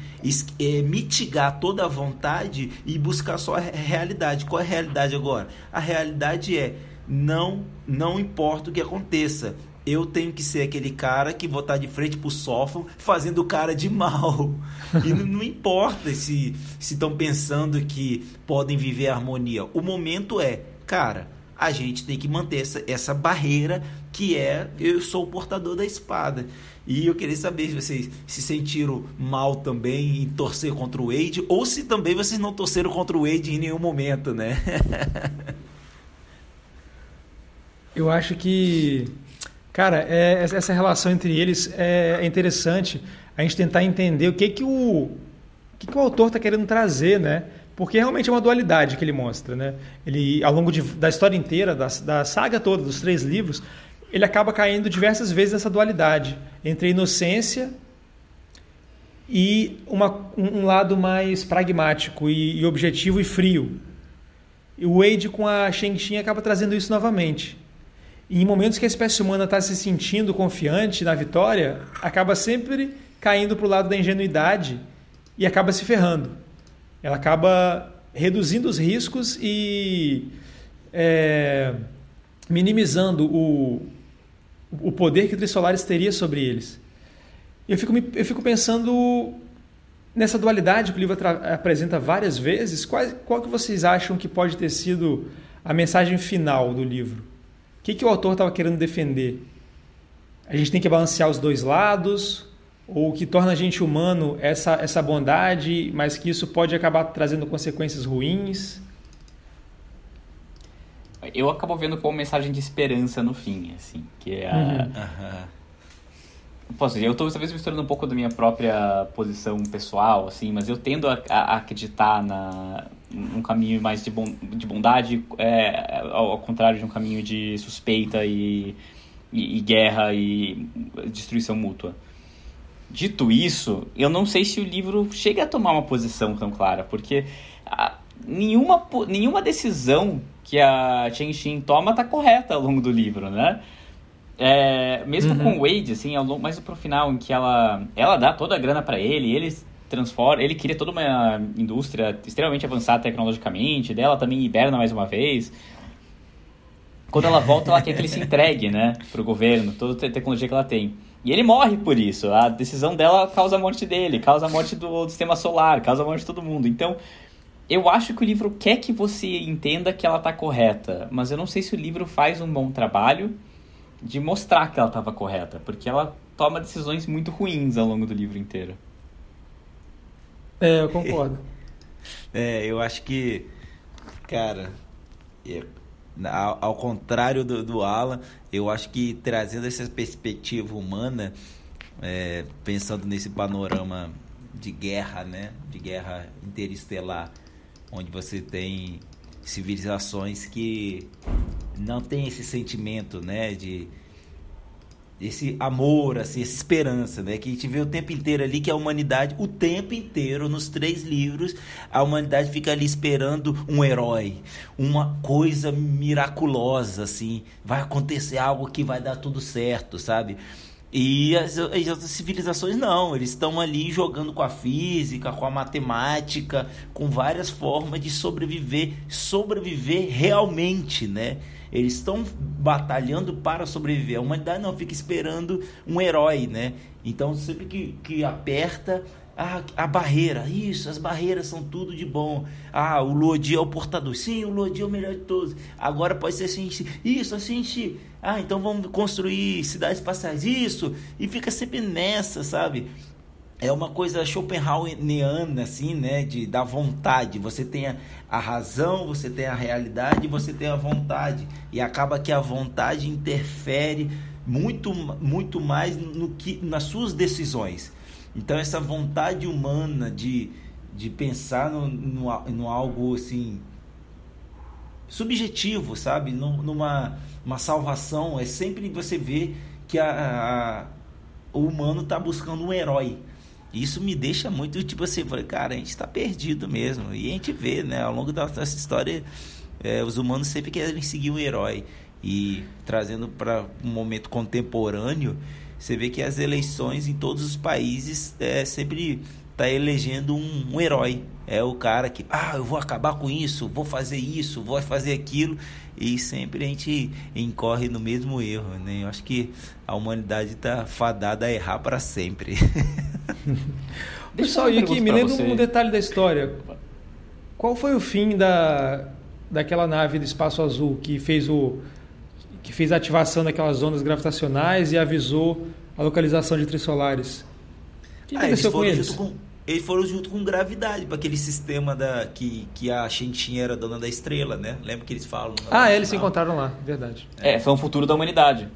é mitigar toda a vontade e buscar só a realidade. Qual é a realidade agora? A realidade é não não importa o que aconteça, eu tenho que ser aquele cara que vou estar de frente pro sofá fazendo cara de mal. E não, não importa se estão pensando que podem viver a harmonia. O momento é, cara, a gente tem que manter essa, essa barreira que é eu sou o portador da espada. E eu queria saber se vocês se sentiram mal também em torcer contra o Wade ou se também vocês não torceram contra o Wade em nenhum momento, né? eu acho que Cara, é, essa relação entre eles é, é interessante a gente tentar entender o que, que, o, o, que, que o autor está querendo trazer, né? Porque realmente é uma dualidade que ele mostra, né? Ele, ao longo de, da história inteira, da, da saga toda, dos três livros, ele acaba caindo diversas vezes nessa dualidade entre a inocência e uma, um lado mais pragmático e, e objetivo e frio. E o Wade com a Shang Xin acaba trazendo isso novamente. E em momentos que a espécie humana está se sentindo confiante na vitória, acaba sempre caindo para o lado da ingenuidade e acaba se ferrando. Ela acaba reduzindo os riscos e é, minimizando o, o poder que o Trissolares teria sobre eles. Eu fico, eu fico pensando nessa dualidade que o livro apresenta várias vezes. Qual, qual que vocês acham que pode ter sido a mensagem final do livro? O que, que o autor estava querendo defender? A gente tem que balancear os dois lados, ou o que torna a gente humano essa, essa bondade, mas que isso pode acabar trazendo consequências ruins? Eu acabo vendo como mensagem de esperança no fim, assim, que é a... Uhum. Posso dizer, eu estou talvez misturando um pouco da minha própria posição pessoal, assim, mas eu tendo a, a acreditar na, um caminho mais de, de bondade, é, ao, ao, contrário de um caminho de suspeita e, e, e, guerra e destruição mútua. Dito isso, eu não sei se o livro chega a tomar uma posição tão clara, porque a, nenhuma, nenhuma decisão que a Chen Xin toma está correta ao longo do livro, né? É, mesmo uhum. com o Wade, assim, ao longo, mais pro final, em que ela, ela dá toda a grana para ele, eles transforma. Ele cria toda uma indústria extremamente avançada tecnologicamente, dela também hiberna mais uma vez. Quando ela volta, ela quer que ele se entregue, né, pro governo, toda a tecnologia que ela tem. E ele morre por isso. A decisão dela causa a morte dele, causa a morte do, do sistema solar, causa a morte de todo mundo. Então, eu acho que o livro quer que você entenda que ela está correta, mas eu não sei se o livro faz um bom trabalho de mostrar que ela estava correta, porque ela toma decisões muito ruins ao longo do livro inteiro. É, eu concordo. É, eu acho que, cara, é, ao, ao, contrário do, do Alan, eu acho que trazendo essa perspectiva humana, é, pensando nesse panorama de guerra, né, de guerra interestelar, onde você tem civilizações que não tem esse sentimento, né, de esse amor, essa esperança, né? Que a gente vê o tempo inteiro ali que a humanidade, o tempo inteiro, nos três livros, a humanidade fica ali esperando um herói, uma coisa miraculosa, assim, vai acontecer algo que vai dar tudo certo, sabe? E as, as, outras civilizações não, eles estão ali jogando com a física, com a matemática, com várias formas de sobreviver, sobreviver realmente, né? Eles estão batalhando para sobreviver. A humanidade não fica esperando um herói, né? Então sempre que, que aperta, ah, a barreira, isso, as barreiras são tudo de bom. Ah, o Lodi é o portador. Sim, o Lodi é o melhor de todos. Agora pode ser assim, isso, assim, ah, então vamos construir cidades espaciais, isso. E fica sempre nessa, sabe? É uma coisa Schopenhaueriana, assim, né? De, da vontade. Você tem a, a razão, você tem a realidade, você tem a vontade. E acaba que a vontade interfere muito, muito mais no que, nas suas decisões. Então essa vontade humana de, de pensar no, no, no algo assim subjetivo, sabe? Numa uma salvação, é sempre você vê que a, a o humano está buscando um herói. Isso me deixa muito tipo assim, falei, cara, a gente está perdido mesmo. E a gente vê, né, ao longo da nossa história, é, os humanos sempre querem seguir um herói. E trazendo para um momento contemporâneo, você vê que as eleições em todos os países é, sempre tá elegendo um, um, herói. É o cara que, ah, eu vou acabar com isso, vou fazer isso, vou fazer aquilo. E sempre a gente incorre no mesmo erro, né? Eu acho que a humanidade está fadada a errar para sempre. Pessoal, e aqui, me lembra um detalhe da história. Qual foi o fim da, daquela nave do espaço azul que fez o que fez a ativação daquelas ondas gravitacionais e avisou a localização de trissolares. O que ah, aconteceu com eles? Eles foram junto com gravidade, para aquele sistema da que, que a Shentin era dona da estrela, né? Lembra que eles falam? Ah, eles se encontraram lá, verdade. É, foi um futuro da humanidade.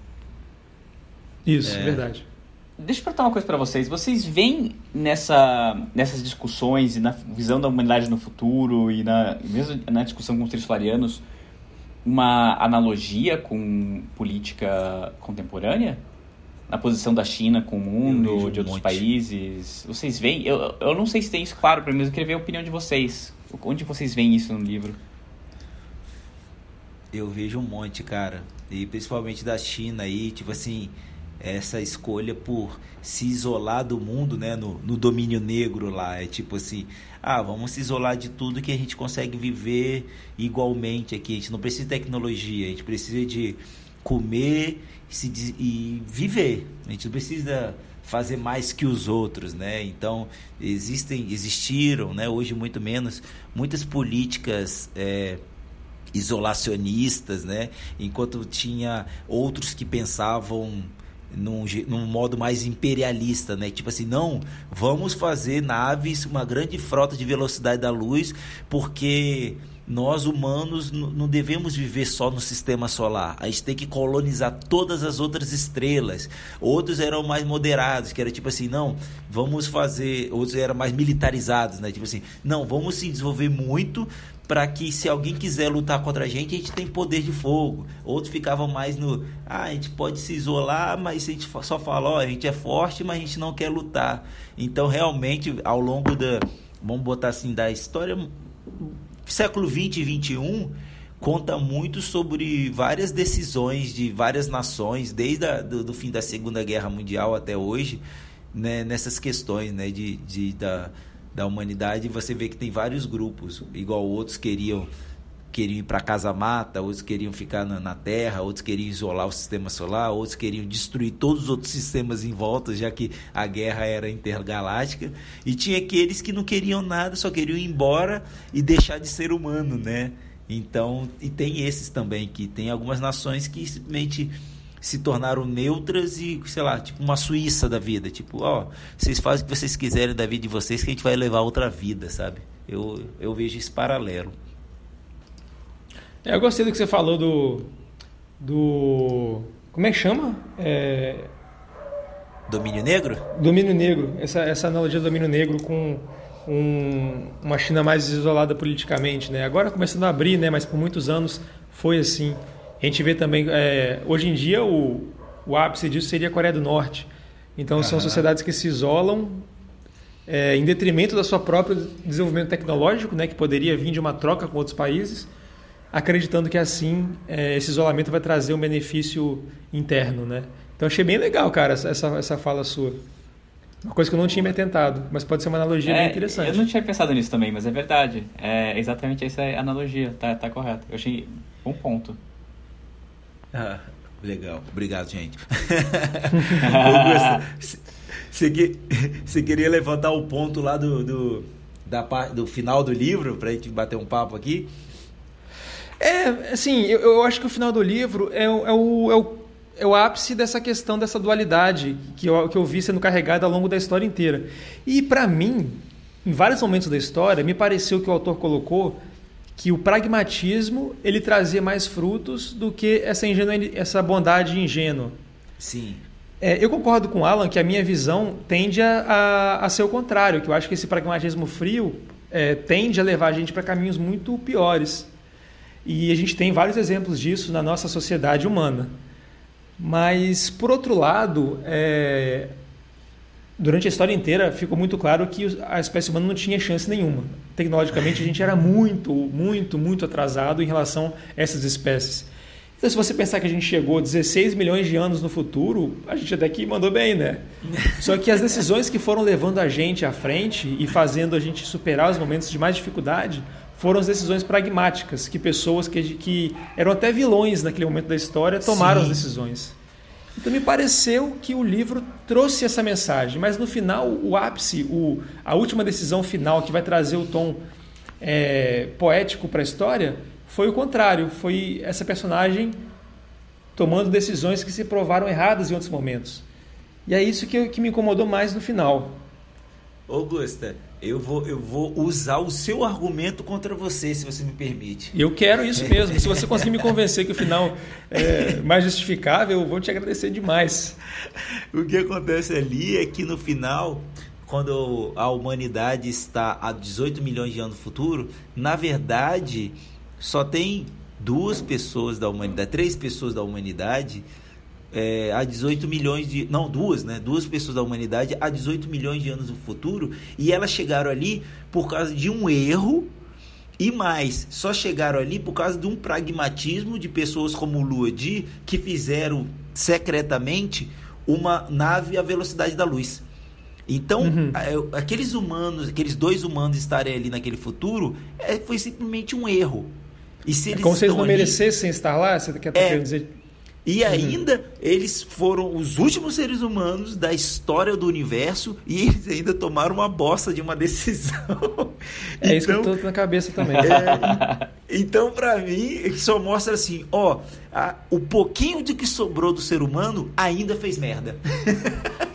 Isso, é. verdade. Deixa eu perguntar uma coisa para vocês. Vocês veem nessa, nessas discussões e na visão da humanidade no futuro e na, mesmo na discussão com os trisflarianos uma analogia com política contemporânea? Na posição da China com o mundo, de outros países? Vocês veem? Eu, eu não sei se tem isso claro para mim, mas eu queria ver a opinião de vocês. Onde vocês veem isso no livro? Eu vejo um monte, cara. E principalmente da China aí, tipo assim, essa escolha por se isolar do mundo, né, no, no, domínio negro lá. É tipo assim, ah, vamos se isolar de tudo que a gente consegue viver igualmente aqui. A gente não precisa de tecnologia, a gente precisa de comer se, e viver. A gente não precisa fazer mais que os outros, né? Então existem, existiram, né? Hoje muito menos muitas políticas é, isolacionistas, né? Enquanto tinha outros que pensavam num, num modo mais imperialista, né? Tipo assim, não, vamos fazer naves, uma grande frota de velocidade da luz, porque nós humanos não devemos viver só no sistema solar. A gente tem que colonizar todas as outras estrelas. Outros eram mais moderados, que era tipo assim, não, vamos fazer. Outros eram mais militarizados, né? Tipo assim, não, vamos se desenvolver muito para que se alguém quiser lutar contra a gente, a gente tem poder de fogo. Outros ficavam mais no, ah, a gente pode se isolar, mas a gente só fala, ó, a gente é forte, mas a gente não quer lutar. Então, realmente, ao longo da, vamos botar assim, da história século 20 e 21, conta muito sobre várias decisões de várias nações, desde a, do, do fim da Segunda Guerra Mundial até hoje, né, nessas questões né, de, de, da, da humanidade. Você vê que tem vários grupos, igual outros queriam queriam ir para casa mata, outros queriam ficar na, na, Terra, outros queriam isolar o sistema solar, outros queriam destruir todos os outros sistemas em volta, já que a guerra era intergaláctica. E tinha aqueles que não queriam nada, só queriam ir embora e deixar de ser humano, né? Então, e tem esses também que tem algumas nações que simplesmente se tornaram neutras e, sei lá, tipo uma Suíça da vida, tipo, ó, vocês fazem o que vocês quiserem da vida de vocês que a gente vai levar outra vida, sabe? Eu, eu vejo esse paralelo. É, eu gostei do que você falou do. do. Como é que chama? É... Domínio negro? Domínio negro. Essa, essa analogia do domínio negro com um, uma China mais isolada politicamente, né? Agora começando a abrir, né? Mas por muitos anos foi assim. A gente vê também, é, hoje em dia, o, o ápice disso seria a Coreia do Norte. Então, são sociedades que se isolam é, em detrimento da sua próprio desenvolvimento tecnológico, né? Que poderia vir de uma troca com outros países acreditando que assim é, esse isolamento vai trazer um benefício interno, né? Então achei bem legal, cara, essa, essa fala sua. Uma coisa que eu não tinha me atentado, mas pode ser uma analogia é, bem interessante. Eu não tinha pensado nisso também, mas é verdade. É exatamente essa analogia, tá, tá correto. Eu achei um ponto. Ah, legal. Obrigado, gente. Augusto, você, você queria levantar o ponto lá do, do, da, do final do livro, para a gente bater um papo aqui? É, assim, eu, eu, acho que o final do livro é, é, o, é, o, é o ápice dessa questão, dessa dualidade que eu, que eu vi sendo carregada ao longo da história inteira. E, para mim, em vários momentos da história, me pareceu que o autor colocou que o pragmatismo ele trazia mais frutos do que essa, essa bondade ingênua. Sim. É, eu concordo com o Alan que a minha visão tende a, a, a, ser o contrário, que eu acho que esse pragmatismo frio é, tende a levar a gente para caminhos muito piores. E a gente tem vários exemplos disso na nossa sociedade humana. Mas, por outro lado, é... durante a história inteira ficou muito claro que a espécie humana não tinha chance nenhuma. Tecnologicamente, a gente era muito, muito, muito atrasado em relação a essas espécies. Então, se você pensar que a gente chegou 16 milhões de anos no futuro, a gente até que mandou bem, né? Só que as decisões que foram levando a gente à frente e fazendo a gente superar os momentos de mais dificuldade foram as decisões pragmáticas, que pessoas que, que eram até vilões naquele momento da história tomaram Sim. as decisões. Então me pareceu que o livro trouxe essa mensagem, mas no final, o ápice, o, a última decisão final que vai trazer o tom é, poético para a história, foi o contrário. Foi essa personagem tomando decisões que se provaram erradas em outros momentos. E é isso que, que me incomodou mais no final. Augusta, eu vou, eu vou usar o seu argumento contra você, se você me permite. Eu quero isso mesmo. se você conseguir me convencer que o final é mais justificável, eu vou te agradecer demais. O que acontece ali é que no final, quando a humanidade está a 18 milhões de anos no futuro, na verdade, só tem duas pessoas da humanidade, três pessoas da humanidade é, a 18 milhões de. Não, duas, né? Duas pessoas da humanidade a 18 milhões de anos no futuro. E elas chegaram ali por causa de um erro. E mais, só chegaram ali por causa de um pragmatismo de pessoas como o Luodi que fizeram secretamente uma nave à velocidade da luz. Então, uhum. aqueles humanos, aqueles dois humanos estarem ali naquele futuro, é, foi simplesmente um erro. E se é como se eles não ali, merecessem estar lá, você quer é, dizer? E uhum. ainda uhum. eles foram os últimos seres humanos da história do universo e eles ainda tomaram uma bosta de uma decisão. É então, isso que eu então, tô na cabeça também. É, então, para mim, só mostra assim, ó, a, o pouquinho de que sobrou do ser humano ainda fez merda.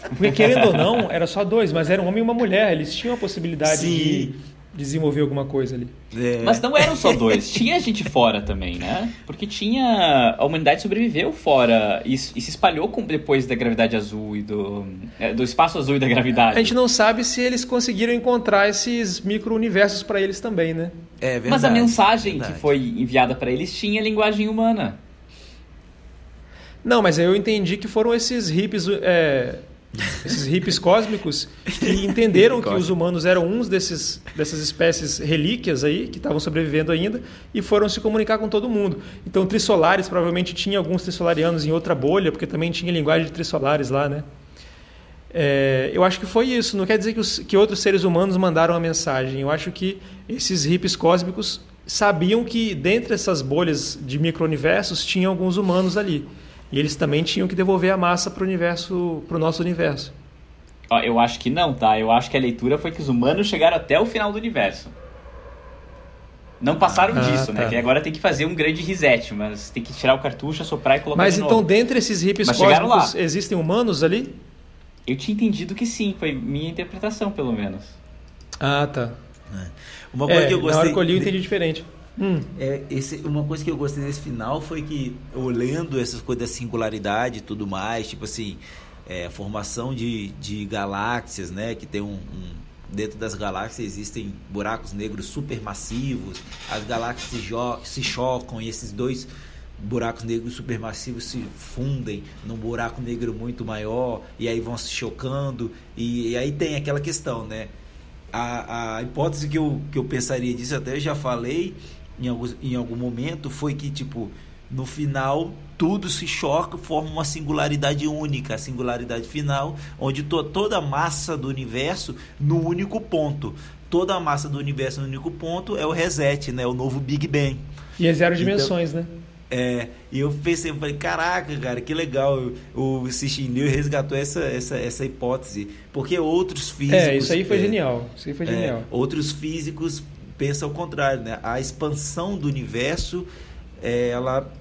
Porque querendo ou não, era só dois, mas era um homem e uma mulher. Eles tinham a possibilidade Sim. de desenvolver alguma coisa ali. É. Mas não eram só dois, tinha gente fora também, né? Porque tinha. A humanidade sobreviveu fora e, e se espalhou com, depois da gravidade azul e do. É, do espaço azul e da gravidade. A gente não sabe se eles conseguiram encontrar esses micro-universos para eles também, né? É verdade. Mas a mensagem verdade. que foi enviada para eles tinha linguagem humana. Não, mas eu entendi que foram esses hippies é, esses hippies cósmicos que entenderam que os humanos eram uns desses, dessas espécies relíquias aí, que estavam sobrevivendo ainda, e foram se comunicar com todo mundo. Então, trissolares, provavelmente tinha alguns trissolarianos em outra bolha, porque também tinha linguagem de trissolares lá, né? É, eu acho que foi isso. Não quer dizer que, os, que outros seres humanos mandaram a mensagem. Eu acho que esses hippies cósmicos sabiam que dentro dessas bolhas de micro-universos tinha alguns humanos ali. E eles também tinham que devolver a massa para o universo, para o nosso universo. Eu acho que não, tá? Eu acho que a leitura foi que os humanos chegaram até o final do universo. Não passaram ah, disso, né? tá. né? Que agora tem que fazer um grande reset, mas tem que tirar o cartucho, soprar e colocar Mas de então, novo. dentre esses hippies mas cósmicos, existem humanos ali? Eu tinha entendido que sim, foi minha interpretação, pelo menos. Ah, tá. É. Uma coisa é, que eu gostei. Na hora que eu li, eu entendi diferente. Hum. É, esse, uma coisa que eu gostei nesse final foi que, olhando essas coisas da singularidade e tudo mais, tipo assim, é, formação de, de galáxias, né? Que tem um, um dentro das galáxias existem buracos negros supermassivos, as galáxias se, se chocam e esses dois buracos negros supermassivos se fundem num buraco negro muito maior e aí vão se chocando e, e aí tem aquela questão, né? A, a hipótese que eu, que eu pensaria disso, até eu já falei em, algum, em algum momento, foi que, tipo, no final tudo se choca, forma uma singularidade única, a singularidade final, onde to, toda a massa do universo no único ponto. Toda a massa do universo no único ponto é o reset, né? O novo Big Bang. E é zero então, dimensões, então, né? É, e eu pensei, eu falei, caraca, cara, que legal. O Cixin Liu resgatou essa, essa, essa hipótese. Porque outros físicos. É, isso aí foi é, genial. Isso aí foi é, genial. Outros físicos pensam ao contrário, né? A expansão do universo, é, ela,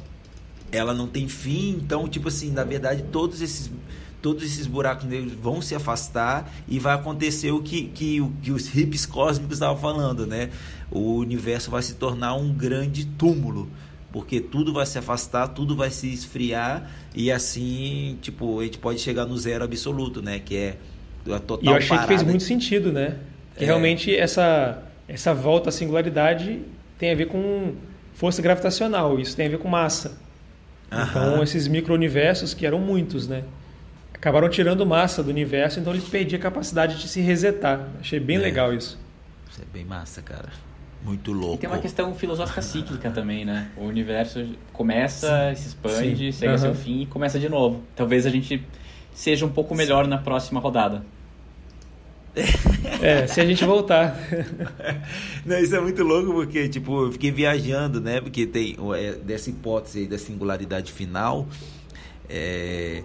ela não tem fim. Então, tipo assim, na verdade, todos esses todos esses buracos negros vão se afastar e vai acontecer o que, que, que os hippies cósmicos estavam falando, né? O universo vai se tornar um grande túmulo porque tudo vai se afastar, tudo vai se esfriar e assim, tipo, a gente pode chegar no zero absoluto, né? Que é a total E eu achei parada. que fez muito sentido, né? Que é. realmente essa, essa volta à singularidade tem a ver com força gravitacional, isso tem a ver com massa. Aham. Então, esses micro-universos, que eram muitos, né? Acabaram tirando massa do universo, então ele perdia a capacidade de se resetar. Achei bem é. legal isso. Isso é bem massa, cara. Muito louco. E tem uma questão filosófica cíclica também, né? O universo começa, Sim. se expande, Sim. segue uhum. seu fim e começa de novo. Talvez a gente seja um pouco melhor Sim. na próxima rodada. É, se a gente voltar. Não, isso é muito louco porque, tipo, eu fiquei viajando, né? Porque tem é, dessa hipótese aí da singularidade final. É,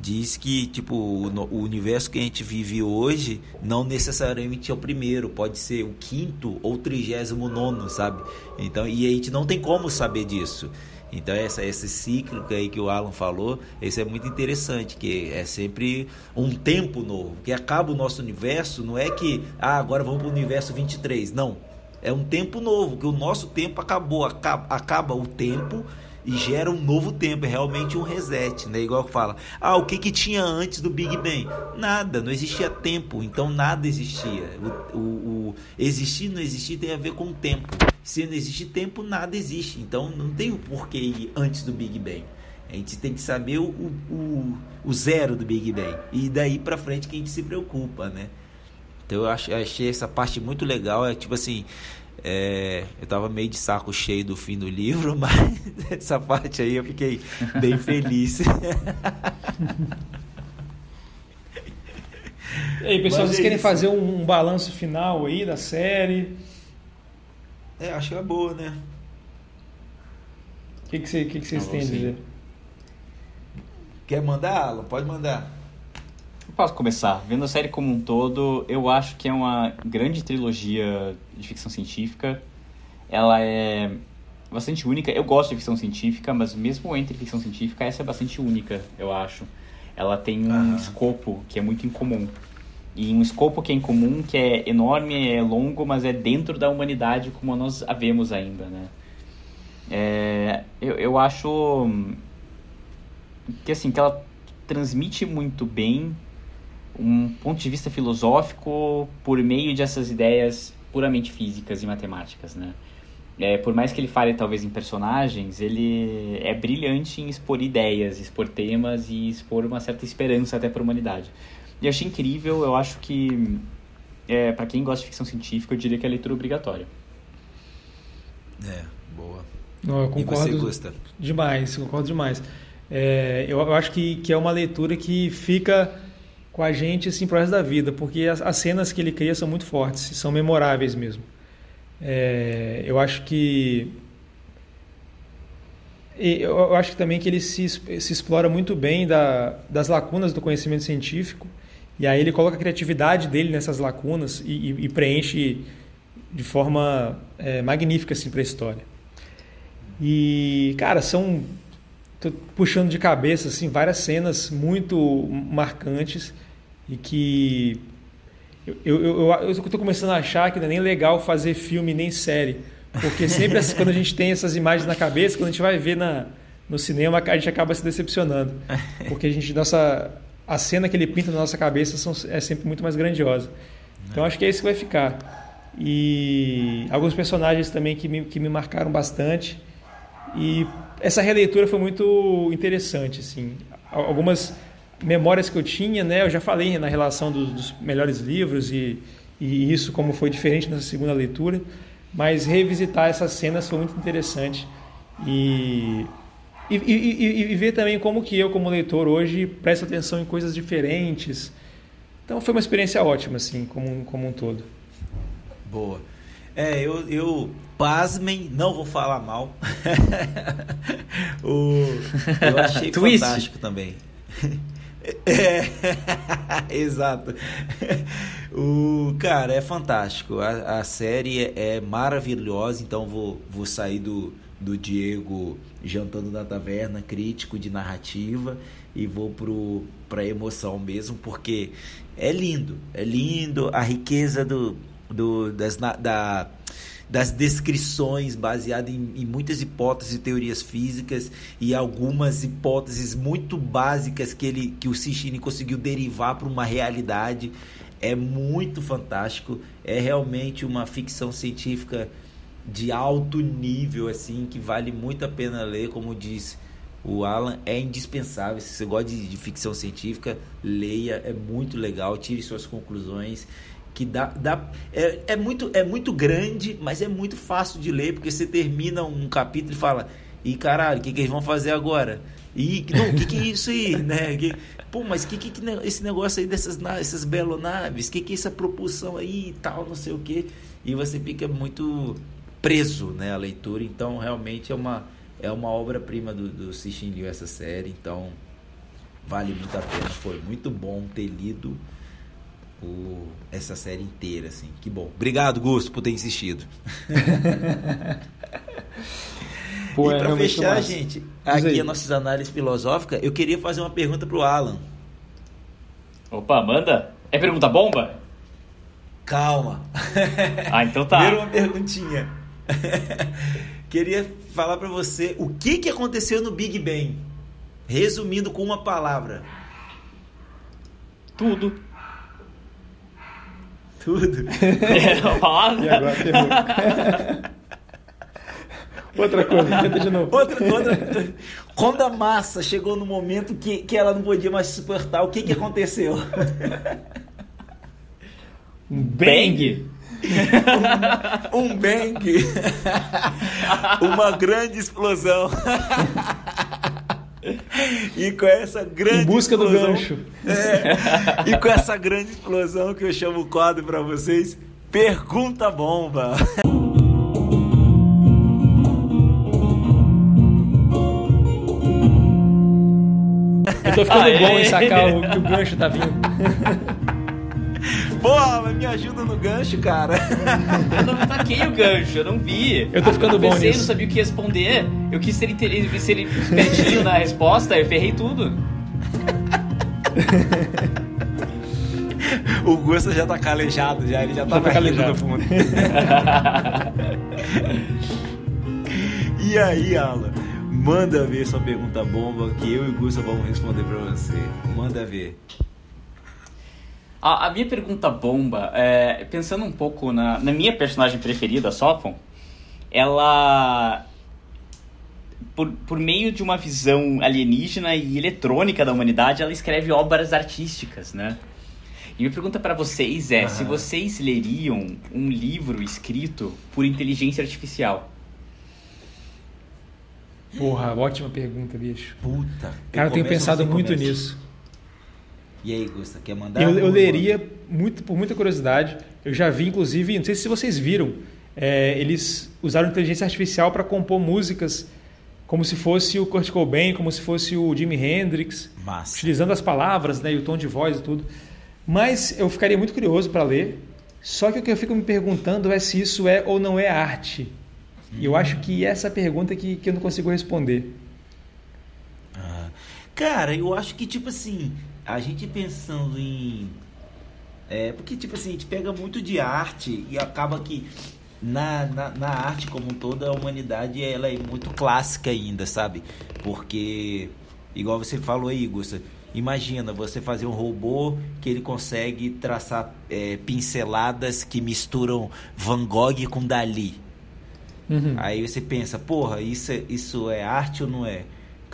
diz que tipo o, universo que a gente vive hoje não necessariamente é o primeiro, pode ser o quinto ou trigésimo nono, sabe? Então e a gente não tem como saber disso. Então essa esse cíclico aí que o Alan falou, isso é muito interessante, que é sempre um tempo novo, que acaba o nosso universo, não é que ah, agora vamos para o universo 23, não. É um tempo novo, que o nosso tempo acabou, acaba, acaba o tempo e gera um novo tempo, é realmente um reset, né? Igual fala, ah, o que que tinha antes do Big Bang? Nada, não existia tempo, então nada existia. O, o, o existir não existir tem a ver com o tempo. Se não existe tempo, nada existe. Então não tem o porquê ir antes do Big Bang. A gente tem que saber o, o, o zero do Big Bang. E daí para frente que a gente se preocupa, né? Então eu achei essa parte muito legal. É tipo assim, é, eu tava meio de saco cheio do fim do livro, mas essa parte aí eu fiquei bem feliz. e aí, pessoal, mas vocês é querem isso. fazer um, um, balanço final aí da série? É, acho que é boa, né? O que, que, você, que, que vocês têm a dizer? Quer mandar, Alan? Pode mandar. Posso começar. Vendo a série como um todo, eu acho que é uma grande trilogia de ficção científica. Ela é bastante única. Eu gosto de ficção científica, mas mesmo entre ficção científica, essa é bastante única, eu acho. Ela tem um escopo que é muito incomum. E um escopo que é incomum, que é enorme, é longo, mas é dentro da humanidade como nós a vemos ainda, né? É, eu, eu acho que assim, que ela transmite muito bem um ponto de vista filosófico por meio dessas ideias puramente físicas e matemáticas, né? É, por mais que ele fale talvez em personagens, ele é brilhante em expor ideias, expor temas e expor uma certa esperança até para a humanidade. E eu achei incrível, eu acho que é, para quem gosta de ficção científica, eu diria que é leitura obrigatória. É, boa. Não, eu concordo e você gosta? demais, concordo demais. É, eu, eu acho que, que é uma leitura que fica com a gente assim pro resto da vida, porque as, as cenas que ele cria são muito fortes, são memoráveis mesmo. É, eu acho que eu acho também que ele se, se explora muito bem da, das lacunas do conhecimento científico e aí ele coloca a criatividade dele nessas lacunas e, e, e preenche de forma é, magnífica assim para a história. E cara, são tô puxando de cabeça assim várias cenas muito marcantes e que eu, eu, eu, eu estou começando a achar que não é nem legal fazer filme nem série porque sempre quando a gente tem essas imagens na cabeça, quando a gente vai ver na, no cinema, a gente acaba se decepcionando. Porque a gente, nossa, a cena que ele pinta na nossa cabeça são, é sempre muito mais grandiosa. Então acho que é isso que vai ficar. E alguns personagens também que me, que me marcaram bastante. E essa releitura foi muito interessante, assim. Algumas memórias que eu tinha, né? Eu já falei na relação dos, dos melhores livros e, e isso como foi diferente nessa segunda leitura. Mas revisitar essas cenas foi muito interessante e, e, e, e, ver também como que eu, como leitor, hoje presto atenção em coisas diferentes. Então foi uma experiência ótima, assim, como, como um todo. Boa. É, eu, eu pasmem, não vou falar mal. o, eu achei fantástico também. É, exato. O cara é fantástico. A, a série é, é, maravilhosa. Então vou, vou sair do, do Diego jantando na taverna, crítico de narrativa, e vou pro pra emoção mesmo, porque é lindo, é lindo a riqueza do, do das, da das descrições baseadas em, em, muitas hipóteses e teorias físicas e algumas hipóteses muito básicas que ele que o Cixini conseguiu derivar para uma realidade. É muito fantástico. É realmente uma ficção científica de alto nível assim que vale muito a pena ler. Como diz o Alan é indispensável. Se você gosta de, de ficção científica leia. É muito legal. Tire suas conclusões que dá, dá é, é, muito, é muito grande, mas é muito fácil de ler, porque você termina um capítulo e fala, e caralho, o que, que eles vão fazer agora? E o que, que é isso aí, né? Que, pô, mas que que, que esse negócio aí dessas essas belonaves? Que que é essa propulsão aí e tal, não sei o que? E você fica muito preso, né, a leitura. Então, realmente é uma é uma obra-prima do, do Cixin Liu essa série. Então, vale muito a pena. Foi muito bom ter lido o, essa série inteira, assim. Que bom. Obrigado, Gusto, por ter insistido. Pô, e é para fechar, gente, aqui as nossas análises filosóficas, eu queria fazer uma pergunta pro Alan. Opa, manda. É pergunta bomba? Calma. Ah, então tá. Primeiro uma perguntinha. queria falar para você o que, que aconteceu no Big Bang. Resumindo com uma palavra. Tudo. Tudo. É, e agora ferrou. outra coisa, tenta de novo. Outra, outra, quando a massa chegou no momento que, que ela não podia mais suportar, o que, que aconteceu? Um bang? um, um bang. Uma grande explosão. E com essa grande em busca explosão, do gancho. É, e com essa grande explosão que eu chamo o quadro para vocês, pergunta bomba. Eu tô ficando Aê. bom em sacar o que o gancho tá vindo. Porra, me ajuda no gancho, cara. Eu não taquei o gancho, eu não vi. Eu tô ficando eu bom pensei, nisso. não sabia o que responder. Eu quis ser, ele, ser espertinho na resposta, eu ferrei tudo. o Gusta já tá calejado, já, ele já, já tá calejado no fundo. e aí, Alan? Manda ver sua pergunta bomba que eu e o Gusta vamos responder para você. Manda ver. A, a minha pergunta bomba, é, pensando um pouco na, na minha personagem preferida, a Sophon, ela por, por meio de uma visão alienígena e eletrônica da humanidade, ela escreve obras artísticas, né? E minha pergunta para vocês é: uhum. se vocês leriam um livro escrito por inteligência artificial? Porra, ótima pergunta, bicho. Puta. Cara, eu tenho pensado muito nisso. E aí, Gusta, quer mandar? Eu, eu leria muito, por muita curiosidade. Eu já vi, inclusive, não sei se vocês viram, é, eles usaram inteligência artificial para compor músicas como se fosse o Kurt Cobain, como se fosse o Jimi Hendrix, Massa. utilizando as palavras, né, e o tom de voz e tudo. Mas eu ficaria muito curioso para ler. Só que o que eu fico me perguntando é se isso é ou não é arte. E eu acho que essa é a pergunta que, que eu não consigo responder. Ah, cara, eu acho que, tipo assim, a gente pensando em. É, porque, tipo assim, a gente pega muito de arte e acaba que na, na, na, arte como todo, a humanidade ela é muito clássica ainda, sabe? Porque, igual você falou aí, Gusta, imagina você fazer um robô que ele consegue traçar é, pinceladas que misturam Van Gogh com Dali. Uhum. Aí você pensa, porra, isso é, isso é arte ou não é?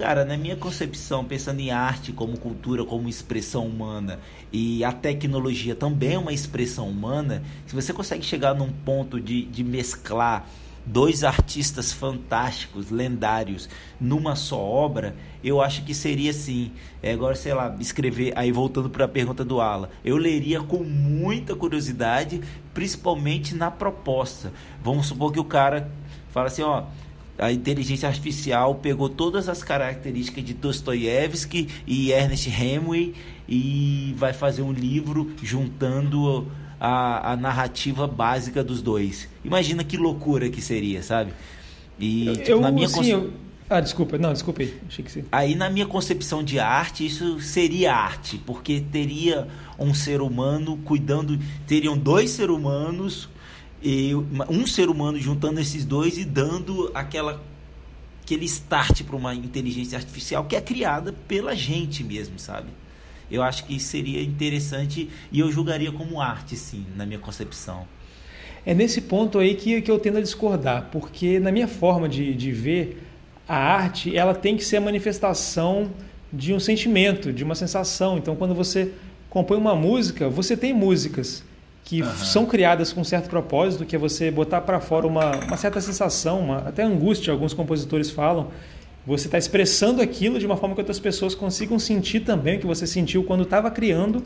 Cara, na minha concepção, pensando em arte como cultura, como expressão humana, e a tecnologia também é uma expressão humana, se você consegue chegar num ponto de, de mesclar dois artistas fantásticos, lendários, numa só obra, eu acho que seria assim. É, agora, sei lá, escrever. Aí voltando para a pergunta do Ala, eu leria com muita curiosidade, principalmente na proposta. Vamos supor que o cara fala assim: ó, a inteligência artificial pegou todas as características de Dostoiévski e Ernest Hemingway e vai fazer um livro juntando a, a narrativa básica dos dois. Imagina que loucura que seria, sabe? E eu, tipo, na minha sim, conce... eu... Ah, desculpa, não, desculpe aí. Achei que sim. Aí na minha concepção de arte, isso seria arte, porque teria um ser humano cuidando, teriam dois seres humanos e um ser humano juntando esses dois e dando aquela aquele start para uma inteligência artificial que é criada pela gente mesmo, sabe? Eu acho que seria interessante e eu julgaria como arte, sim, na minha concepção. É nesse ponto aí que, que eu tendo a discordar, porque na minha forma de, de ver, a arte ela tem que ser a manifestação de um sentimento, de uma sensação. Então, quando você compõe uma música, você tem músicas que uhum. são criadas com um certo propósito, que é você botar para fora uma, uma certa sensação, uma, até angústia, alguns compositores falam. Você está expressando aquilo de uma forma que outras pessoas consigam sentir também o que você sentiu quando estava criando.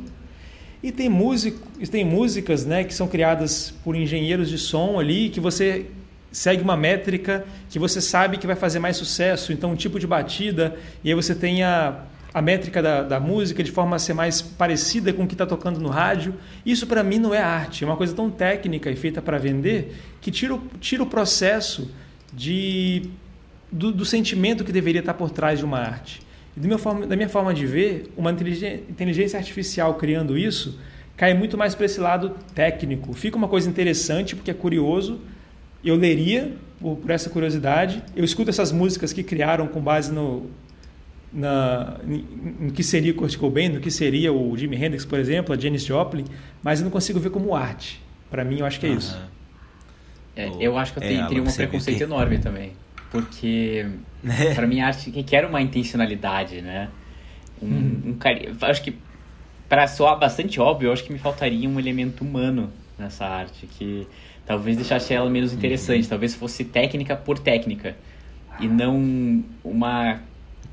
E tem, músico, tem músicas né, que são criadas por engenheiros de som ali, que você segue uma métrica que você sabe que vai fazer mais sucesso, então um tipo de batida, e aí você tem a, a métrica da, da música de forma a ser mais parecida com o que está tocando no rádio. Isso para mim não é arte, é uma coisa tão técnica e feita para vender que tira, tira o processo de, do, do, sentimento que deveria estar tá por trás de uma arte. E forma, da minha forma de ver, uma inteligência artificial criando isso cai muito mais para esse lado técnico. Fica uma coisa interessante porque é curioso. Eu leria por, por essa curiosidade. Eu escuto essas músicas que criaram com base no, na, no que seria o Kurt Cobain, no que seria o Jimi Hendrix, por exemplo, a Janis Joplin, mas eu não consigo ver como arte. Para mim, eu acho que é uhum. isso. É, eu acho que eu é, tenho, teria um preconceito que... enorme também. Porque, para mim, a arte quer uma intencionalidade, né? Um, uhum. um. Acho que, para soar bastante óbvio, eu acho que me faltaria um elemento humano nessa arte, que talvez deixasse ela menos interessante. Uhum. Talvez fosse técnica por técnica. E não uma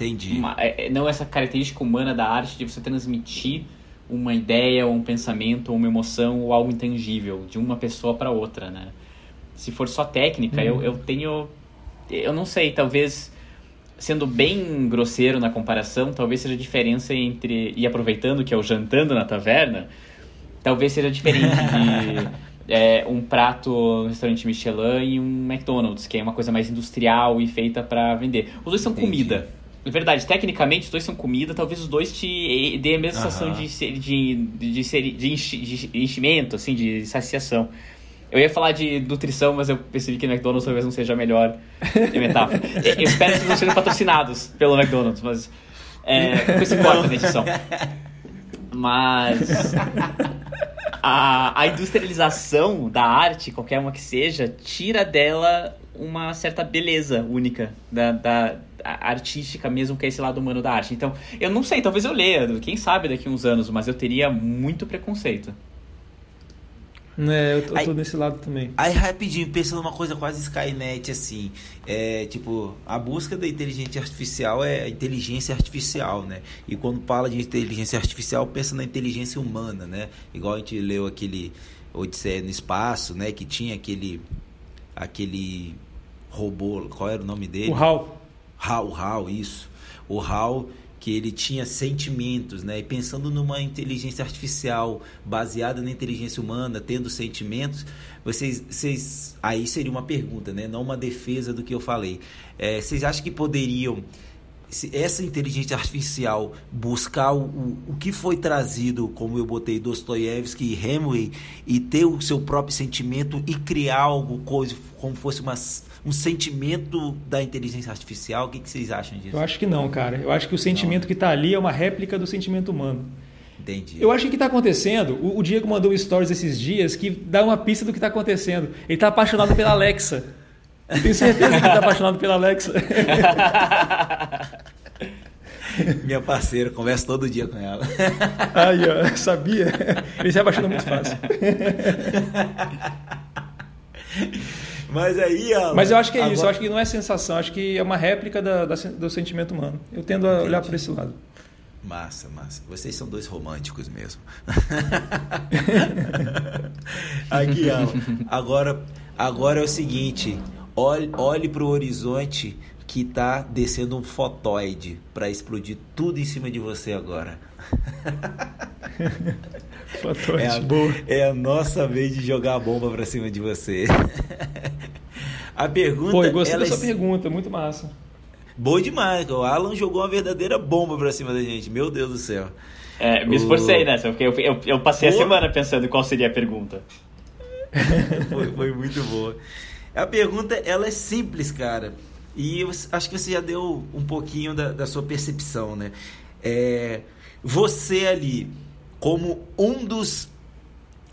Entendi. Uma, é, é, não essa característica humana da arte de você transmitir uma ideia, ou um pensamento, ou uma emoção, ou algo intangível de uma pessoa para outra, né? Se for só técnica, uhum. eu, eu tenho... Eu não sei, talvez sendo bem grosseiro na comparação, talvez seja a diferença entre. E aproveitando que é o jantando na taverna, talvez seja diferente de é, um prato no restaurante Michelin e um McDonald's, que é uma coisa mais industrial e feita para vender. Os dois são Entendi. comida. Verdade, tecnicamente os dois são comida, talvez os dois te dêem a mesma sensação de, de, de, de, de, enchimento, assim, de saciação. Eu ia falar de nutrição, mas eu percebi que McDonald's talvez não seja a melhor metáfora. eu espero que eles não sejam patrocinados pelo McDonald's, mas é, com esse corte na edição. Mas a, a industrialização da arte, qualquer uma que seja, tira dela uma certa beleza única da, da artística mesmo, que é esse lado humano da arte. Então, eu não sei, talvez eu leia, quem sabe daqui a uns anos, mas eu teria muito preconceito. É, eu tô, tô nesse lado também. Aí rapidinho, pensando numa coisa quase Skynet, assim, é tipo, a busca da inteligência artificial é a inteligência artificial, né? E quando fala de inteligência artificial, pensa na inteligência humana, né? Igual a gente leu aquele Odisseia no Espaço, né? Que tinha aquele, aquele robô, qual era o nome dele? O HAL. HAL, HAL, isso. O HAL que ele tinha sentimentos, né? E pensando numa inteligência artificial baseada na inteligência humana, tendo sentimentos, vocês, vocês aí seria uma pergunta, né? Não uma defesa do que eu falei. É, vocês acham que poderiam essa inteligência artificial buscar o, o, que foi trazido, como eu botei Dostoiévski e Hemingway, e ter o seu próprio sentimento e criar algo coisa, como fosse uma um sentimento da inteligência artificial? O que, que vocês acham disso? Eu acho que não, cara. Eu acho que o sentimento não. que está ali é uma réplica do sentimento humano. Entendi. Eu acho que o que está acontecendo, o, o Diego mandou stories esses dias que dá uma pista do que está acontecendo. Ele está apaixonado pela Alexa. Eu tenho certeza que ele está apaixonado pela Alexa. Minha parceira, converso todo dia com ela. Aí, ó, sabia? Ele se apaixona muito fácil. Mas aí, ó, Mas eu acho que é agora... isso, eu acho que não é sensação, acho que é uma réplica da, da, do sentimento humano. Eu tendo a Entendi. olhar por esse lado. Massa, massa. Vocês são dois românticos mesmo. Aqui, ó. Agora, agora é o seguinte: olhe, olhe para o horizonte que está descendo um fotóide para explodir tudo em cima de você agora. é, a, boa. é a nossa vez de jogar a bomba pra cima de você. a pergunta. Pô, eu gostei dessa é... pergunta, muito massa. Boa demais, o Alan jogou uma verdadeira bomba pra cima da gente, meu Deus do céu. É, me esforcei nessa, porque eu, eu, eu passei Pô. a semana pensando qual seria a pergunta. foi, foi muito boa. A pergunta, ela é simples, cara. E acho que você já deu um pouquinho da, da sua percepção, né? É, você ali, como um dos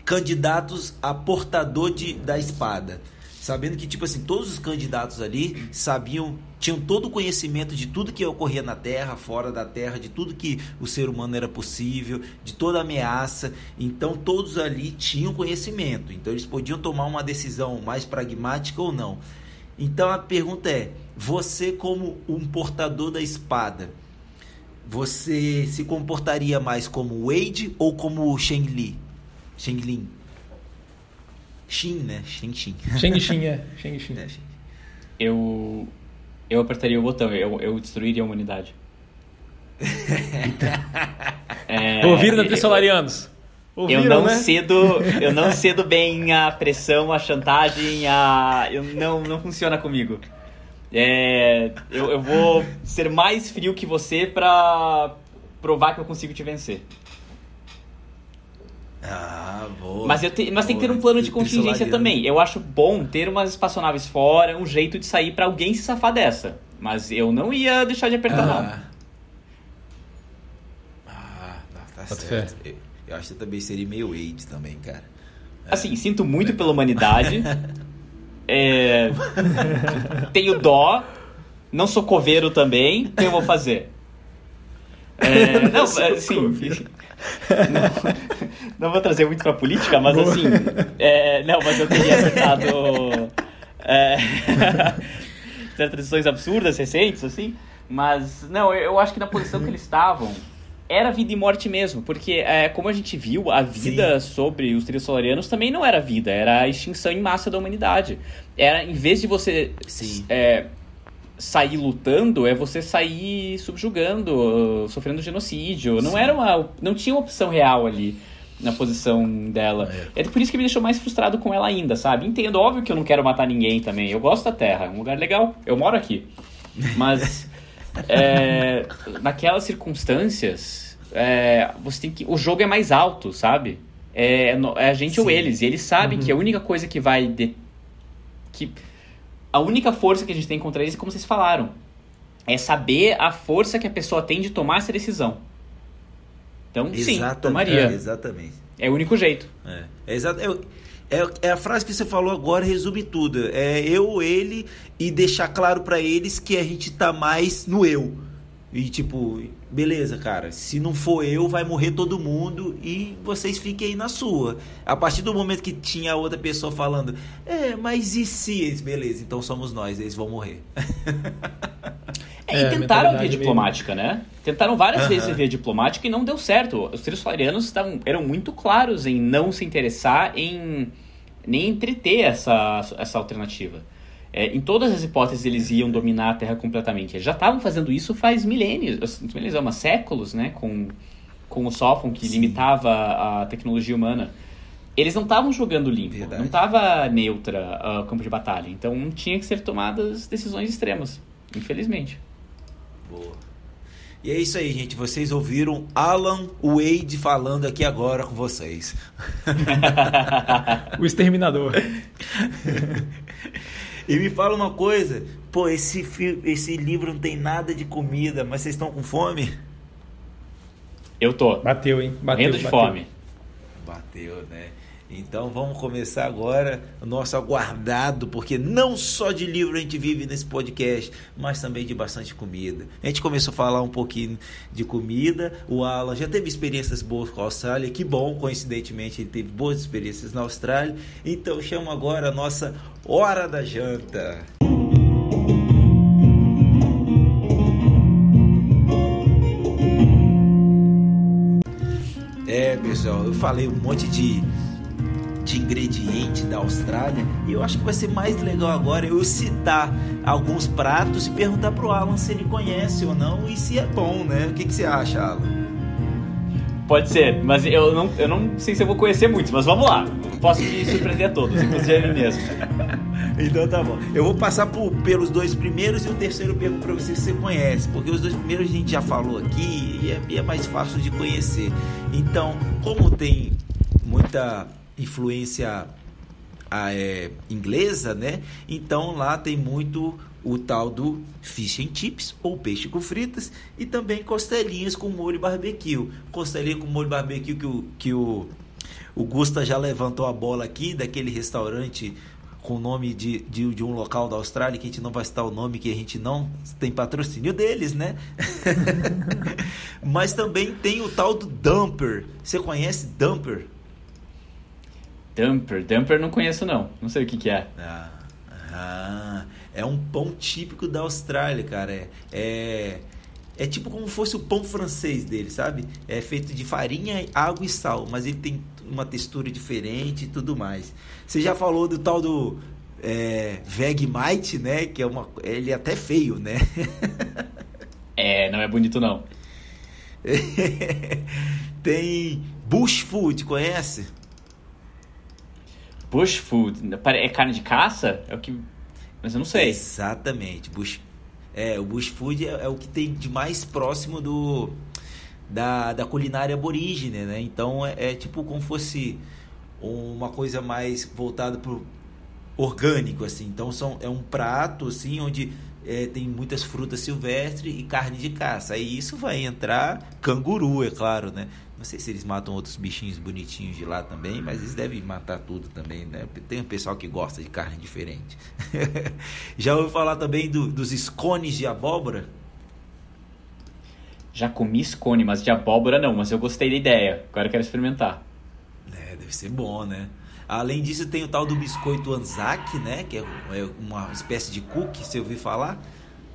candidatos a portador de, da espada. Sabendo que, tipo assim, todos os candidatos ali sabiam, tinham todo o conhecimento de tudo que ocorria na Terra, fora da Terra, de tudo que o ser humano era possível, de toda ameaça. Então, todos ali tinham conhecimento. Então, eles podiam tomar uma decisão mais pragmática ou não. Então, a pergunta é: você, como um portador da espada, você se comportaria mais como Wade ou como Sheng Li? Sheng Lin? Xin, né? Sheng Xin. Sheng Xin, é. Sheng Xin. É, eu, eu apertaria o botão, eu, eu destruiria a humanidade. é, Ouviram da Trissolarianos? eu não né? cedo, eu não cedo bem a pressão, a chantagem, a eu não não funciona comigo. É, eu, eu vou ser mais frio que você pra provar que eu consigo te vencer. Ah, boa. Mas, eu te, mas tem que ter um plano de contingência também. Eu acho bom ter umas espaçonaves fora, um jeito de sair para alguém se safar dessa. Mas eu não ia deixar de apertar ah. Ah, tá, tá certo. Eu, eu, acho que também seria meio AIDS também, cara. É. Assim, sinto muito pela humanidade. É... Tenho dó. Não sou coveiro também. O que eu vou fazer? É... Não, assim. Não, não, vou trazer muito pra política, mas Boa. assim. É... Não, mas eu teria acertado. É... tradições absurdas recentes, assim. Mas, não, eu acho que na posição que eles estavam, era vida e morte mesmo, porque é, como a gente viu, a vida Sim. sobre os trilhos também não era vida, era a extinção em massa da humanidade. Era, em vez de você é, sair lutando, é você sair subjugando, sofrendo genocídio. Não era uma, não tinha uma opção real ali na posição dela. É. é por isso que me deixou mais frustrado com ela ainda, sabe? Entendo, óbvio que eu não quero matar ninguém também. Eu gosto da Terra, é um lugar legal. Eu moro aqui. Mas é, naquelas circunstâncias, é, você tem que. O jogo é mais alto, sabe? É, é a gente Sim. ou eles. E eles sabem uhum. que a única coisa que vai. De, que, a única força que a gente tem contra eles é como vocês falaram. É saber a força que a pessoa tem de tomar essa decisão. Então, Exatamente, sim, tomaria. É, exatamente. É o único jeito. É, é é, é, a frase que você falou agora resume tudo. É eu, ele e deixar claro para eles que a gente tá mais no eu. E tipo, beleza, cara, se não for eu, vai morrer todo mundo e vocês fiquem aí na sua. A partir do momento que tinha outra pessoa falando, é, mas e se eles, beleza, então somos nós, eles vão morrer. É, e tentaram via diplomática, né? Tentaram várias uhum. vezes via diplomática e não deu certo. Os trilhos florianos estavam, eram muito claros em não se interessar em nem entreter essa, essa alternativa. É, em todas as hipóteses eles iam dominar a Terra completamente. Eles já estavam fazendo isso faz milênios, milênios é, séculos, né? Com, com o Sófon, que Sim. limitava a tecnologia humana. Eles não estavam jogando limpo, Verdade. não estava neutra o uh, campo de batalha. Então tinha que ser tomadas decisões extremas, infelizmente. Boa. E é isso aí, gente. Vocês ouviram Alan Wade falando aqui agora com vocês. o exterminador. E me fala uma coisa, pô, esse, esse livro não tem nada de comida, mas vocês estão com fome? Eu tô. Bateu, hein? Bateu, de bateu. fome. Bateu, né? Então vamos começar agora o nosso aguardado, porque não só de livro a gente vive nesse podcast, mas também de bastante comida. A gente começou a falar um pouquinho de comida. O Alan já teve experiências boas com a Austrália, que bom, coincidentemente ele teve boas experiências na Austrália. Então chamo agora a nossa hora da janta. É, pessoal, eu falei um monte de de ingrediente da Austrália. E eu acho que vai ser mais legal agora eu citar alguns pratos e perguntar pro Alan se ele conhece ou não e se é bom, né? O que, que você acha, Alan? Pode ser, mas eu não, eu não sei se eu vou conhecer muitos, mas vamos lá. Posso me surpreender a todos, inclusive a mim mesmo. então tá bom. Eu vou passar por, pelos dois primeiros e o terceiro eu pergunto pra você se você conhece, porque os dois primeiros a gente já falou aqui e é, é mais fácil de conhecer. Então, como tem muita influência ah, é, inglesa, né? Então lá tem muito o tal do fish and chips ou peixe com fritas e também costelinhas com molho barbecue. Costelinha com molho barbecue que o, que o, o Gusta já levantou a bola aqui daquele restaurante com o nome de, de, de, um local da Austrália que a gente não vai citar o nome que a gente não tem patrocínio deles, né? Mas também tem o tal do dumper. Você conhece dumper? Dumper. Dumper não conheço não. Não sei o que, que é. Ah, ah, é um pão típico da Austrália, cara. É, é, é tipo como fosse o pão francês dele, sabe? É feito de farinha, água e sal, mas ele tem uma textura diferente e tudo mais. Você já falou do tal do é, Vegemite, né? Que é uma, ele é até feio, né? é, não é bonito não. tem Bush Food, conhece? Bush food. É carne de caça? É o que. Mas eu não sei. Exatamente. Bush, é, o bush food é, é o que tem de mais próximo do da, da culinária aborígene, né? Então é, é tipo como fosse uma coisa mais voltada pro orgânico, assim. Então são, é um prato, assim, onde é, tem muitas frutas silvestres e carne de caça. Aí isso vai entrar canguru, é claro, né? Não sei se eles matam outros bichinhos bonitinhos de lá também, mas eles devem matar tudo também, né? Tem um pessoal que gosta de carne diferente. Já ouviu falar também do, dos scones de abóbora? Já comi scone, mas de abóbora não, mas eu gostei da ideia. Agora eu quero experimentar. É, deve ser bom, né? Além disso, tem o tal do biscoito Anzac, né? Que é, é uma espécie de cookie, você ouviu falar?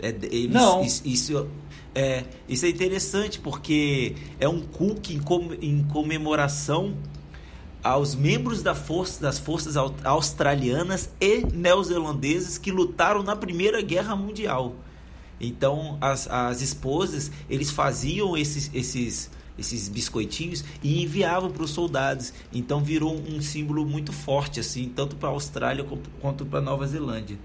É, eles, não. Isso, isso é, isso é interessante porque é um cookie em, comemoração aos membros da força, das forças australianas e neozelandesas que lutaram na Primeira Guerra Mundial. Então, as, as esposas, eles faziam esses, esses, esses biscoitinhos e enviavam para os soldados. Então, virou um símbolo muito forte, assim, tanto para a Austrália quanto para a Nova Zelândia.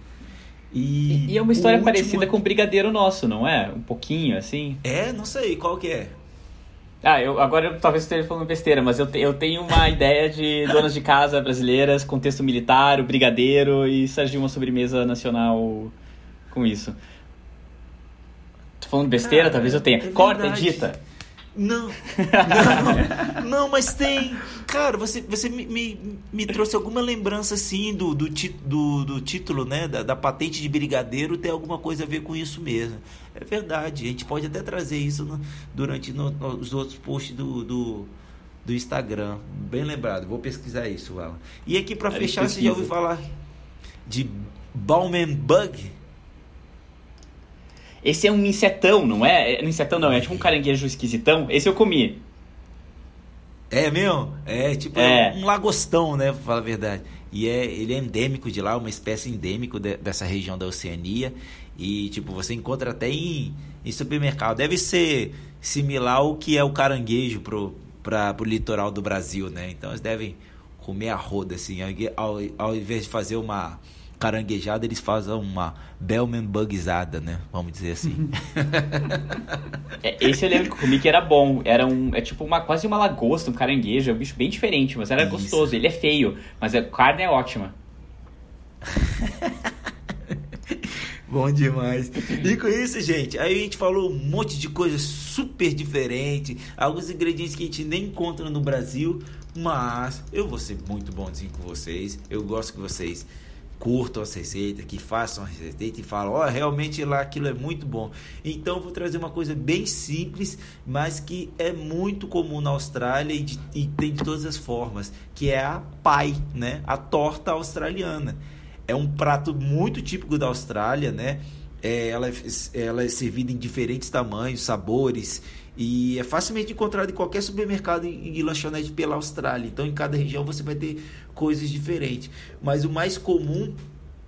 E, e é uma história parecida com o Brigadeiro Nosso, não é? Um pouquinho, assim. É, não sei, qual que é? Ah, eu, agora eu talvez esteja falando besteira, mas eu, te, eu tenho uma ideia de donas de casa brasileiras, contexto militar, o brigadeiro e surgiu uma sobremesa nacional com isso. Tô falando besteira? Cara, talvez eu tenha. É Corta, edita. Não, não, não, mas tem. Cara, você, você me, me, me trouxe alguma lembrança assim do, do, do, do título, né? Da, da, patente de brigadeiro tem alguma coisa a ver com isso mesmo. É verdade, a gente pode até trazer isso no, durante no, os outros posts do, do, do, Instagram. Bem lembrado, vou pesquisar isso, Alan. E aqui para fechar, você já ouviu falar de Bauman Bug? Esse é um insetão, não é? é? Um insetão não, é tipo um caranguejo esquisitão. Esse eu comi. É mesmo? É tipo é. um lagostão, né? Pra falar a verdade. E é, ele é endêmico de lá, uma espécie endêmico de, dessa região da Oceania. E tipo, você encontra até em, em supermercado. Deve ser similar ao que é o caranguejo pro, pra, pro litoral do Brasil, né? Então eles devem comer a roda, assim, ao, ao invés de fazer uma caranguejada, eles fazem uma Bellman bugzada, né? Vamos dizer assim. É, esse eu lembro que comi que era bom. Era um, é tipo uma, quase uma lagosta, um caranguejo. É um bicho bem diferente, mas era Isso. gostoso. Ele é feio, mas a carne é ótima. Bom demais. E com isso, gente, aí a gente falou um monte de coisa super diferente, alguns ingredientes que a gente nem encontra no Brasil, mas eu vou ser muito bonzinho com vocês. Eu gosto que vocês curtam as receitas, que façam as receitas e falam, ó, oh, realmente lá aquilo é muito bom. Então vou trazer uma coisa bem simples, mas que é muito comum na Austrália e, de, e tem de todas as formas, que é a pai, né? A torta australiana. É um prato muito típico da Austrália, né? É, ela, é, ela é servida em diferentes tamanhos, sabores e é facilmente encontrado em qualquer supermercado e, lanchonete pela Austrália. Então, em cada região você vai ter coisas diferentes. Mas o mais comum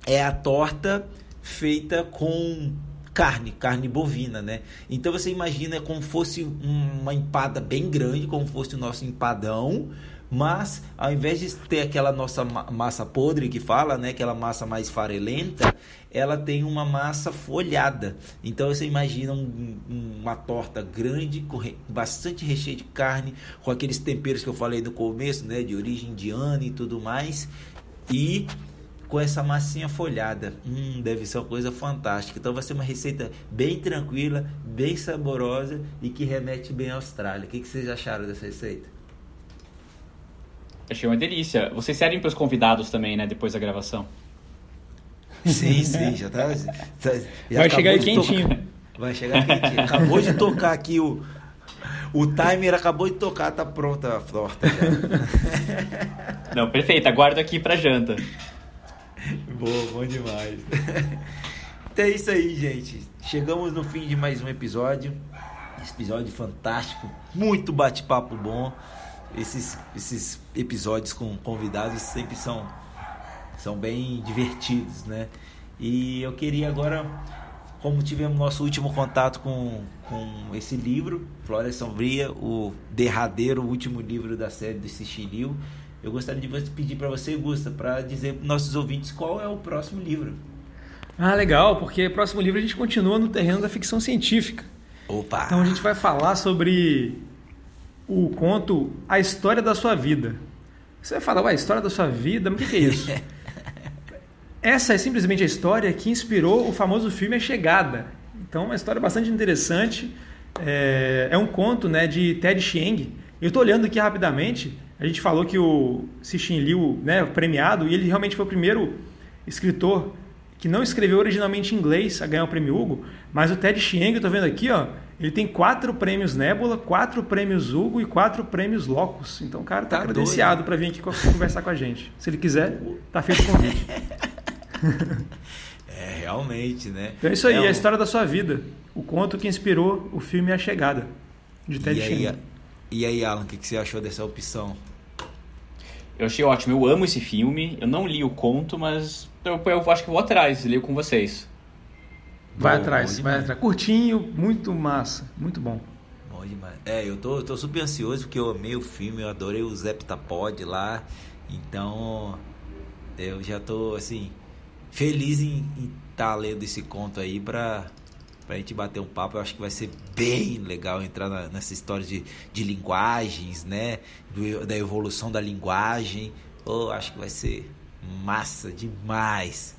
é a torta feita com carne, carne bovina, né? Então você imagina como fosse uma empada bem grande, como fosse o nosso empadão, mas ao invés de ter aquela nossa massa podre que fala, né, aquela massa mais farelenta, ela tem uma massa folhada. Então você imagina um, uma torta grande, com bastante recheio de carne, com aqueles temperos que eu falei no começo, né, de origem indiana e tudo mais, e com essa massinha folhada. Hum, deve ser uma coisa fantástica. Então vai ser uma receita bem tranquila, bem saborosa e que remete bem à Austrália. O que, que vocês acharam dessa receita? Achei uma delícia. Vocês servem para os convidados também, né? Depois da gravação. Sim, sim, já tá. Já Vai chegar aí quentinho. Tocar. Vai chegar quentinho. Acabou de tocar aqui o. O timer acabou de tocar, tá pronta a torta já. Não, perfeito. Aguardo aqui pra janta. Boa, bom demais. Então é isso aí, gente. Chegamos no fim de mais um episódio. Esse episódio fantástico, muito bate-papo bom esses, esses episódios com convidados sempre são, são bem divertidos, né? E eu queria agora, como tivemos nosso último contato com, com esse livro, Flora Sombria, o derradeiro último livro da série do Sicilio, eu gostaria de pedir para você, Gusta, para dizer para nossos ouvintes qual é o próximo livro. Ah, legal, porque o próximo livro a gente continua no terreno da ficção científica. Opa! Então a gente vai falar sobre o conto A História da Sua Vida. Você vai falar, ué, a história da sua vida? Mas o que, que é isso? Essa é simplesmente a história que inspirou o famoso filme A Chegada. Então, uma história bastante interessante. É, é um conto né, de Ted Chiang. Eu estou olhando aqui rapidamente. A gente falou que o Cixin Liu, né, premiado, e ele realmente foi o primeiro escritor que não escreveu originalmente em inglês a ganhar o prêmio Hugo, mas o Ted Chiang, eu estou vendo aqui, ó, ele tem quatro prêmios Nebula, quatro prêmios Hugo e quatro prêmios Locus. Então o cara tá, tá credenciado para vir aqui conversar com a gente. Se ele quiser, tá feito o convite. é, realmente, né? Então é isso aí, é um... a história da sua vida. O conto que inspirou o filme A Chegada, de Ted e aí, e aí, Alan, o que, que você achou dessa opção? Eu achei ótimo, eu amo esse filme. Eu não li o conto, mas eu, eu acho que vou atrás, leio com vocês. Vai bom, atrás, bom vai atrás. Curtinho, muito massa, muito bom. Bom demais. É, eu tô, eu tô super ansioso porque eu amei o filme, eu adorei o Zeptapod lá. Então, eu já tô, assim, feliz em estar tá lendo esse conto aí pra, pra gente bater um papo. Eu acho que vai ser bem legal entrar na, nessa história de, de linguagens, né? Do, da evolução da linguagem. Oh, acho que vai ser massa demais.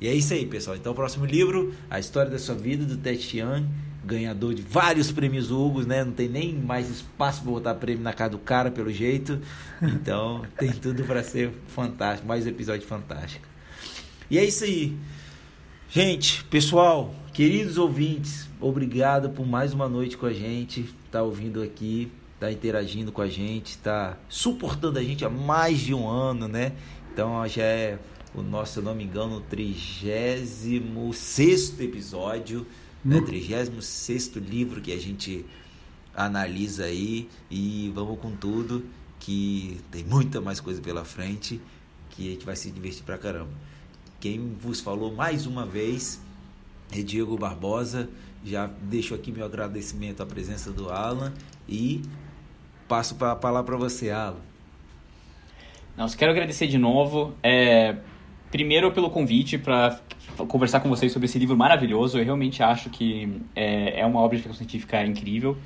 E é isso aí, pessoal. Então, o próximo livro, A História da Sua Vida, do Ted Chiang. ganhador de vários prêmios Hugo, né? Não tem nem mais espaço para botar prêmio na cara do cara, pelo jeito. Então, tem tudo para ser fantástico, mais um episódio fantástico. E é isso aí. Gente, pessoal, queridos ouvintes, obrigado por mais uma noite com a gente, tá ouvindo aqui, tá interagindo com a gente, tá suportando a gente há mais de um ano, né? Então já é o nosso, se eu não me engano, 36 episódio, né? 36 livro que a gente analisa aí e vamos com tudo, que tem muita mais coisa pela frente, que a gente vai se divertir pra caramba. Quem vos falou mais uma vez é Diego Barbosa. Já deixo aqui meu agradecimento à presença do Alan e passo a palavra para você, Alan. Nossa, quero agradecer de novo. É, primeiro pelo convite para conversar com vocês sobre esse livro maravilhoso. Eu realmente acho que é, é uma obra de ficção científica incrível.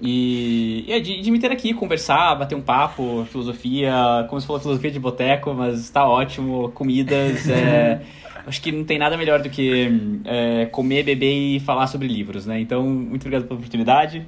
E, e é de, de, me ter aqui, conversar, bater um papo, filosofia, como você falou, filosofia de boteco, mas está ótimo, comidas. é, acho que não tem nada melhor do que é, comer, beber e falar sobre livros, né? Então, muito obrigado pela oportunidade.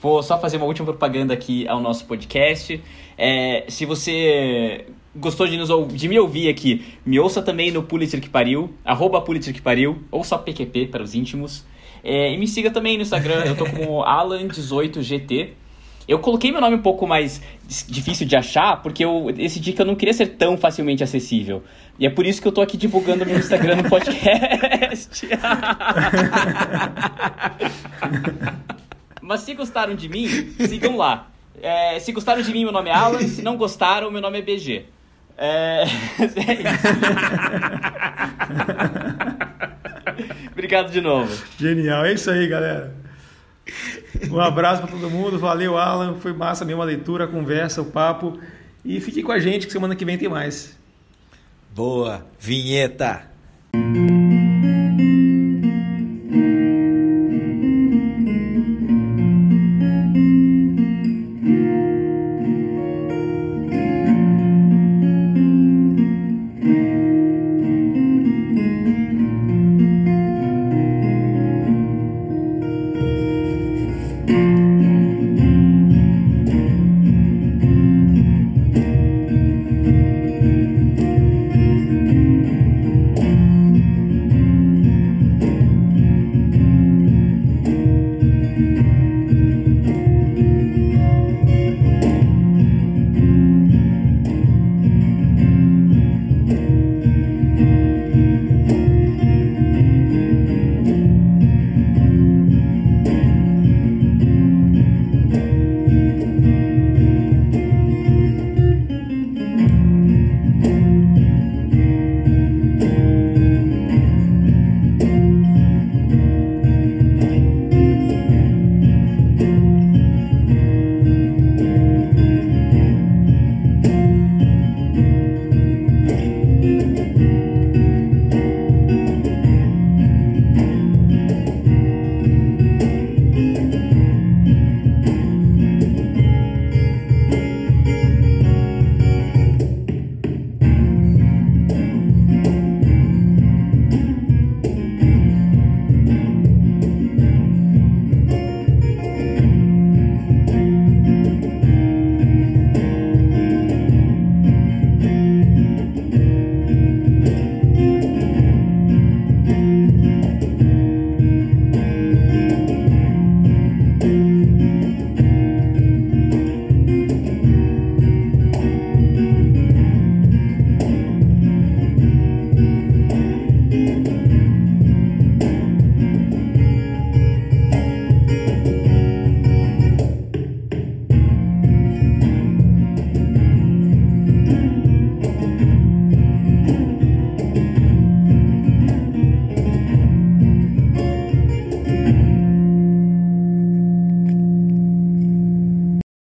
Vou só fazer uma última propaganda aqui ao nosso podcast. É, se você gostou de, nos, de me ouvir aqui, me ouça também no Pulitzer que pariu, arroba Pulitzer que pariu, ou só PQP para os íntimos. É, e me siga também no Instagram, eu tô como Alan18GT. Eu coloquei meu nome um pouco mais difícil de achar, porque eu decidi que eu não queria ser tão facilmente acessível. E é por isso que eu tô aqui divulgando meu Instagram no podcast. Mas se gostaram de mim, sigam lá. É, se gostaram de mim, meu nome é Alan. Se não gostaram, meu nome é BG. É. Obrigado de novo. Genial, é isso aí, galera. Um abraço para todo mundo, valeu, Alan. Foi massa mesmo a leitura, a conversa, o papo. E fique com a gente que semana que vem tem mais. Boa, vinheta!